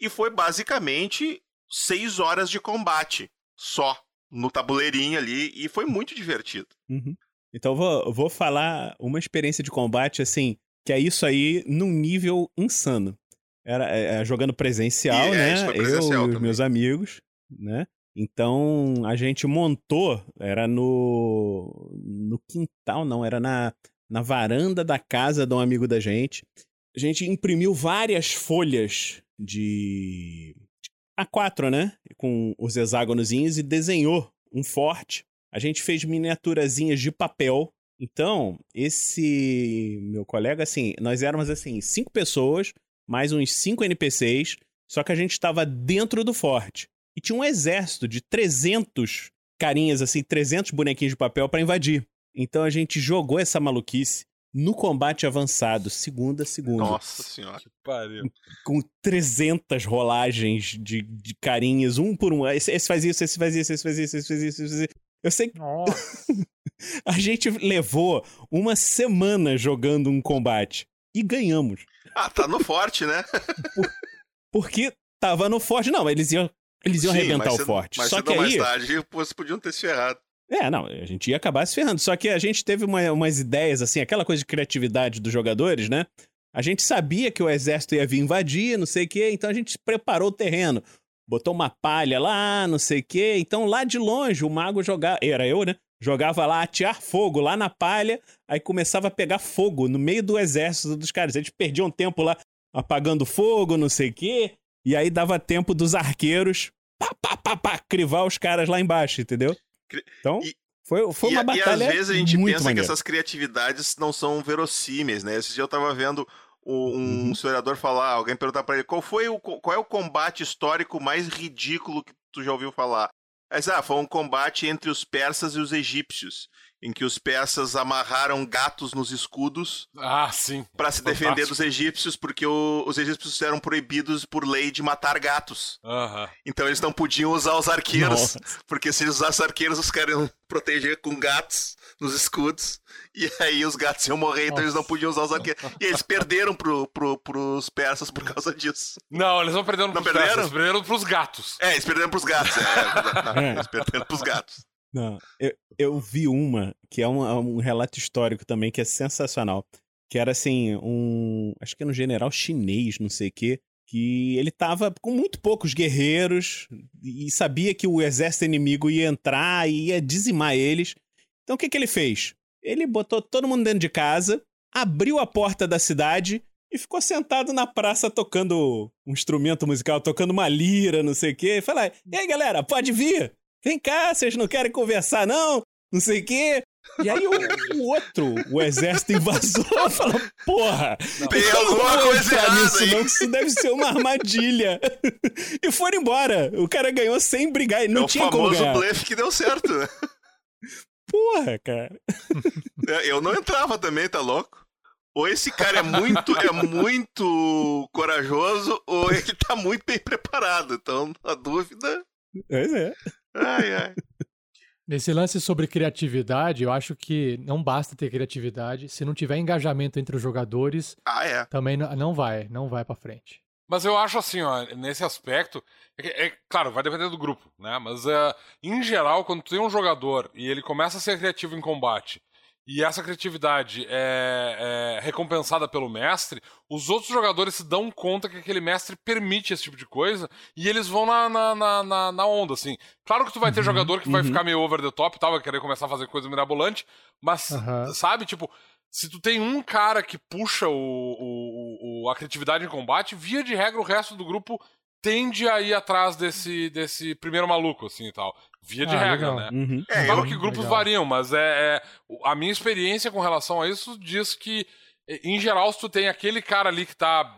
E foi basicamente seis horas de combate só, no tabuleirinho ali, e foi muito divertido. Uhum. Então vou, vou falar uma experiência de combate, assim, que é isso aí num nível insano. Era é, é, jogando presencial, E, é, né? isso foi presencial eu e também. meus amigos, né? Então a gente montou, era no, no quintal, não, era na, na varanda da casa de um amigo da gente. A gente imprimiu várias folhas de A4, né? Com os hexágonozinhos e desenhou um forte. A gente fez miniaturazinhas de papel. Então, esse meu colega, assim, nós éramos, assim, cinco pessoas, mais uns cinco NPCs, só que a gente estava dentro do forte. E tinha um exército de 300 carinhas, assim, 300 bonequinhos de papel para invadir. Então a gente jogou essa maluquice no combate avançado, segunda a segunda Nossa senhora. Que pariu. com 300 rolagens de, de carinhas, um por um. Esse, esse faz isso, esse faz isso, esse faz isso, esse faz isso, esse faz isso. Eu sei que Nossa. (laughs) a gente levou uma semana jogando um combate e ganhamos. Ah, tá no forte, né? Porque tava no forte. Não, eles iam, eles iam Sim, arrebentar mas o forte. Mas Só que ou mais aí. tarde, vocês podiam ter se ferrado. É, não, a gente ia acabar se ferrando. Só que a gente teve uma- umas ideias, assim, aquela coisa de criatividade dos jogadores, né? A gente sabia que o exército ia vir invadir, não sei o quê, então a gente preparou o terreno. Botou uma palha lá, não sei o quê. Então, lá de longe, o mago jogava. Era eu, né? Jogava lá, atear fogo lá na palha, aí começava a pegar fogo no meio do exército dos caras. A gente perdia um tempo lá apagando fogo, não sei o quê. E aí dava tempo dos arqueiros pá, pá, pá, pá, crivar os caras lá embaixo, entendeu? Então, e- foi, foi uma a- e batalha às vezes a gente pensa maneira. que essas criatividades não são verossímeis, né? Esse dia eu tava vendo um Uhum. historiador falar, alguém perguntar pra ele qual foi o qual é o combate histórico mais ridículo que tu já ouviu falar. Disse, ah, foi um combate entre os persas e os egípcios. Em que os persas amarraram gatos nos escudos Ah, sim. para se defender Fantástico. dos egípcios, porque o- os egípcios eram proibidos por lei de matar gatos. Aham. Então eles não podiam usar os arqueiros, Nossa. porque se eles usassem arqueiros, os caras iam proteger com gatos nos escudos, e aí os gatos iam morrer, então eles não podiam usar os arqueiros. E eles perderam pro, pro, pros persas por causa disso. Não, eles não perderam Não pros perderam? persas, eles perderam pros gatos. É, eles perderam pros gatos. É, é, não, (laughs) É. eles perderam pros gatos. Não, eu, eu vi uma que é um, um relato histórico também que é sensacional. Que era assim, um. Acho que era um general chinês, não sei o quê. Que ele tava com muito poucos guerreiros e sabia que o exército inimigo ia entrar e ia dizimar eles. Então o que, que ele fez? Ele botou todo mundo dentro de casa, abriu a porta da cidade e ficou sentado na praça tocando um instrumento musical, tocando uma lira, não sei o quê. E fala: E aí, galera, pode vir? Vem cá, vocês não querem conversar, não? Não sei o quê. E aí o, o outro, o exército invasor, (laughs) falou: Porra, Tem não alguma vou coisa errada nisso, aí." não, que isso deve ser uma armadilha. (laughs) e foram embora. O cara ganhou sem brigar, ele não é o tinha como famoso ganhar. blefe que deu certo. né? Porra, cara. (laughs) É, Eu não entrava também, tá louco? Ou esse cara é muito, é muito corajoso, ou ele tá muito bem preparado. Então, a dúvida. Pois é. Ai, ai. Nesse lance sobre criatividade, eu acho que não basta ter criatividade. Se não tiver engajamento entre os jogadores, Ah, é. também não vai, não vai pra frente. Mas eu acho assim, ó, nesse aspecto, é, que- é claro, vai depender do grupo, né? Mas é, em geral, quando tu tem um jogador e ele começa a ser criativo em combate e essa criatividade é, é recompensada pelo mestre, os outros jogadores se dão conta que aquele mestre permite esse tipo de coisa e eles vão na, na, na, na- onda, assim. Claro que tu vai ter Uhum, jogador que vai uhum. ficar meio over the top e tal, vai querer começar a fazer coisa mirabolante, mas, Aham. sabe, tipo, se tu tem um cara que puxa o, o- o- a criatividade em combate, via de regra o resto do grupo tende a ir atrás desse, desse primeiro maluco, assim e tal. Via de Ah, regra, legal. né? Uhum. É, claro eu- que grupos Legal. variam, mas é, é- a minha experiência com relação a isso diz que, em geral, se tu tem aquele cara ali que tá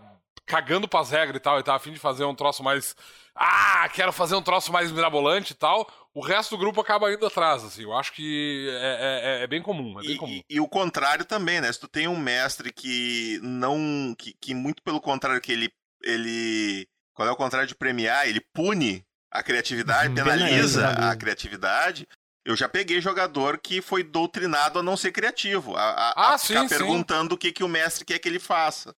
cagando pras regras e tal, e tá afim de fazer um troço mais. Ah, quero fazer um troço mais mirabolante e tal, o resto do grupo acaba indo atrás, assim. Eu acho que é, é- é bem comum, é bem E, comum. e- e o contrário também, né? Se tu tem um mestre que não. que, que muito pelo contrário, que ele. ele. Qual é o contrário de premiar? Ele pune a criatividade, penaliza Penaliza. a criatividade. Eu já peguei jogador que foi doutrinado a não ser criativo, a, a- Ah, a ficar sim, sim. perguntando o que, que o mestre quer que ele faça.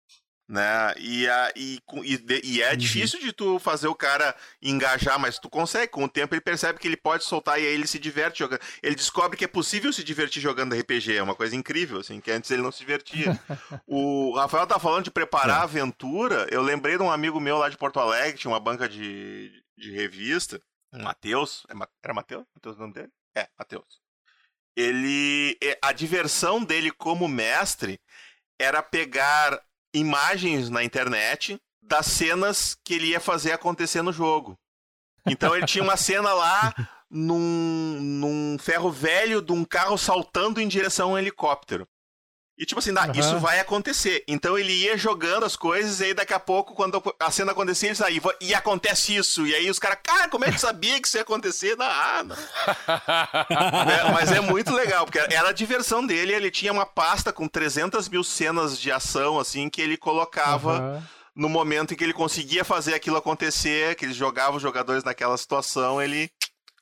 Né? E, a, e, com- e e é Uhum. difícil de tu fazer o cara engajar, mas tu consegue. Com o tempo ele percebe que ele pode soltar e aí ele se diverte jogando. Ele descobre que é possível se divertir jogando RPG. É uma coisa incrível, assim, que antes ele não se divertia. (laughs) o Rafael tá falando de preparar a aventura. Eu lembrei de um amigo meu lá de Porto Alegre, tinha uma banca de, de revista. Um Matheus. É Era Matheus? Matheus o nome dele? É, Matheus. Ele. é, A diversão dele como mestre era pegar imagens na internet das cenas que ele ia fazer acontecer no jogo. Então ele tinha uma cena lá num, num ferro velho de um carro saltando em direção a um helicóptero. E tipo assim, ah, Aham. isso vai acontecer. Então ele ia jogando as coisas e aí daqui a pouco, quando a cena acontecia, ele saía. E acontece isso. E aí os caras, cara, como é que sabia que isso ia acontecer? Ah, não. (laughs) É, mas é muito legal, porque era a diversão dele. Ele tinha uma pasta com 300 mil cenas de ação, assim, que ele colocava Aham. no momento em que ele conseguia fazer aquilo acontecer, que ele jogava os jogadores naquela situação, ele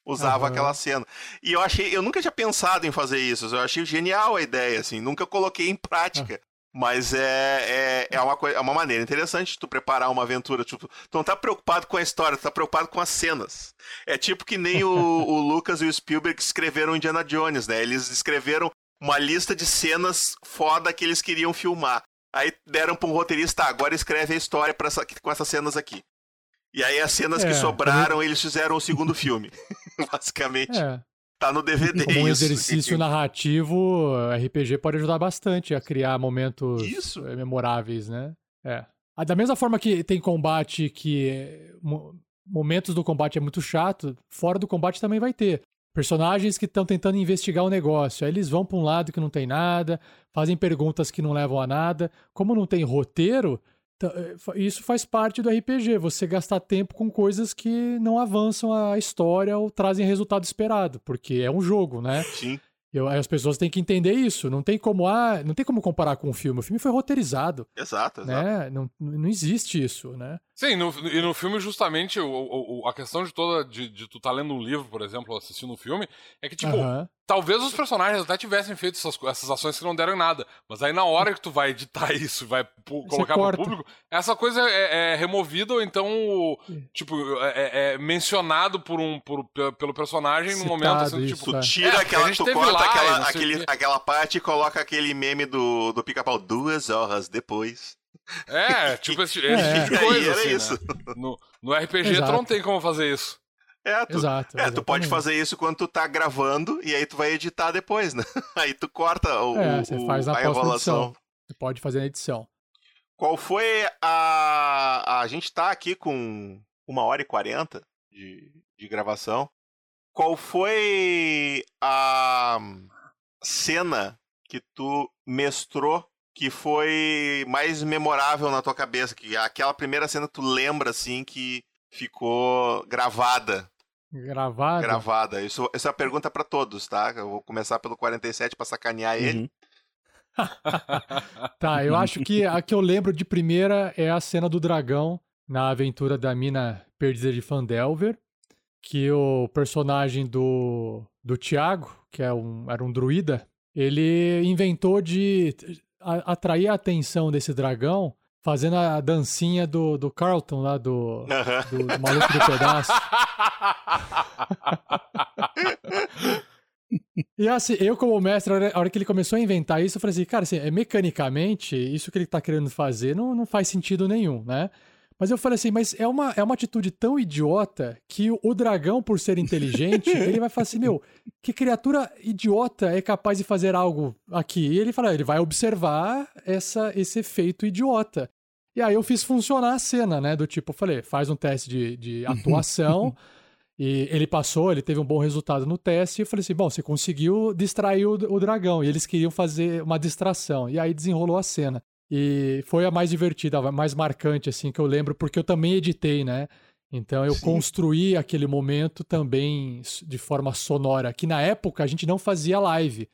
usava Aham. aquela cena. E eu achei, eu nunca tinha pensado em fazer isso, eu achei genial a ideia, assim, nunca coloquei em prática. (laughs) Mas é, é, é, uma coisa, é uma maneira interessante de tu preparar uma aventura. Tipo, tu não tá preocupado com a história, tu tá preocupado com as cenas. É tipo que nem o, o (laughs) Lucas e o Spielberg escreveram Indiana Jones, né? Eles escreveram uma lista de cenas foda que eles queriam filmar. Aí deram pra um roteirista, tá, agora escreve a história pra essa- com essas cenas aqui. E aí as cenas que É, sobraram, eles fizeram o segundo filme. (laughs) Basicamente. É. Tá no DVD Como um isso. exercício narrativo, RPG pode ajudar bastante a criar momentos Isso. eh, memoráveis, né? É. Ah, Da mesma forma que tem combate que mo- momentos do combate é muito chato, fora do combate também vai ter. Personagens que estão tentando investigar o negócio. Aí eles vão para um lado que não tem nada, fazem perguntas que não levam a nada. Como não tem roteiro, isso faz parte do RPG. Você gastar tempo com coisas que não avançam a história ou trazem resultado esperado, porque é um jogo, né? Sim. Eu, aí as pessoas têm que entender isso. Não tem como ah, não tem como comparar com o filme. O filme foi roteirizado, Exato, exato. né? Não, não existe isso, né? Sim, no, e no filme, justamente, o, o- o- a questão de toda. De, de tu tá lendo um livro, por exemplo, ou assistindo um filme, é que, tipo, Aham. talvez os personagens até tivessem feito essas, essas ações que não deram em nada. Mas aí na hora que tu vai editar (laughs) isso, vai colocar pro público, essa coisa é, é removida ou então, tipo, é, é mencionado por um, por, pe- pelo personagem no Citado, momento, assim, isso, tipo. Tu é. tira É, porque a aquela, tu corta lá aquela, aquele, aquela parte e coloca aquele meme do, do pica-pau duas horas depois. É, tipo esse, esse É. tipo de aí coisa, era assim, isso. né? No, no RPG tu Exato. não tem como fazer isso. É, tu, Exato. é, tu pode fazer isso quando tu tá gravando e aí tu vai editar depois, né? (laughs) Aí tu corta o, É, você o- faz na a enrolação. pós-produção. Você pode fazer na edição. Qual foi a. A gente tá aqui com uma hora e quarenta de, de gravação. Qual foi a cena que tu mestrou que foi mais memorável na tua cabeça? Que aquela primeira cena que tu lembra assim que ficou gravada. Gravado. Gravada. Isso, essa é a pergunta pra todos, tá? Eu vou começar pelo 47 pra sacanear ele. Uhum. (laughs) Tá, eu acho que a que eu lembro de primeira é a cena do dragão na aventura da mina perdida de Fandelver, que o personagem do, do Tiago, que é um, era um druida, ele inventou de a- atrair a atenção desse dragão fazendo a dancinha do, do Carlton lá, do, do, do maluco do pedaço. E assim, eu como mestre, a hora, a hora que ele começou a inventar isso, eu falei assim, cara, assim, é, mecanicamente, isso que ele tá querendo fazer não, não faz sentido nenhum, né? Mas eu falei assim, mas é uma, é uma atitude tão idiota que o, o dragão, por ser inteligente, (laughs) ele vai falar assim, meu, que criatura idiota é capaz de fazer algo aqui? E ele fala, ele vai observar essa, esse efeito idiota. E aí eu fiz funcionar a cena, né? Do tipo, eu falei, faz um teste de, de atuação. (laughs) e ele passou, ele teve um bom resultado no teste. E eu falei assim: bom, você conseguiu distrair o, o dragão. E eles queriam fazer uma distração. E aí desenrolou a cena. E foi a mais divertida, a mais marcante, assim, que eu lembro, porque eu também editei, né? Então eu Sim. construí aquele momento também de forma sonora, que na época a gente não fazia live.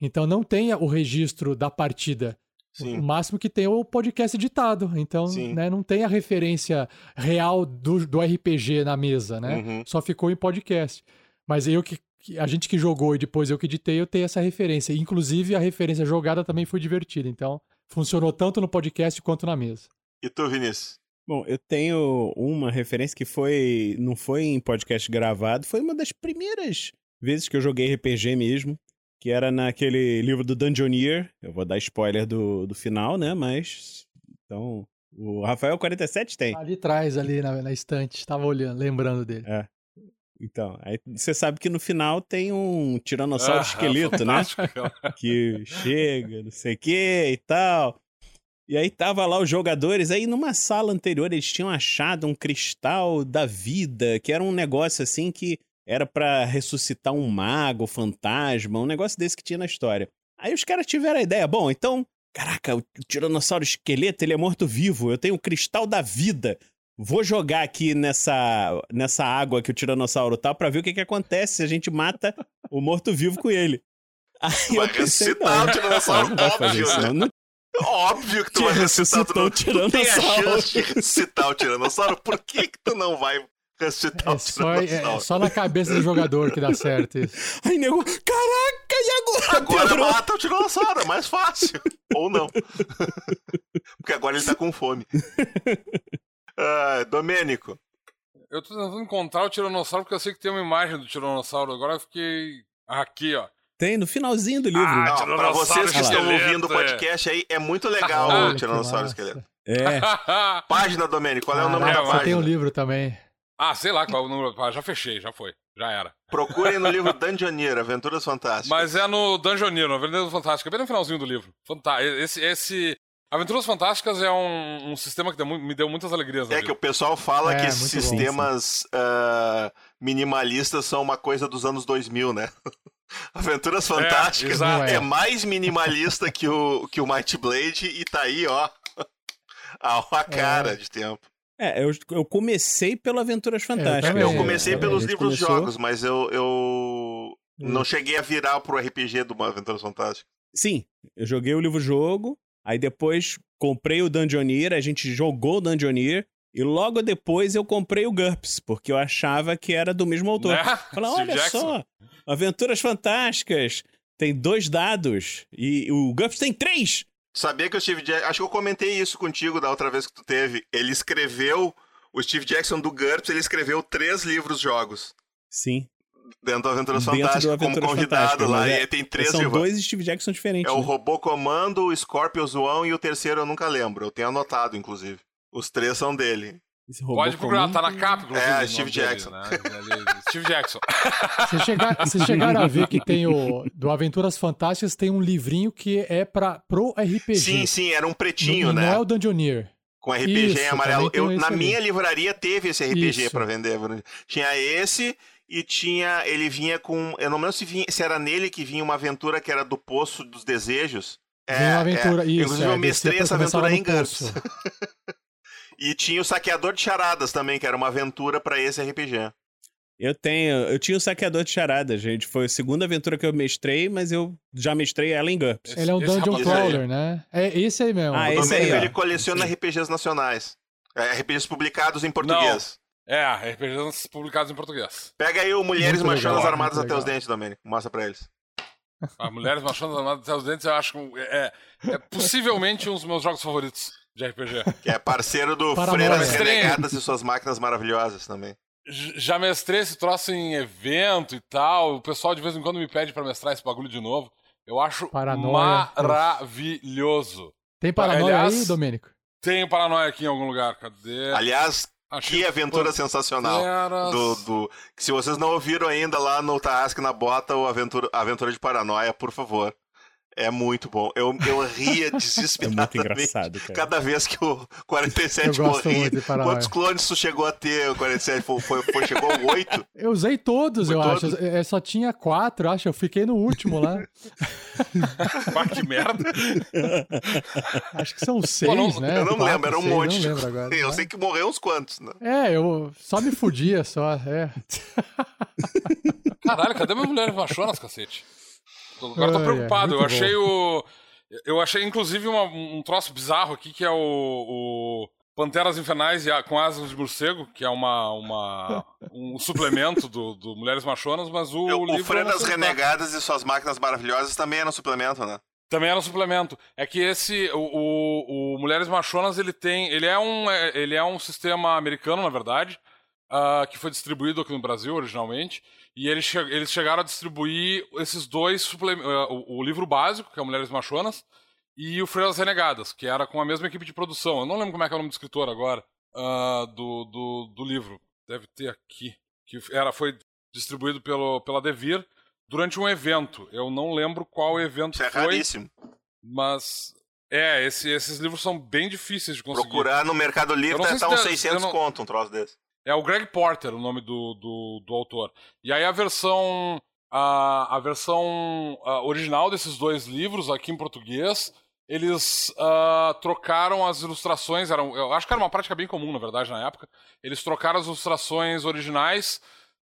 Então não tem o registro da partida. O Sim. máximo que tem é o podcast editado. Então, né, não tem a referência real do, do RPG na mesa, né? Uhum. Só ficou em podcast. Mas eu que- a gente que jogou e depois eu que editei, eu tenho essa referência. Inclusive, a referência jogada também foi divertida. Então, funcionou tanto no podcast quanto na mesa. E tu, Vinícius? Bom, eu tenho uma referência que foi. Não foi em podcast gravado, foi uma das primeiras vezes que eu joguei RPG mesmo. Que era naquele livro do Dungeoneer. Eu vou dar spoiler do, do final, né? Mas. Então. O Rafael 47 tem. Ali atrás, ali na, na estante, estava olhando, lembrando dele. Então, aí você sabe que no final tem um tiranossauro Ah, (laughs) esqueleto, né? que chega, não sei o que e tal. E aí tava lá os jogadores, aí numa sala anterior eles tinham achado um cristal da vida, que era um negócio assim que era pra ressuscitar um mago, fantasma, um negócio desse que tinha na história. Aí os caras tiveram a ideia, bom, então, caraca, o tiranossauro esqueleto, ele é morto-vivo, eu tenho o cristal da vida. Vou jogar aqui nessa, nessa água que o tiranossauro tá pra ver o que que acontece se a gente mata o morto-vivo com ele. Aí Vai eu pensei, ressuscitar não, o tiranossauro, não óbvio, isso, né? não. Não Óbvio que tu vai ressuscitar o tu não, tu tem a tiranossauro. chance de ressuscitar o tiranossauro. Por que que tu não vai ressuscitar É o só, é- tiranossauro? é só na cabeça do jogador que dá certo isso. (laughs) Aí, nego, caraca, e agora? Agora Pedro? mata o tiranossauro, é mais fácil. Ou não. (laughs) Porque agora ele tá com fome. (laughs) Ah, Domênico, Eu tô tentando encontrar o tiranossauro porque eu sei que tem uma imagem do tiranossauro. Agora eu fiquei. Aqui, ó. Tem, no finalzinho do livro. Ah, ó, pra vocês que estão ouvindo o é. podcast aí, é muito legal Olha o tiranossauro esqueleto. É. (laughs) Página, Domênico, qual é o nome Caraca, da só tem página? um livro também. ah, sei lá qual é o número. Ah, já fechei, já foi. Já era. Procurem no livro (laughs) Dungeoneer, Aventuras Fantásticas. Mas é no Dungeoneer, no Avenida Fantástica, bem no finalzinho do livro. Fanta esse, esse... Aventuras Fantásticas é um, um sistema que deu me deu muitas alegrias na É que o pessoal fala É, que esses muito bom. sistemas ah, minimalistas são uma coisa dos anos 2000, né? (laughs) Aventuras Fantásticas exato. é, É. mais minimalista que o, que o Might Blade e tá aí, ó. (laughs) A uma cara de tempo. É, eu, eu comecei pelo Aventuras Fantásticas. também, Eu É, comecei é, pelos a gente livros começou- jogos, mas eu, eu, Não cheguei a virar pro RPG do Aventuras Fantásticas. Sim, eu joguei o livro-jogo, aí depois comprei o Dungeoneer, a gente jogou o Dungeoneer, e logo depois eu comprei o GURPS, porque eu achava que era do mesmo autor. Né? (laughs) Falei, olha Jackson. só, Aventuras Fantásticas, tem dois dados, e o GURPS tem três! Sabia que o Steve Jackson. Acho que eu comentei isso contigo da outra vez que tu teve. Ele escreveu. O Steve Jackson do GURPS, ele escreveu três livros-jogos. Sim, Dentro do Aventuras dentro do Fantásticas, como Aventuras convidado Fantásticas, lá. E é- aí tem três São dois Steve Jackson diferentes. É o né? Robô Comando, o Scorpio Zoão e o terceiro eu nunca lembro. Eu tenho anotado, inclusive. Os três são dele. Esse robô Pode procurar, tá na capa, inclusive. É, o nome Steve dele, Jackson. né? Ali, Steve Jackson. (laughs) Vocês chegar- vocês chegaram a ver que tem o. Do Aventuras Fantásticas tem um livrinho que é pra, pro RPG. Sim, sim, era um pretinho, e né? Não é o Dungeoneer. Com RPG em Isso, amarelo. também tem Eu, na ali. minha livraria teve esse RPG Isso. pra vender. Tinha esse e tinha. Ele vinha com. Eu não lembro se, vinha, se era nele que vinha uma aventura que era do Poço dos Desejos. É, Vinha uma aventura, é. isso. Inclusive, é, eu mestrei essa aventura em GURPS. (laughs) E tinha o Saqueador de Charadas também, que era uma aventura pra esse RPG. Eu tenho, eu tinha o saqueador de charadas, gente. Foi a segunda aventura que eu mestrei, mas eu já mestrei ela em GURPS. Ele é um Dungeon rapaz-. Crawler, né? É esse aí mesmo. Ah, O esse Domênico, aí, ó. ele coleciona RPGs nacionais. É, RPGs publicados em português. É, RPGs publicados em português. Pega aí o Mulheres Muito Machonas legal, Armadas até os dentes, Domênico. Mostra pra eles. As Mulheres Machonas Armadas até os Dentes, eu acho que é, é possivelmente um dos meus jogos favoritos de RPG. Que é parceiro do. Freiras. Renegadas e suas máquinas maravilhosas também. Já mestrei esse troço em evento e tal. O pessoal de vez em quando me pede pra mestrar esse bagulho de novo. Eu acho Paranoia. maravilhoso. Tem paranoia aliás- aí, Domênico? Tenho paranoia aqui em algum lugar. Cadê? Aliás, Achei que aventura sensacional. Panteras- Do, do... que Se vocês não ouviram ainda lá no Tarrasque na Bota, o aventura, a aventura de Paranoia, por favor. É muito bom. Eu, eu ria (laughs) É muito desesperadamente engraçado, cara. cada vez que o 47 Eu gosto morria. de. Quantos clones tu chegou a ter? O 47 foi, foi, foi- chegou ao 8? (laughs) Eu usei todos, Foi eu todos? acho. É, só tinha quatro, acho. Eu fiquei no último lá. (laughs) Pá, que merda. Acho que são seis, não- né? eu não Quatro, lembro, era um seis, monte. Eu de não lembro coisa. agora. Eu né? sei que morreu uns quantos, né? É, eu só me fudia, só. É. Caralho, cadê minhas mulheres machonas, cacete? Agora tô Ai, preocupado. é, eu achei o. Eu achei, inclusive, uma- um troço bizarro aqui, que é o. o Panteras Infernais e a- com Asas de Morcego, que é uma, uma, (laughs) um suplemento do, do Mulheres Machonas, mas o, o livro. Eu não das sei lá. Renegadas e suas máquinas maravilhosas também era um suplemento, né? Também era um suplemento. É que esse, o, o, o Mulheres Machonas, ele tem, ele é um, é- ele é um sistema americano, na verdade, ah, que foi distribuído aqui no Brasil originalmente, e eles, che- eles chegaram a distribuir esses dois suplementos, o, o livro básico, que é Mulheres Machonas, e o Freiras Renegadas, que era com a mesma equipe de produção. Eu não lembro como é que é o nome do escritor agora, ah, do, do, do livro. Deve ter aqui. Que era, foi distribuído pelo, pela Devir durante um evento. Eu não lembro qual evento Isso é foi. raríssimo. Mas. É, esse- esses livros são bem difíceis de conseguir. Procurar no Mercado Livre sei tá uns tem- 600 eu não- conto um troço desse. É o Greg Porter, o nome do, do, do autor. E aí a versão. A, a versão original desses dois livros, aqui em português, eles ah, trocaram as ilustrações. Eram, eu acho que era uma prática bem comum, na verdade, na época. Eles trocaram as ilustrações originais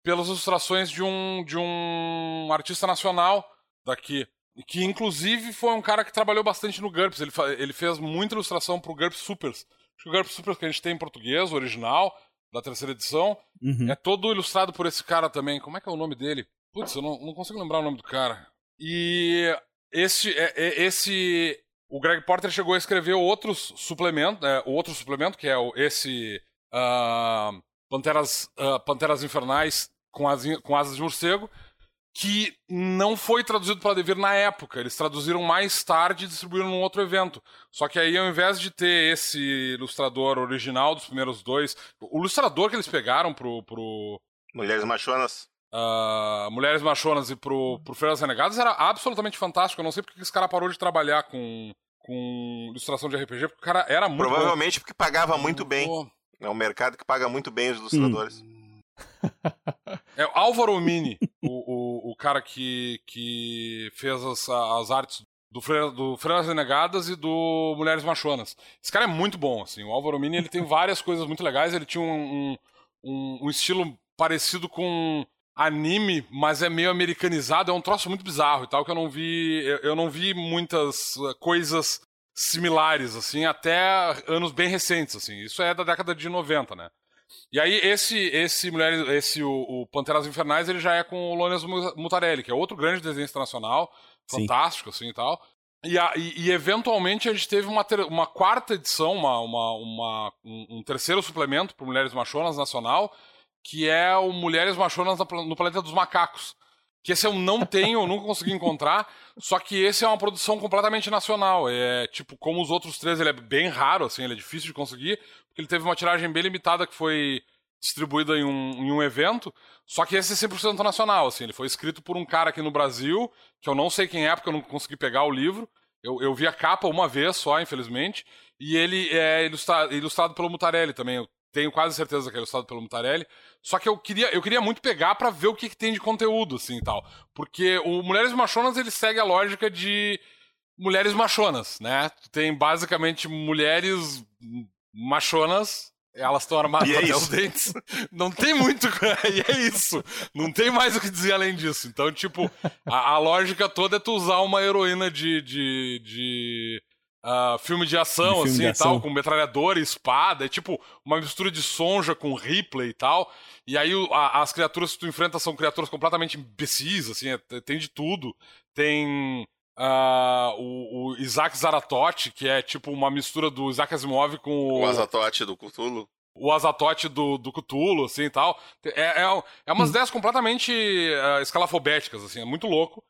pelas ilustrações de um, de um artista nacional daqui. Que inclusive foi um cara que trabalhou bastante no GURPS. Ele, ele fez muita ilustração pro GURPS Supers. Acho que o GURPS Supers que a gente tem em português, original, da terceira edição, Uhum. é todo ilustrado por esse cara também. Como é que é o nome dele? Putz, eu não, não consigo lembrar o nome do cara. E esse, é, é- esse, o Greg Porter chegou a escrever outros suplementos, é, o outro suplemento que é o, esse ah, Panteras, ah, Panteras Infernais com, as, com asas de morcego, que não foi traduzido para Devir na época. Eles traduziram mais tarde e distribuíram num outro evento. Só que aí, ao invés de ter esse ilustrador original dos primeiros dois, o ilustrador que eles pegaram pro, pro Mulheres Machonas. ah, Mulheres Machonas e pro, pro Feiras Renegadas era absolutamente fantástico. Eu não sei porque esse cara parou de trabalhar com, com ilustração de RPG, porque o cara era muito bom. Provavelmente porque pagava muito bem. É um mercado que paga muito bem os ilustradores. (laughs) É o Álvaro Mini, o, o, o cara que, que fez as, as artes do, do Freiras Renegadas e do Mulheres Machonas. Esse cara é muito bom, assim. O Álvaro Mini ele tem (laughs) várias coisas muito legais. Ele tinha um, um, um- estilo parecido com anime, mas é meio americanizado, é um troço muito bizarro e tal, que eu não vi. Eu, eu não vi muitas uh, coisas similares, assim, até anos bem recentes, assim. Isso é da década de 90, né? E aí, esse, esse mulher, esse o, o Panteras Infernais, ele já é com o Lones Mutarelli, que é outro grande desenho internacional, Sim. fantástico, assim e tal. E, a, e, e, eventualmente a gente teve uma, ter, uma quarta edição, uma, uma, uma um, um, terceiro suplemento para Mulheres Machonas Nacional, que é o Mulheres Machonas no Planeta dos Macacos. Que esse eu não tenho, eu nunca consegui encontrar. Só que esse é uma produção completamente nacional. É tipo, como os outros três, ele é bem raro, assim, ele é difícil de conseguir, porque ele teve uma tiragem bem limitada que foi distribuída em um, em um evento. Só que esse é 100% nacional, assim. Ele foi escrito por um cara aqui no Brasil, que eu não sei quem é, porque eu não consegui pegar o livro. Eu, eu vi a capa uma vez só, infelizmente. E ele é ilustrado, ilustrado pelo Mutarelli também. Eu tenho quase certeza que é ilustrado pelo Mutarelli. Só que eu queria, eu queria muito pegar para ver o que, que, tem de conteúdo, assim e tal. Porque o Mulheres Machonas ele segue a lógica de mulheres machonas, né? Tem basicamente mulheres machonas. Elas estão armadas E é até os dentes. (laughs) Não tem muito. (laughs) e é isso. Não tem mais o que dizer além disso. Então, tipo, a, a lógica toda é tu usar uma heroína de. de, de ah, filme de ação, De filme assim de e ação. tal, com metralhadora e espada. É tipo uma mistura de Sonja com Ripley e tal. E aí o- a- as criaturas que tu enfrenta são criaturas completamente imbecis, assim, é- tem de tudo. Tem ah, o, o Isaac Zaratote, que é tipo uma mistura do Isaac Asimov com o, O Azatote do Cthulhu. o Azatote do, do Cthulhu, assim e tal. É, é, é umas ideias completamente ah, escalafobéticas, assim, é muito louco.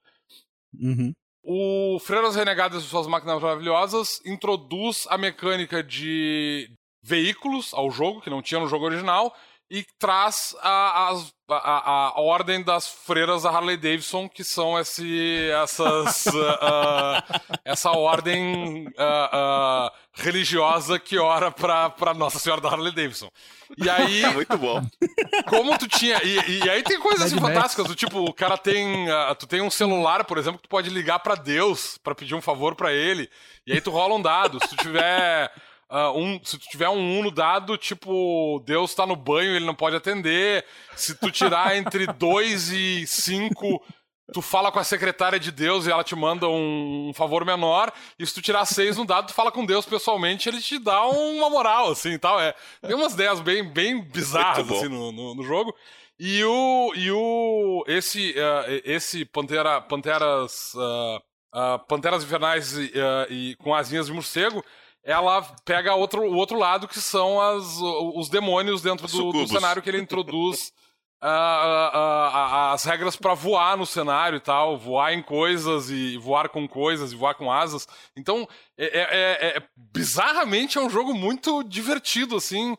Uhum. O Freiras Renegadas e suas máquinas maravilhosas introduz a mecânica de veículos ao jogo, que não tinha no jogo original, e traz a, a, a- a ordem das freiras da Harley Davidson, que são esse, essas, ah, (laughs) ah, essa ordem ah, religiosa que ora pra, pra Nossa Senhora da Harley Davidson. E aí, É (laughs) muito bom. como tu tinha. E, e aí tem coisas assim, fantásticas, do tipo, o cara tem. tu tem um celular, por exemplo, que tu pode ligar pra Deus pra pedir um favor pra ele. E aí tu rola um dado. Se tu tiver. Ah, um, se tu tiver um 1 no dado, tipo, Deus tá no banho, ele não pode atender. Se tu tirar (laughs) entre 2 e 5, tu fala com a secretária de Deus e ela te manda um, um favor menor. E se tu tirar 6 no dado, tu fala com Deus pessoalmente, ele te dá uma moral, assim, tal. É, tem umas ideias bem, bem bizarras, assim, no, no, no jogo. E o. E o. Esse. eh, esse Pantera. Panteras. ah, Panteras Invernais e, ah, e com asinhas de morcego. Ela pega outro, o outro lado que são as, os demônios dentro do, do cenário que ele introduz. (laughs) ah, ah, ah, as regras pra voar no cenário e tal, voar em coisas e voar com coisas e voar com asas. Então, é, é- é- é- bizarramente é um jogo muito divertido, assim,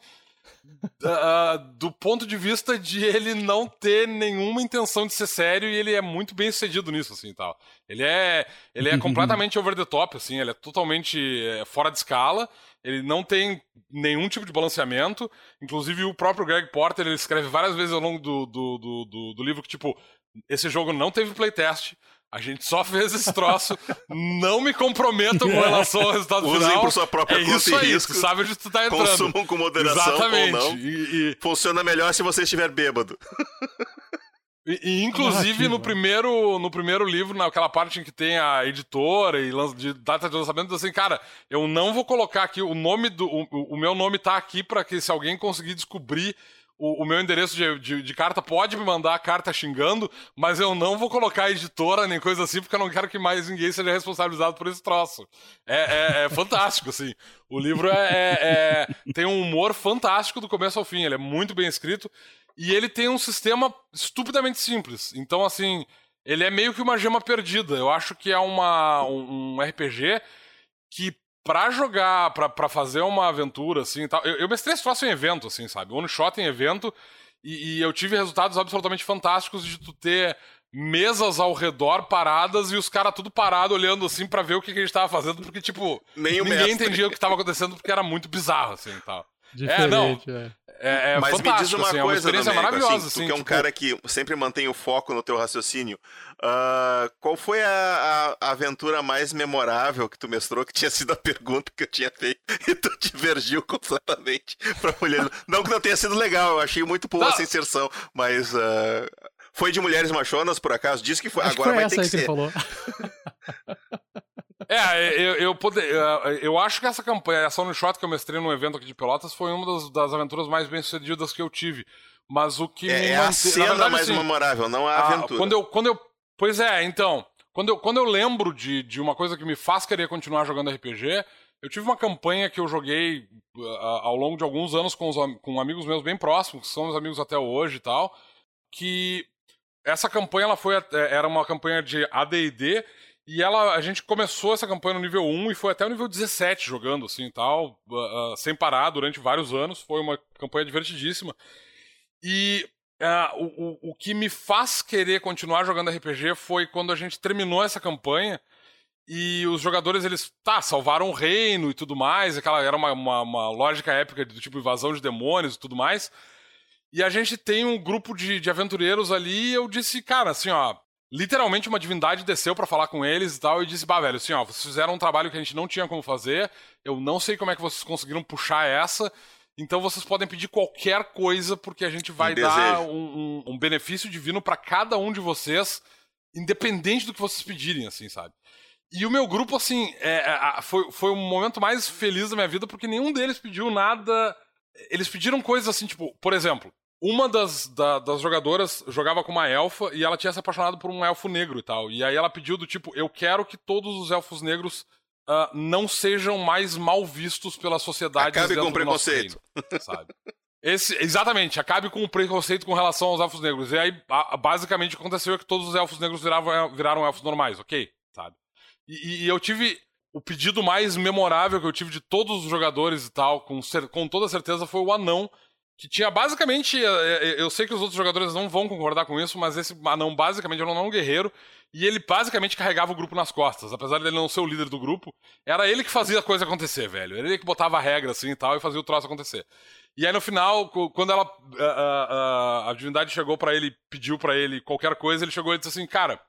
(laughs) do ponto de vista de ele não ter nenhuma intenção de ser sério e ele é muito bem sucedido nisso, assim, e tal. Ele é, ele é completamente over the top, assim, ele é totalmente eh, fora de escala, ele não tem nenhum tipo de balanceamento, inclusive o próprio Greg Porter, ele escreve várias vezes ao longo do, do, do, do- do livro que, tipo, esse jogo não teve playtest, a gente só fez esse troço, (laughs) não me comprometam com relação ao resultado Usem final. por sua própria é conta isso e aí, risco. tu sabe onde tu tá entrando. Consumam com moderação Exatamente. ou não. E, e- Funciona melhor se você estiver bêbado. (laughs) e- e, inclusive no primeiro, no primeiro livro, naquela parte em que tem a editora e de data de lançamento, assim, cara, eu não vou colocar aqui o nome do. O, o meu nome tá aqui pra que se alguém conseguir descobrir. O, o meu endereço de, de- de carta pode me mandar a carta xingando, mas eu não vou colocar editora nem coisa assim, porque eu não quero que mais ninguém seja responsabilizado por esse troço. É, é- é fantástico, assim. O livro é, é- é- tem um humor fantástico do começo ao fim. Ele é muito bem escrito. E ele tem um sistema estupidamente simples. Então, assim, ele é meio que uma gema perdida. Eu acho que é uma, um, um RPG que, pra jogar, pra, pra fazer uma aventura, assim e tal. Eu, eu mestrei esse troço em evento, assim, sabe? One shot em evento. E, e eu tive resultados absolutamente fantásticos de tu ter mesas ao redor paradas e os caras tudo parado olhando assim pra ver o que, que a gente tava fazendo, porque, tipo, Nem o ninguém mestre. entendia o que tava acontecendo porque era muito bizarro, assim e tal. Diferente, é. É, é Mas me diz uma assim, é uma coisa, Domênico, maravilhosa, assim, assim. tu que é um tipo, cara que sempre mantém o foco no teu raciocínio. ah, qual foi a, a- aventura mais memorável que tu mestrou, que tinha sido a pergunta que eu tinha feito, (laughs) e tu divergiu completamente pra mulher. Não que não tenha sido legal, eu achei muito boa Não. essa inserção, mas ah, Foi de Mulheres Machonas, por acaso? Disse que foi. Acho que Agora foi vai ter que que ele ser. falou. (laughs) É, eu, eu, poder, eu acho que essa campanha, essa one shot que eu mestrei num evento aqui de Pelotas foi uma das, das aventuras mais bem sucedidas que eu tive. Mas o que me É, é a mante- cena na verdade, mais assim, memorável, não a Ah, aventura. Quando eu, quando eu, pois é, então, quando eu, quando eu lembro de, de uma coisa que me faz querer continuar jogando RPG, eu tive uma campanha que eu joguei ao longo de alguns anos com, os, com amigos meus bem próximos, que são meus amigos até hoje e tal, que essa campanha ela foi até- era uma campanha de AD&D e ela a gente começou essa campanha no nível 1 e foi até o nível 17 jogando assim tal, ah, ah, sem parar durante vários anos, foi uma campanha divertidíssima. E ah, o, o, o que me faz querer continuar jogando RPG foi quando a gente terminou essa campanha e os jogadores, eles, tá, salvaram o reino e tudo mais, aquela era uma, uma, uma lógica épica do tipo invasão de demônios e tudo mais. E a gente tem um grupo de, de aventureiros ali e eu disse, cara, assim, ó, literalmente uma divindade desceu pra falar com eles e tal e disse, bah, velho, assim, ó, vocês fizeram um trabalho que a gente não tinha como fazer, eu não sei como é que vocês conseguiram puxar essa, então vocês podem pedir qualquer coisa porque a gente vai Um dar um, um- um benefício divino pra cada um de vocês, independente do que vocês pedirem, assim, sabe? E o meu grupo, assim, é, é, foi, foi o momento mais feliz da minha vida, porque nenhum deles pediu nada. Eles pediram coisas assim, tipo, por exemplo, uma das, da- das jogadoras jogava com uma elfa e ela tinha se apaixonado por um elfo negro e tal. E aí ela pediu do tipo, eu quero que todos os elfos negros ah, não sejam mais mal vistos pela sociedade. Acabe com nosso preconceito. reino, sabe? Esse, exatamente, acabe com o preconceito com relação aos elfos negros. E aí, a- basicamente, o que aconteceu é que todos os elfos negros viravam, viraram elfos normais, ok? Sabe? E, e eu tive. O pedido mais memorável que eu tive de todos os jogadores e tal, com, com toda certeza, foi o anão. Que tinha basicamente. eh, eh, Eu sei que os outros jogadores não vão concordar com isso, mas esse anão basicamente era um anão guerreiro. E ele basicamente carregava o grupo nas costas. Apesar dele não ser o líder do grupo, era ele que fazia a coisa acontecer, velho. Era ele que botava a regra assim e tal e fazia o troço acontecer. E aí no final, quando ela. A, a- a- a divindade chegou pra ele, pediu pra ele qualquer coisa, ele chegou e disse assim: Cara,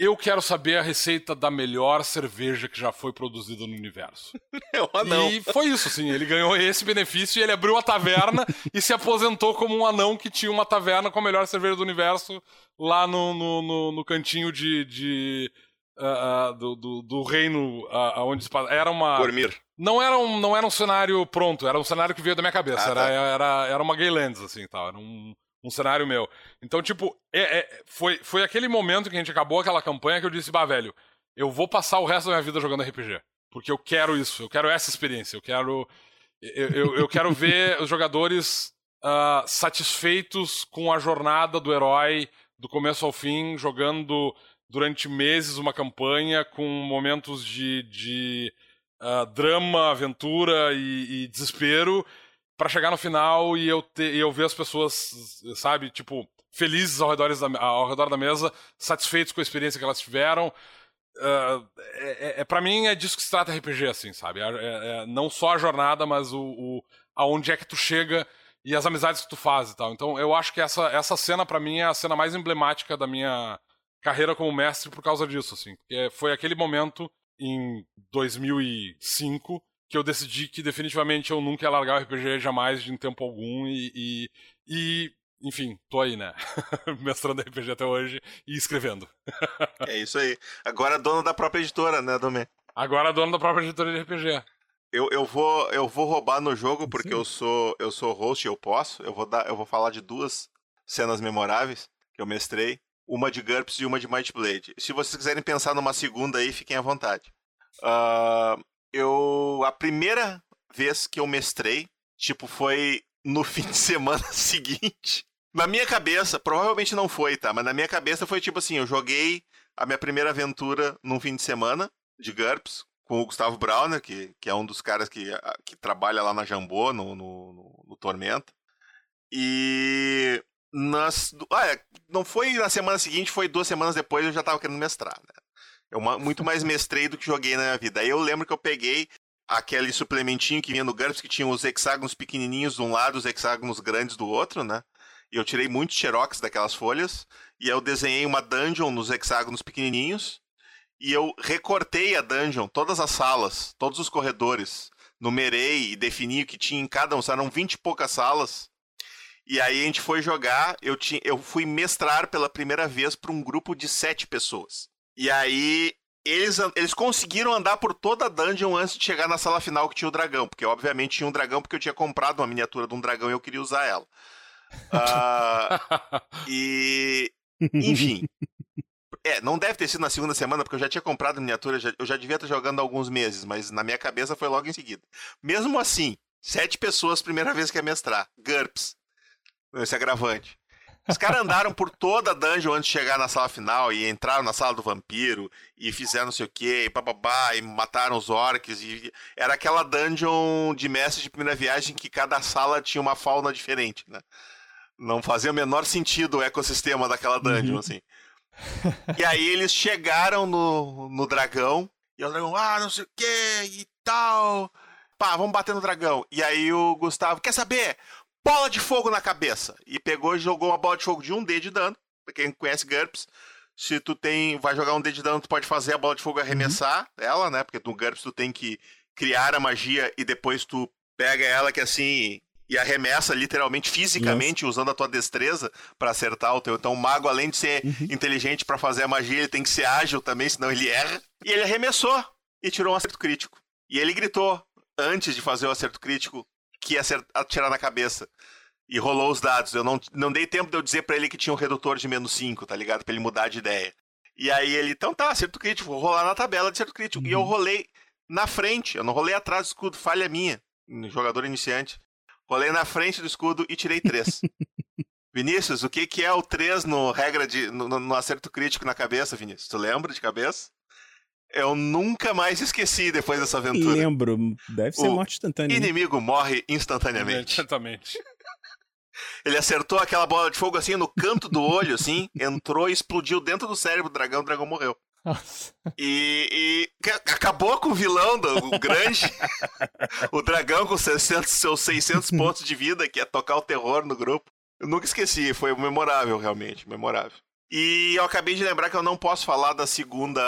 eu quero saber a receita da melhor cerveja que já foi produzida no universo. (laughs) É o anão. E foi isso, assim. Ele ganhou esse benefício e ele abriu a taverna (laughs) e se aposentou como um anão que tinha uma taverna com a melhor cerveja do universo lá no, no, no- no cantinho de. de ah, ah, do, do, do reino ah, onde se passa. Era uma. Gormir. Não era, um, não era um cenário pronto, era um cenário que veio da minha cabeça. Ah, era, tá. era, era uma Gaylands, assim, tal. Era um, um cenário meu. Então, tipo, é- é- foi, foi aquele momento que a gente acabou aquela campanha que eu disse, bah, velho, eu vou passar o resto da minha vida jogando RPG. Porque eu quero isso, eu quero essa experiência, eu quero. Eu, eu, eu quero ver (laughs) os jogadores ah, satisfeitos com a jornada do herói, do começo ao fim, jogando durante meses uma campanha com momentos de, de ah, drama, aventura e, e desespero pra chegar no final e eu, ter, e eu ver as pessoas, sabe, tipo, felizes ao redor, da, ao redor da mesa, satisfeitos com a experiência que elas tiveram. Ah, é, é, é, pra mim é disso que se trata RPG, assim, sabe? É, é- é não só a jornada, mas o, o aonde é que tu chega e as amizades que tu faz e tal. Então eu acho que essa, essa cena, pra mim, é a cena mais emblemática da minha carreira como mestre por causa disso, assim. Porque foi aquele momento em 2005 que eu decidi que definitivamente eu nunca ia largar o RPG jamais de tempo algum e, e, e, enfim, tô aí, né? (laughs) Mestrando RPG até hoje e escrevendo. (laughs) É isso aí. Agora dono da própria editora, né, Domê? Agora dono da própria editora de RPG. Eu, eu, vou, eu vou roubar no jogo porque Sim. eu sou eu sou host e eu posso. Eu vou, dar, eu vou falar de duas cenas memoráveis que eu mestrei. Uma de GURPS e uma de Might Blade. Se vocês quiserem pensar numa segunda aí, fiquem à vontade. Ah, eu. A primeira vez que eu mestrei, tipo, foi no (laughs) fim de semana (laughs) seguinte. Na minha cabeça, provavelmente não foi, tá? Mas na minha cabeça foi tipo assim: eu joguei a minha primeira aventura num fim de semana de GURPS com o Gustavo Brauner, que, que é um dos caras que, que trabalha lá na Jambô, no, no, no- no Tormenta. E. Nas, ah, é, não foi na semana seguinte, foi duas semanas depois eu já tava querendo mestrar, né? Eu ma- muito mais mestrei do que joguei na minha vida. Aí eu lembro que eu peguei aquele suplementinho que vinha no GURPS, que tinha os hexágonos pequenininhos de um lado, os hexágonos grandes do outro, né? E eu tirei muitos xerox daquelas folhas, e eu desenhei uma dungeon nos hexágonos pequenininhos, e eu recortei a dungeon, todas as salas, todos os corredores, numerei e defini o que tinha em cada um, eram 20 e poucas salas, E aí a gente foi jogar, eu, tinha, eu fui mestrar pela primeira vez para um grupo de sete pessoas. E aí eles, eles conseguiram andar por toda a dungeon antes de chegar na sala final que tinha o dragão. Porque obviamente tinha um dragão, porque eu tinha comprado uma miniatura de um dragão e eu queria usar ela. Uh, (laughs) e. Enfim. É, não deve ter sido na segunda semana, porque eu já tinha comprado a miniatura, eu já devia estar jogando há alguns meses, mas na minha cabeça foi logo em seguida. Mesmo assim, sete pessoas, primeira vez que ia mestrar. GURPS. Esse agravante. Os caras andaram por toda a dungeon antes de chegar na sala final e entraram na sala do vampiro e fizeram não sei o que, e bababá, e mataram os orcs. E... Era aquela dungeon de mestre de primeira viagem que cada sala tinha uma fauna diferente, né? Não fazia o menor sentido o ecossistema daquela dungeon, uhum. assim. e aí eles chegaram no, no dragão, e o dragão, ah, não sei o que e tal. Pá, vamos bater no dragão. E aí o Gustavo, quer saber? Bola de fogo na cabeça. E pegou e jogou uma bola de fogo de um D de dano. Pra quem conhece GURPS, se tu tem. Vai jogar um D de dano, tu pode fazer a bola de fogo arremessar uhum. ela, né? Porque no GURPS tu tem que criar a magia e depois tu pega ela que assim. E arremessa literalmente, fisicamente, Nossa. usando a tua destreza para acertar o teu. Então, o mago, além de ser uhum. inteligente para fazer a magia, ele tem que ser ágil também, senão ele erra. E ele arremessou e tirou um acerto crítico. E ele gritou, antes de fazer o acerto crítico, que ia atirar na cabeça. E rolou os dados. Eu não, não dei tempo de eu dizer para ele que tinha um redutor de menos 5, tá ligado? Pra ele mudar de ideia. E aí ele, então tá, acerto crítico, vou rolar na tabela de acerto crítico. Uhum. E eu uhum. rolei na frente, eu não rolei atrás do escudo, falha minha, jogador iniciante. Rolei na frente do escudo e tirei 3. (laughs) Vinícius, o que, que é o 3 no regra de no, no, acerto crítico na cabeça, Vinícius? Tu lembra de cabeça? Eu nunca mais esqueci depois dessa aventura. Lembro, deve ser o morte instantânea. O né? inimigo morre instantaneamente. Exatamente. (laughs) Ele acertou aquela bola de fogo assim no canto do olho, assim, entrou e explodiu dentro do cérebro do dragão, o dragão morreu. Nossa. E, e acabou com o vilão do grande. (laughs) o dragão com 600, seus 600 pontos de vida, que ia tocar o terror no grupo. Eu nunca esqueci, foi memorável, realmente, memorável. E eu acabei de lembrar que eu não posso falar da segunda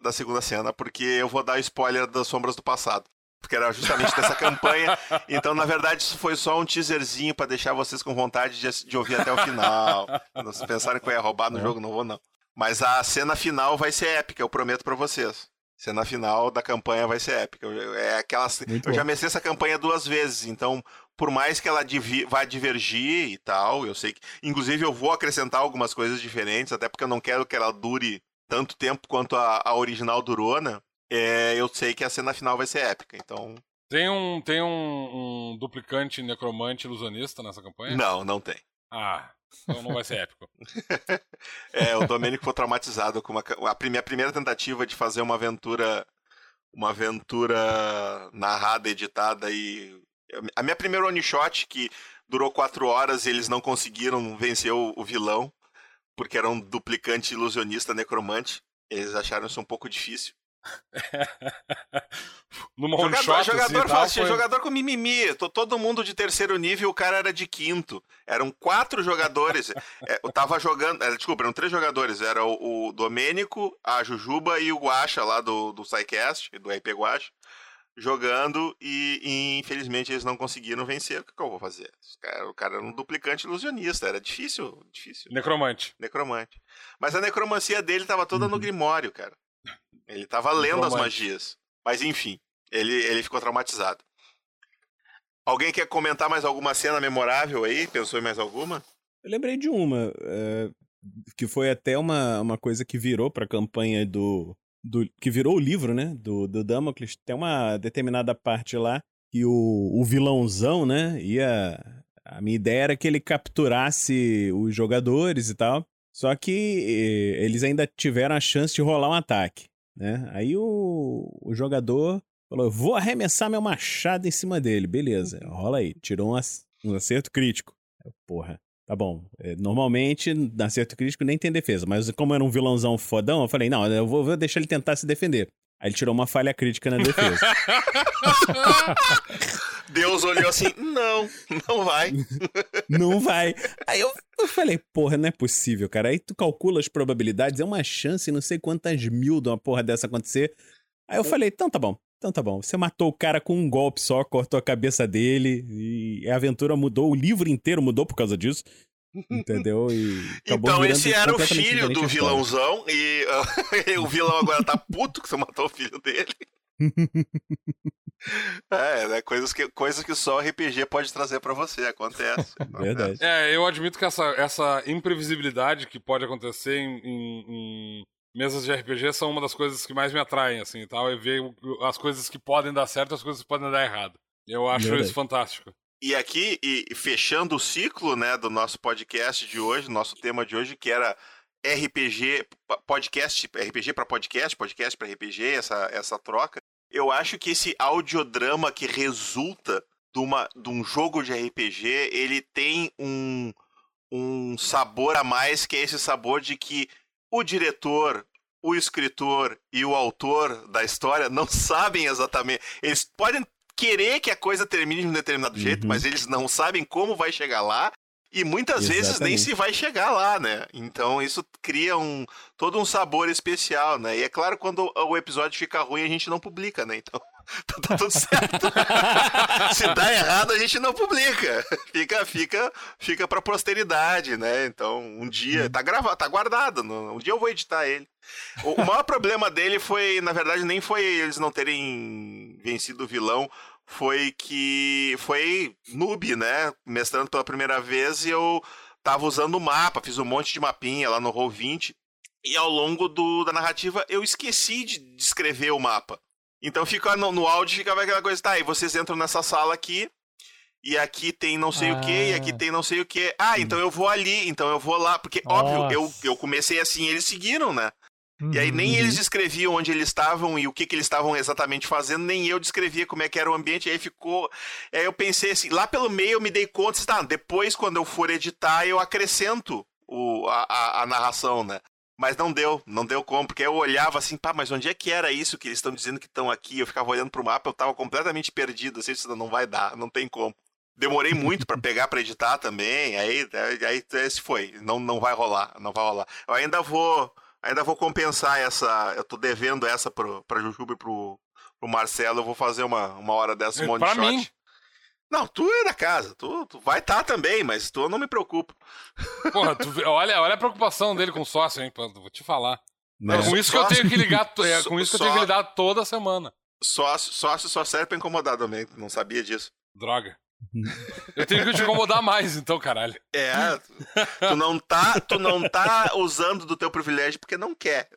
da segunda cena, porque eu vou dar spoiler das Sombras do Passado. Porque era justamente dessa (laughs) campanha. Então, na verdade, isso foi só um teaserzinho para deixar vocês com vontade de, de, ouvir até o final. (laughs) Se pensarem que eu ia roubar no é. jogo, não vou não. Mas a cena final vai ser épica, eu prometo para vocês. Cena final da campanha vai ser épica. É aquela, eu já mexi essa campanha duas vezes, então por mais que ela vá divergir e tal, eu sei que. Inclusive, eu vou acrescentar algumas coisas diferentes, até porque eu não quero que ela dure tanto tempo quanto a, a original durou, né? É, eu sei que a cena final vai ser épica, então. Tem um, tem um, um duplicante necromante ilusionista nessa campanha? Não, não tem. Ah, então não vai ser épico. (laughs) é, o Domênico foi traumatizado com uma, a minha primeira tentativa de fazer uma aventura uma aventura narrada, editada e a minha primeira one shot, que durou quatro horas e eles não conseguiram vencer o, o vilão, porque era um duplicante ilusionista necromante. Eles acharam isso um pouco difícil. (laughs) Numa jogador, shot, jogador assim, fácil, foi... jogador com mimimi. Todo mundo de terceiro nível, o cara era de quinto. Eram quatro jogadores. (laughs) é, eu tava jogando. É, desculpa, eram três jogadores. Era o, o Domênico, a Jujuba e o Guacha lá do, do SciCast, do RP Guacha jogando e, e, infelizmente eles não conseguiram vencer. O que, que eu vou fazer? o cara era um duplicante ilusionista, era difícil, difícil. Necromante. Necromante. Mas a necromancia dele tava toda uhum. no Grimório, cara. Ele tava lendo as magias. Mas enfim, ele, ele ficou traumatizado. Alguém quer comentar mais alguma cena memorável aí? Pensou em mais alguma? Eu lembrei de uma, é, que foi até uma, uma coisa que virou pra campanha do, do, que virou o livro, né, do, do Damocles, tem uma determinada parte lá que o, o vilãozão, né, ia... A minha ideia era que ele capturasse os jogadores e tal, só que eh, eles ainda tiveram a chance de rolar um ataque, né? Aí o, o jogador falou, vou arremessar meu machado em cima dele, beleza, rola aí, tirou um, um acerto crítico. Porra, Tá bom. É, normalmente, na acerto crítico, nem tem defesa. Mas como era um vilãozão fodão, eu falei, não, eu vou, vou deixar ele tentar se defender. Aí ele tirou uma falha crítica na defesa. (laughs) Deus olhou assim, não, não vai. (laughs) não vai. Aí eu, eu, falei, porra, não é possível, cara. Aí tu calcula as probabilidades, é uma chance, não sei quantas mil de uma porra dessa acontecer. Aí eu falei, então tá bom. Então tá bom, você matou o cara com um golpe só, cortou a cabeça dele e a aventura mudou, o livro inteiro mudou por causa disso. Entendeu? E acabou Então esse era o filho do vilãozão e uh, (laughs) o vilão agora tá puto que você matou o filho dele. (laughs) É, né? Coisas que, coisas que só o RPG pode trazer pra você, (laughs) acontece. Verdade. É, eu admito que essa, essa imprevisibilidade que pode acontecer em, em- em mesas de RPG são uma das coisas que mais me atraem, assim, tal, é ver as coisas que podem dar certo e as coisas que podem dar errado. Eu acho Verdade. isso fantástico. E aqui, e e fechando o ciclo, né, do nosso podcast de hoje, nosso tema de hoje, que era RPG, podcast, RPG para podcast, podcast para RPG, essa, essa troca. Eu acho que esse audiodrama que resulta de, uma, de um jogo de RPG, ele tem um, um sabor a mais, que é esse sabor de que o diretor, o escritor e o autor da história não (laughs) sabem exatamente. Eles podem querer que a coisa termine de um determinado jeito, Uhum. mas eles não sabem como vai chegar lá. E muitas vezes nem Exatamente. se vai chegar lá, né? Então isso cria um todo um sabor especial, né? E é claro, quando o episódio fica ruim, a gente não publica, né? Então (laughs) tá, tá tudo certo. (laughs) se dá errado, a gente não publica. Fica, fica, fica pra posteridade, né? Então, um dia. Tá gravado, tá guardado. Um dia eu vou editar ele. O, o maior problema dele foi, na verdade, nem foi eles não terem vencido o vilão. Foi que foi noob, né? Mestrando pela primeira vez e eu tava usando o mapa, fiz um monte de mapinha lá no Roll20. E ao longo do, da narrativa eu esqueci de descrever o mapa. Então fica no, no áudio ficava aquela coisa, tá, e vocês entram nessa sala aqui, e aqui tem não sei o que, e aqui Ah. tem não sei o que. Ah, então eu vou ali, então eu vou lá, porque óbvio, eu, Nossa. eu comecei assim, eles seguiram, né? E aí nem Uhum. eles descreviam onde eles estavam e o que, que eles estavam exatamente fazendo, nem eu descrevia como é que era o ambiente, e aí ficou. Aí eu pensei assim, lá pelo meio eu me dei conta, tá, depois quando eu for editar eu acrescento o, a, a, a narração, né? Mas não deu, não deu como, porque eu olhava assim, pá, mas onde é que era isso que eles estão dizendo que estão aqui? Eu ficava olhando pro mapa, eu tava completamente perdido, assim, isso não vai dar, não tem como. Demorei muito pra pegar pra editar também, aí, aí esse foi, não, não vai rolar, não vai rolar. Eu ainda vou, ainda vou compensar essa, eu tô devendo essa pro, pra Jujuba e pro, pro Marcelo, eu vou fazer uma, uma hora dessa, um É, one pra shot. mim. Não, tu é da casa, tu, tu vai estar também, mas tu eu não me preocupo. (laughs) Porra, tu olha, olha a preocupação dele com o sócio, hein, vou te falar. Mas- É com isso que eu sócio- tenho que ligar, é (laughs) com isso que eu tenho que lidar toda semana. Sócio, sócio só serve pra incomodar também, não sabia disso. Droga. Eu tenho que te incomodar mais, então, caralho. É, tu não tá, tu não tá usando do teu privilégio porque não quer.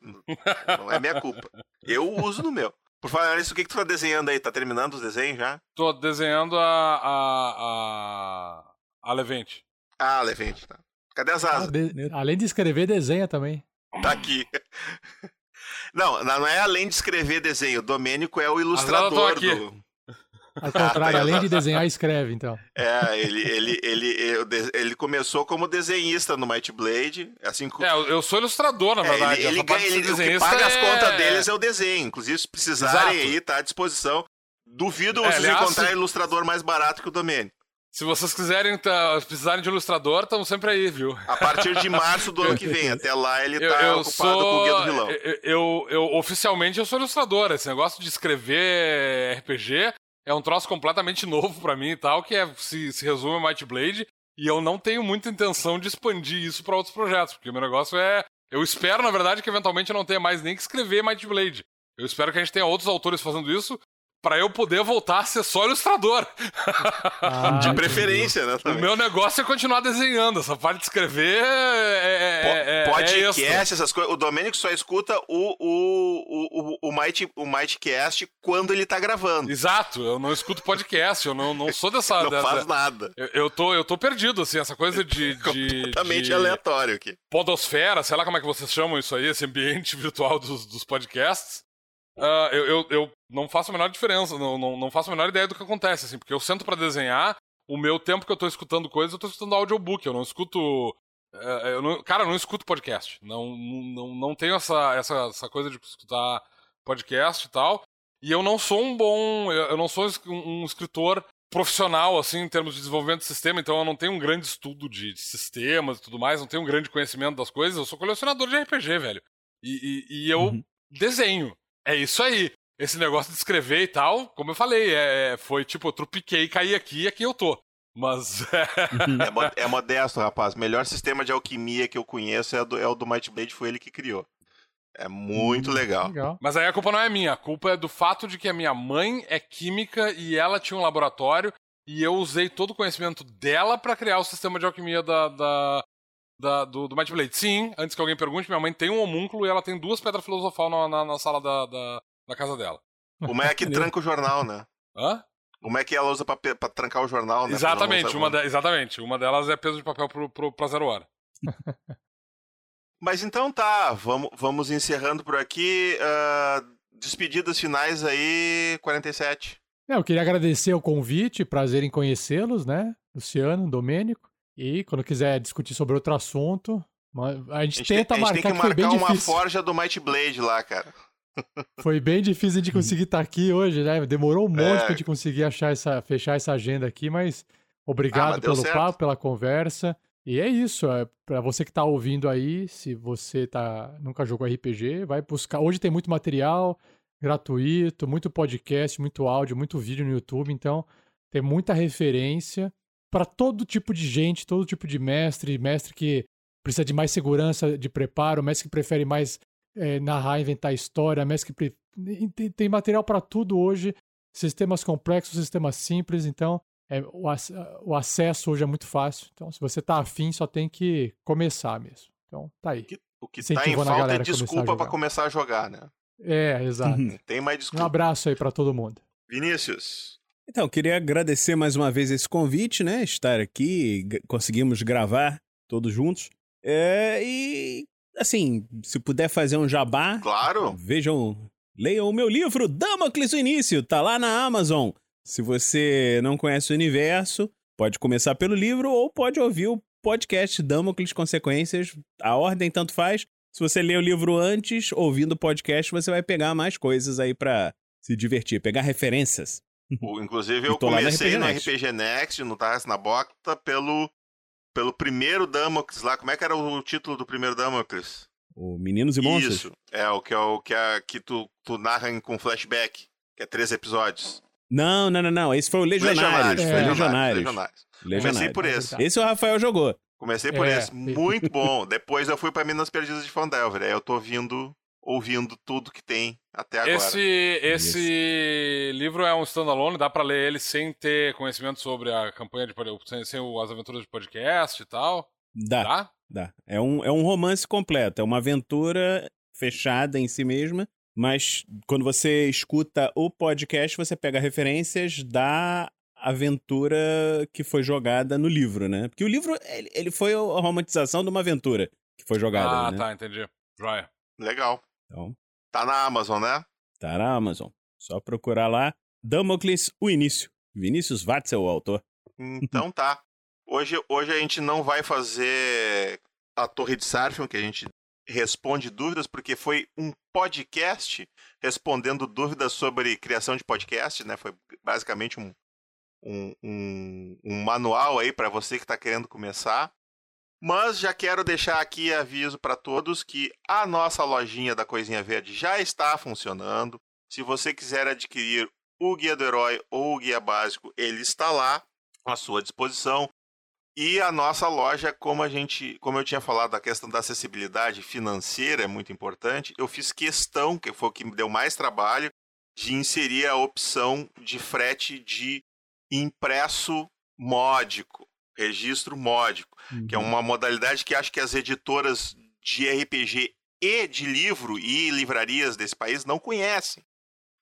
Não é minha culpa. Eu uso no meu. Por falar nisso, o que, que tu tá desenhando aí? Tá terminando os desenhos já? Tô desenhando a. a. a. a Levente. Ah, Levente, tá. Cadê as Ah, asas? de- além de escrever, desenha também. Tá aqui. (laughs) Não, não é além de escrever desenho. O Domênico é o ilustrador do. Ao contrário, além de desenhar, escreve, então. É, ele, ele, ele, ele, ele começou como desenhista no Might Blade, assim É, eu eu sou ilustrador, na É, verdade. ele, ele o que paga as é- contas deles é o desenho. Inclusive, se precisarem Exato. aí, tá à disposição. Duvido É, vocês se- ilustrador mais barato que o Domênio. Se vocês quiserem, tá, precisarem de ilustrador, estamos sempre aí, viu? A partir de março do ano que vem. (laughs) Até lá ele Eu, tá eu ocupado sou. com o Guia do Vilão. Eu, eu, eu- oficialmente eu sou ilustrador. Esse negócio de escrever RPG é um troço completamente novo pra mim e tal, que é, se, se resume a Might Blade. E eu não tenho muita intenção de expandir isso pra outros projetos, porque o meu negócio é. Eu espero, na verdade, que eventualmente eu não tenha mais nem que escrever Might Blade. Eu espero que a gente tenha outros autores fazendo isso pra eu poder voltar a ser só ilustrador. Ah, De preferência, né? O Também. meu negócio é continuar desenhando. Essa parte de escrever é. é, é, Po- é Podcast, essas coisas. O Domênico só escuta o, o, o, o, Might, o Mightcast quando ele tá gravando. Exato, eu não escuto podcast, eu não, não sou dessa. Não dessa- faz nada. Eu, eu tô, eu tô perdido, assim, essa coisa de. (laughs) de Completamente de aleatório aqui. Podosfera, sei lá como é que vocês chamam isso aí, esse ambiente (laughs) virtual dos, dos podcasts. Ah, eu, eu, eu não faço a menor diferença, não, não, não faço a menor ideia do que acontece, assim, porque eu sento pra desenhar, o meu tempo que eu tô escutando coisas, eu tô escutando audiobook, eu não escuto. eh, eu não- cara, eu não escuto podcast. Não, não, não tenho essa, essa, essa coisa de escutar podcast e tal. E eu não sou um bom. Eu não sou um um escritor profissional, assim, em termos de desenvolvimento de sistema, então eu não tenho um grande estudo de sistemas e tudo mais, não tenho um grande conhecimento das coisas. Eu sou colecionador de RPG, velho. E, e, e eu Uhum. desenho. É isso aí. Esse negócio de escrever e tal, como eu falei, é, foi tipo, eu trupiquei, caí aqui e aqui eu tô. Mas. é, mo é, modesto, rapaz. O melhor sistema de alquimia que eu conheço é, do, é o do Might Blade, foi ele que criou. É muito hum, legal. legal. Mas aí a culpa não é minha, a culpa é do fato de que a minha mãe é química e ela tinha um laboratório e eu usei todo o conhecimento dela para criar o sistema de alquimia da, da, da do, do Might Blade. Sim, antes que alguém pergunte, minha mãe tem um homúnculo e ela tem duas pedras filosofal na, na, na sala da, da, da, casa dela. Como é que (laughs) tranca o jornal, né? Hã? Como é que ela usa pra, pra trancar o jornal, né? Exatamente, uma de, exatamente. Uma delas é peso de papel pro, pro, pra zero hora. (laughs) Mas então tá, vamos, vamos encerrando por aqui. Uh, despedidas finais aí, 47. É, eu queria agradecer o convite, prazer em conhecê-los, né? Luciano, Domênico. E quando quiser discutir sobre outro assunto, a gente, a gente tenta tem, marcar, a gente tem que, que marcar uma difícil. forja do Might Blade lá, cara. Foi bem difícil de conseguir estar aqui hoje, né? Demorou um monte é. pra gente conseguir achar essa, fechar essa agenda aqui, mas obrigado ah, mas pelo papo, pela conversa. E é isso, é, para você que está ouvindo aí, se você tá, nunca jogou RPG, vai buscar. Hoje tem muito material gratuito, muito podcast, muito áudio, muito vídeo no YouTube, então tem muita referência para todo tipo de gente, todo tipo de mestre, mestre que precisa de mais segurança de preparo, mestre que prefere mais é, narrar, inventar história, que tem, tem material para tudo hoje, sistemas complexos, sistemas simples, então é, o, o, acesso hoje é muito fácil. Então, se você tá afim, só tem que começar mesmo. Então, tá aí. O que tá em falta é desculpa para começar a jogar, né? É, exato. tem mais desculpa. Um abraço aí para todo mundo. Vinícius. Então, queria agradecer mais uma vez esse convite, né? Estar aqui, conseguimos gravar todos juntos. É, e, assim, se puder fazer um jabá. Claro. Vejam, leiam o meu livro, Damocles o Início, tá lá na Amazon. Se você não conhece o universo, pode começar pelo livro ou pode ouvir o podcast Damocles Consequências. A ordem tanto faz. Se você ler o livro antes, ouvindo o podcast, você vai pegar mais coisas aí para se divertir, pegar referências. Inclusive, (laughs) eu comecei no RPG, RPG Next, no Tarras na Bota, pelo, pelo primeiro Damocles lá. Como é que era o título do primeiro Damocles? O Meninos e Monstros? Isso, é o que, é o que, é, que tu, tu narra com flashback, que é três episódios. Não, não, não, não. Esse foi o Legionários. Legionários. Foi é. Legionários. Legionários. Legionários. Comecei por esse. Esse o Rafael jogou. Comecei por é. esse. Muito (laughs) bom. Depois eu fui para Minas Perdidas de Fandelver. Aí eu tô ouvindo, ouvindo tudo que tem até agora. Esse, esse livro é um standalone, dá para ler ele sem ter conhecimento sobre a campanha de sem, sem as aventuras de podcast e tal. Dá. Dá? Dá. É um, é um romance completo, é uma aventura fechada em si mesma mas quando você escuta o podcast, você pega referências da aventura que foi jogada no livro, né? Porque o livro, ele, ele foi a romantização de uma aventura que foi jogada. Ah, né? tá, entendi. Joia. Legal. Então, tá na Amazon, né? Tá na Amazon. Só procurar lá. Damocles, o início. Vinícius Watzel, o autor. Então tá. Hoje, hoje a gente não vai fazer a Torre de Sarfion, que a gente responde dúvidas, porque foi um podcast respondendo dúvidas sobre criação de podcast, né? Foi basicamente um, um, um, um manual aí para você que está querendo começar. Mas já quero deixar aqui aviso para todos que a nossa lojinha da Coisinha Verde já está funcionando. Se você quiser adquirir o Guia do Herói ou o Guia Básico, ele está lá à sua disposição. E a nossa loja, como a gente, como eu tinha falado, a questão da acessibilidade financeira é muito importante. Eu fiz questão, que foi o que me deu mais trabalho, de inserir a opção de frete de impresso módico, registro módico, uhum. que é uhum. uma modalidade que acho que as editoras de RPG e de livro e livrarias desse país não conhecem.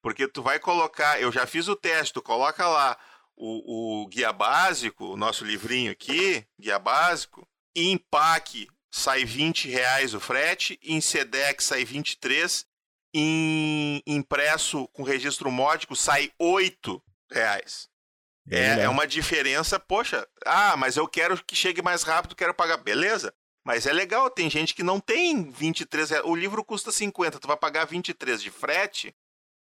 Porque tu vai colocar, eu já fiz o teste, tu coloca lá o, o guia básico, o nosso livrinho aqui, guia básico, em PAC sai 20 reais o frete, em SEDEX sai 23, em impresso com registro módico sai 8 reais. É, é uma diferença, poxa, ah, mas eu quero que chegue mais rápido, quero pagar. Beleza, mas é legal, tem gente que não tem 23 reais. O livro custa 50, tu vai pagar 23 de frete,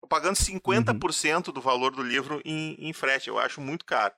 pagando 50% uhum. do valor do livro em, em, frete. Eu acho muito caro.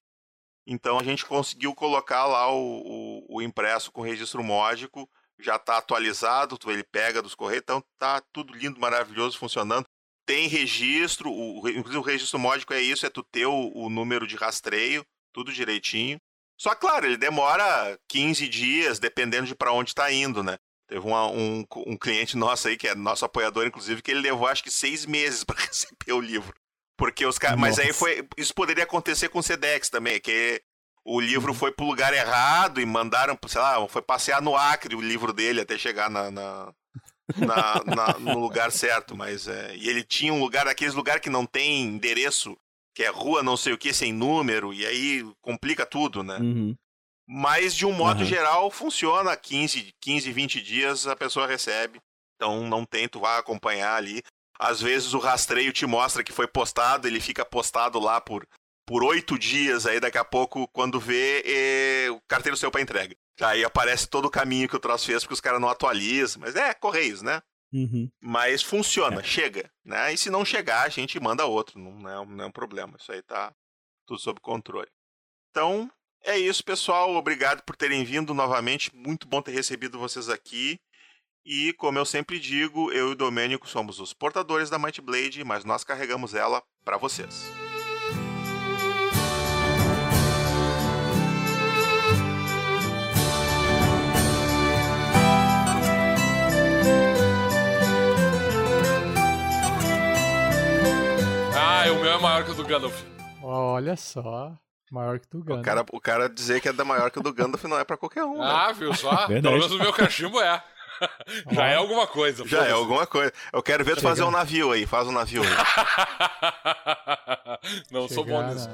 Então a gente conseguiu colocar lá o, o, o impresso com registro módico, já está atualizado, ele pega dos correios, então tá tudo lindo, maravilhoso, funcionando. Tem registro, o, inclusive o registro módico é isso, é tu ter o, o número de rastreio, tudo direitinho. Só claro, ele demora 15 dias, dependendo de para onde está indo, né? Teve uma, um, um cliente nosso aí, que é nosso apoiador, inclusive, que ele levou acho que seis meses para (laughs) receber o livro. Porque os caras. Mas aí foi. Isso poderia acontecer com o Sedex também, que o livro uhum. foi pro lugar errado e mandaram, sei lá, foi passear no Acre o livro dele até chegar na, na, na, na no lugar certo. Mas é, e ele tinha um lugar, aqueles lugares que não tem endereço, que é rua não sei o que, sem número, e aí complica tudo, né? Uhum. Mas de um modo uhum. geral funciona, 15, 15, 20 dias a pessoa recebe. Então não tento vá acompanhar ali. Às vezes o rastreio te mostra que foi postado, ele fica postado lá por por oito dias, aí daqui a pouco, quando vê, é, o carteiro seu para entrega. Aí aparece todo o caminho que o troço fez, porque os caras não atualizam. Mas é, Correios, né? Uhum. Mas funciona, é. chega. Né? E se não chegar, a gente manda outro. Não é, não é um problema. Isso aí tá tudo sob controle. Então, é isso, pessoal. Obrigado por terem vindo novamente. Muito bom ter recebido vocês aqui. E, como eu sempre digo, eu e o Domênico somos os portadores da Might Blade, mas nós carregamos ela para vocês. Maior que o do Gandalf. Olha só. Maior que o do Gandalf. O cara, o cara dizer que é da maior que o do Gandalf não é para qualquer um. Ah, né? viu só? (laughs) Pelo menos o meu cachimbo é. (laughs) Já é alguma coisa. Já é alguma coisa. Eu quero ver tu fazer um navio aí. Faz um navio aí. (laughs) Não Chegar sou bom nisso.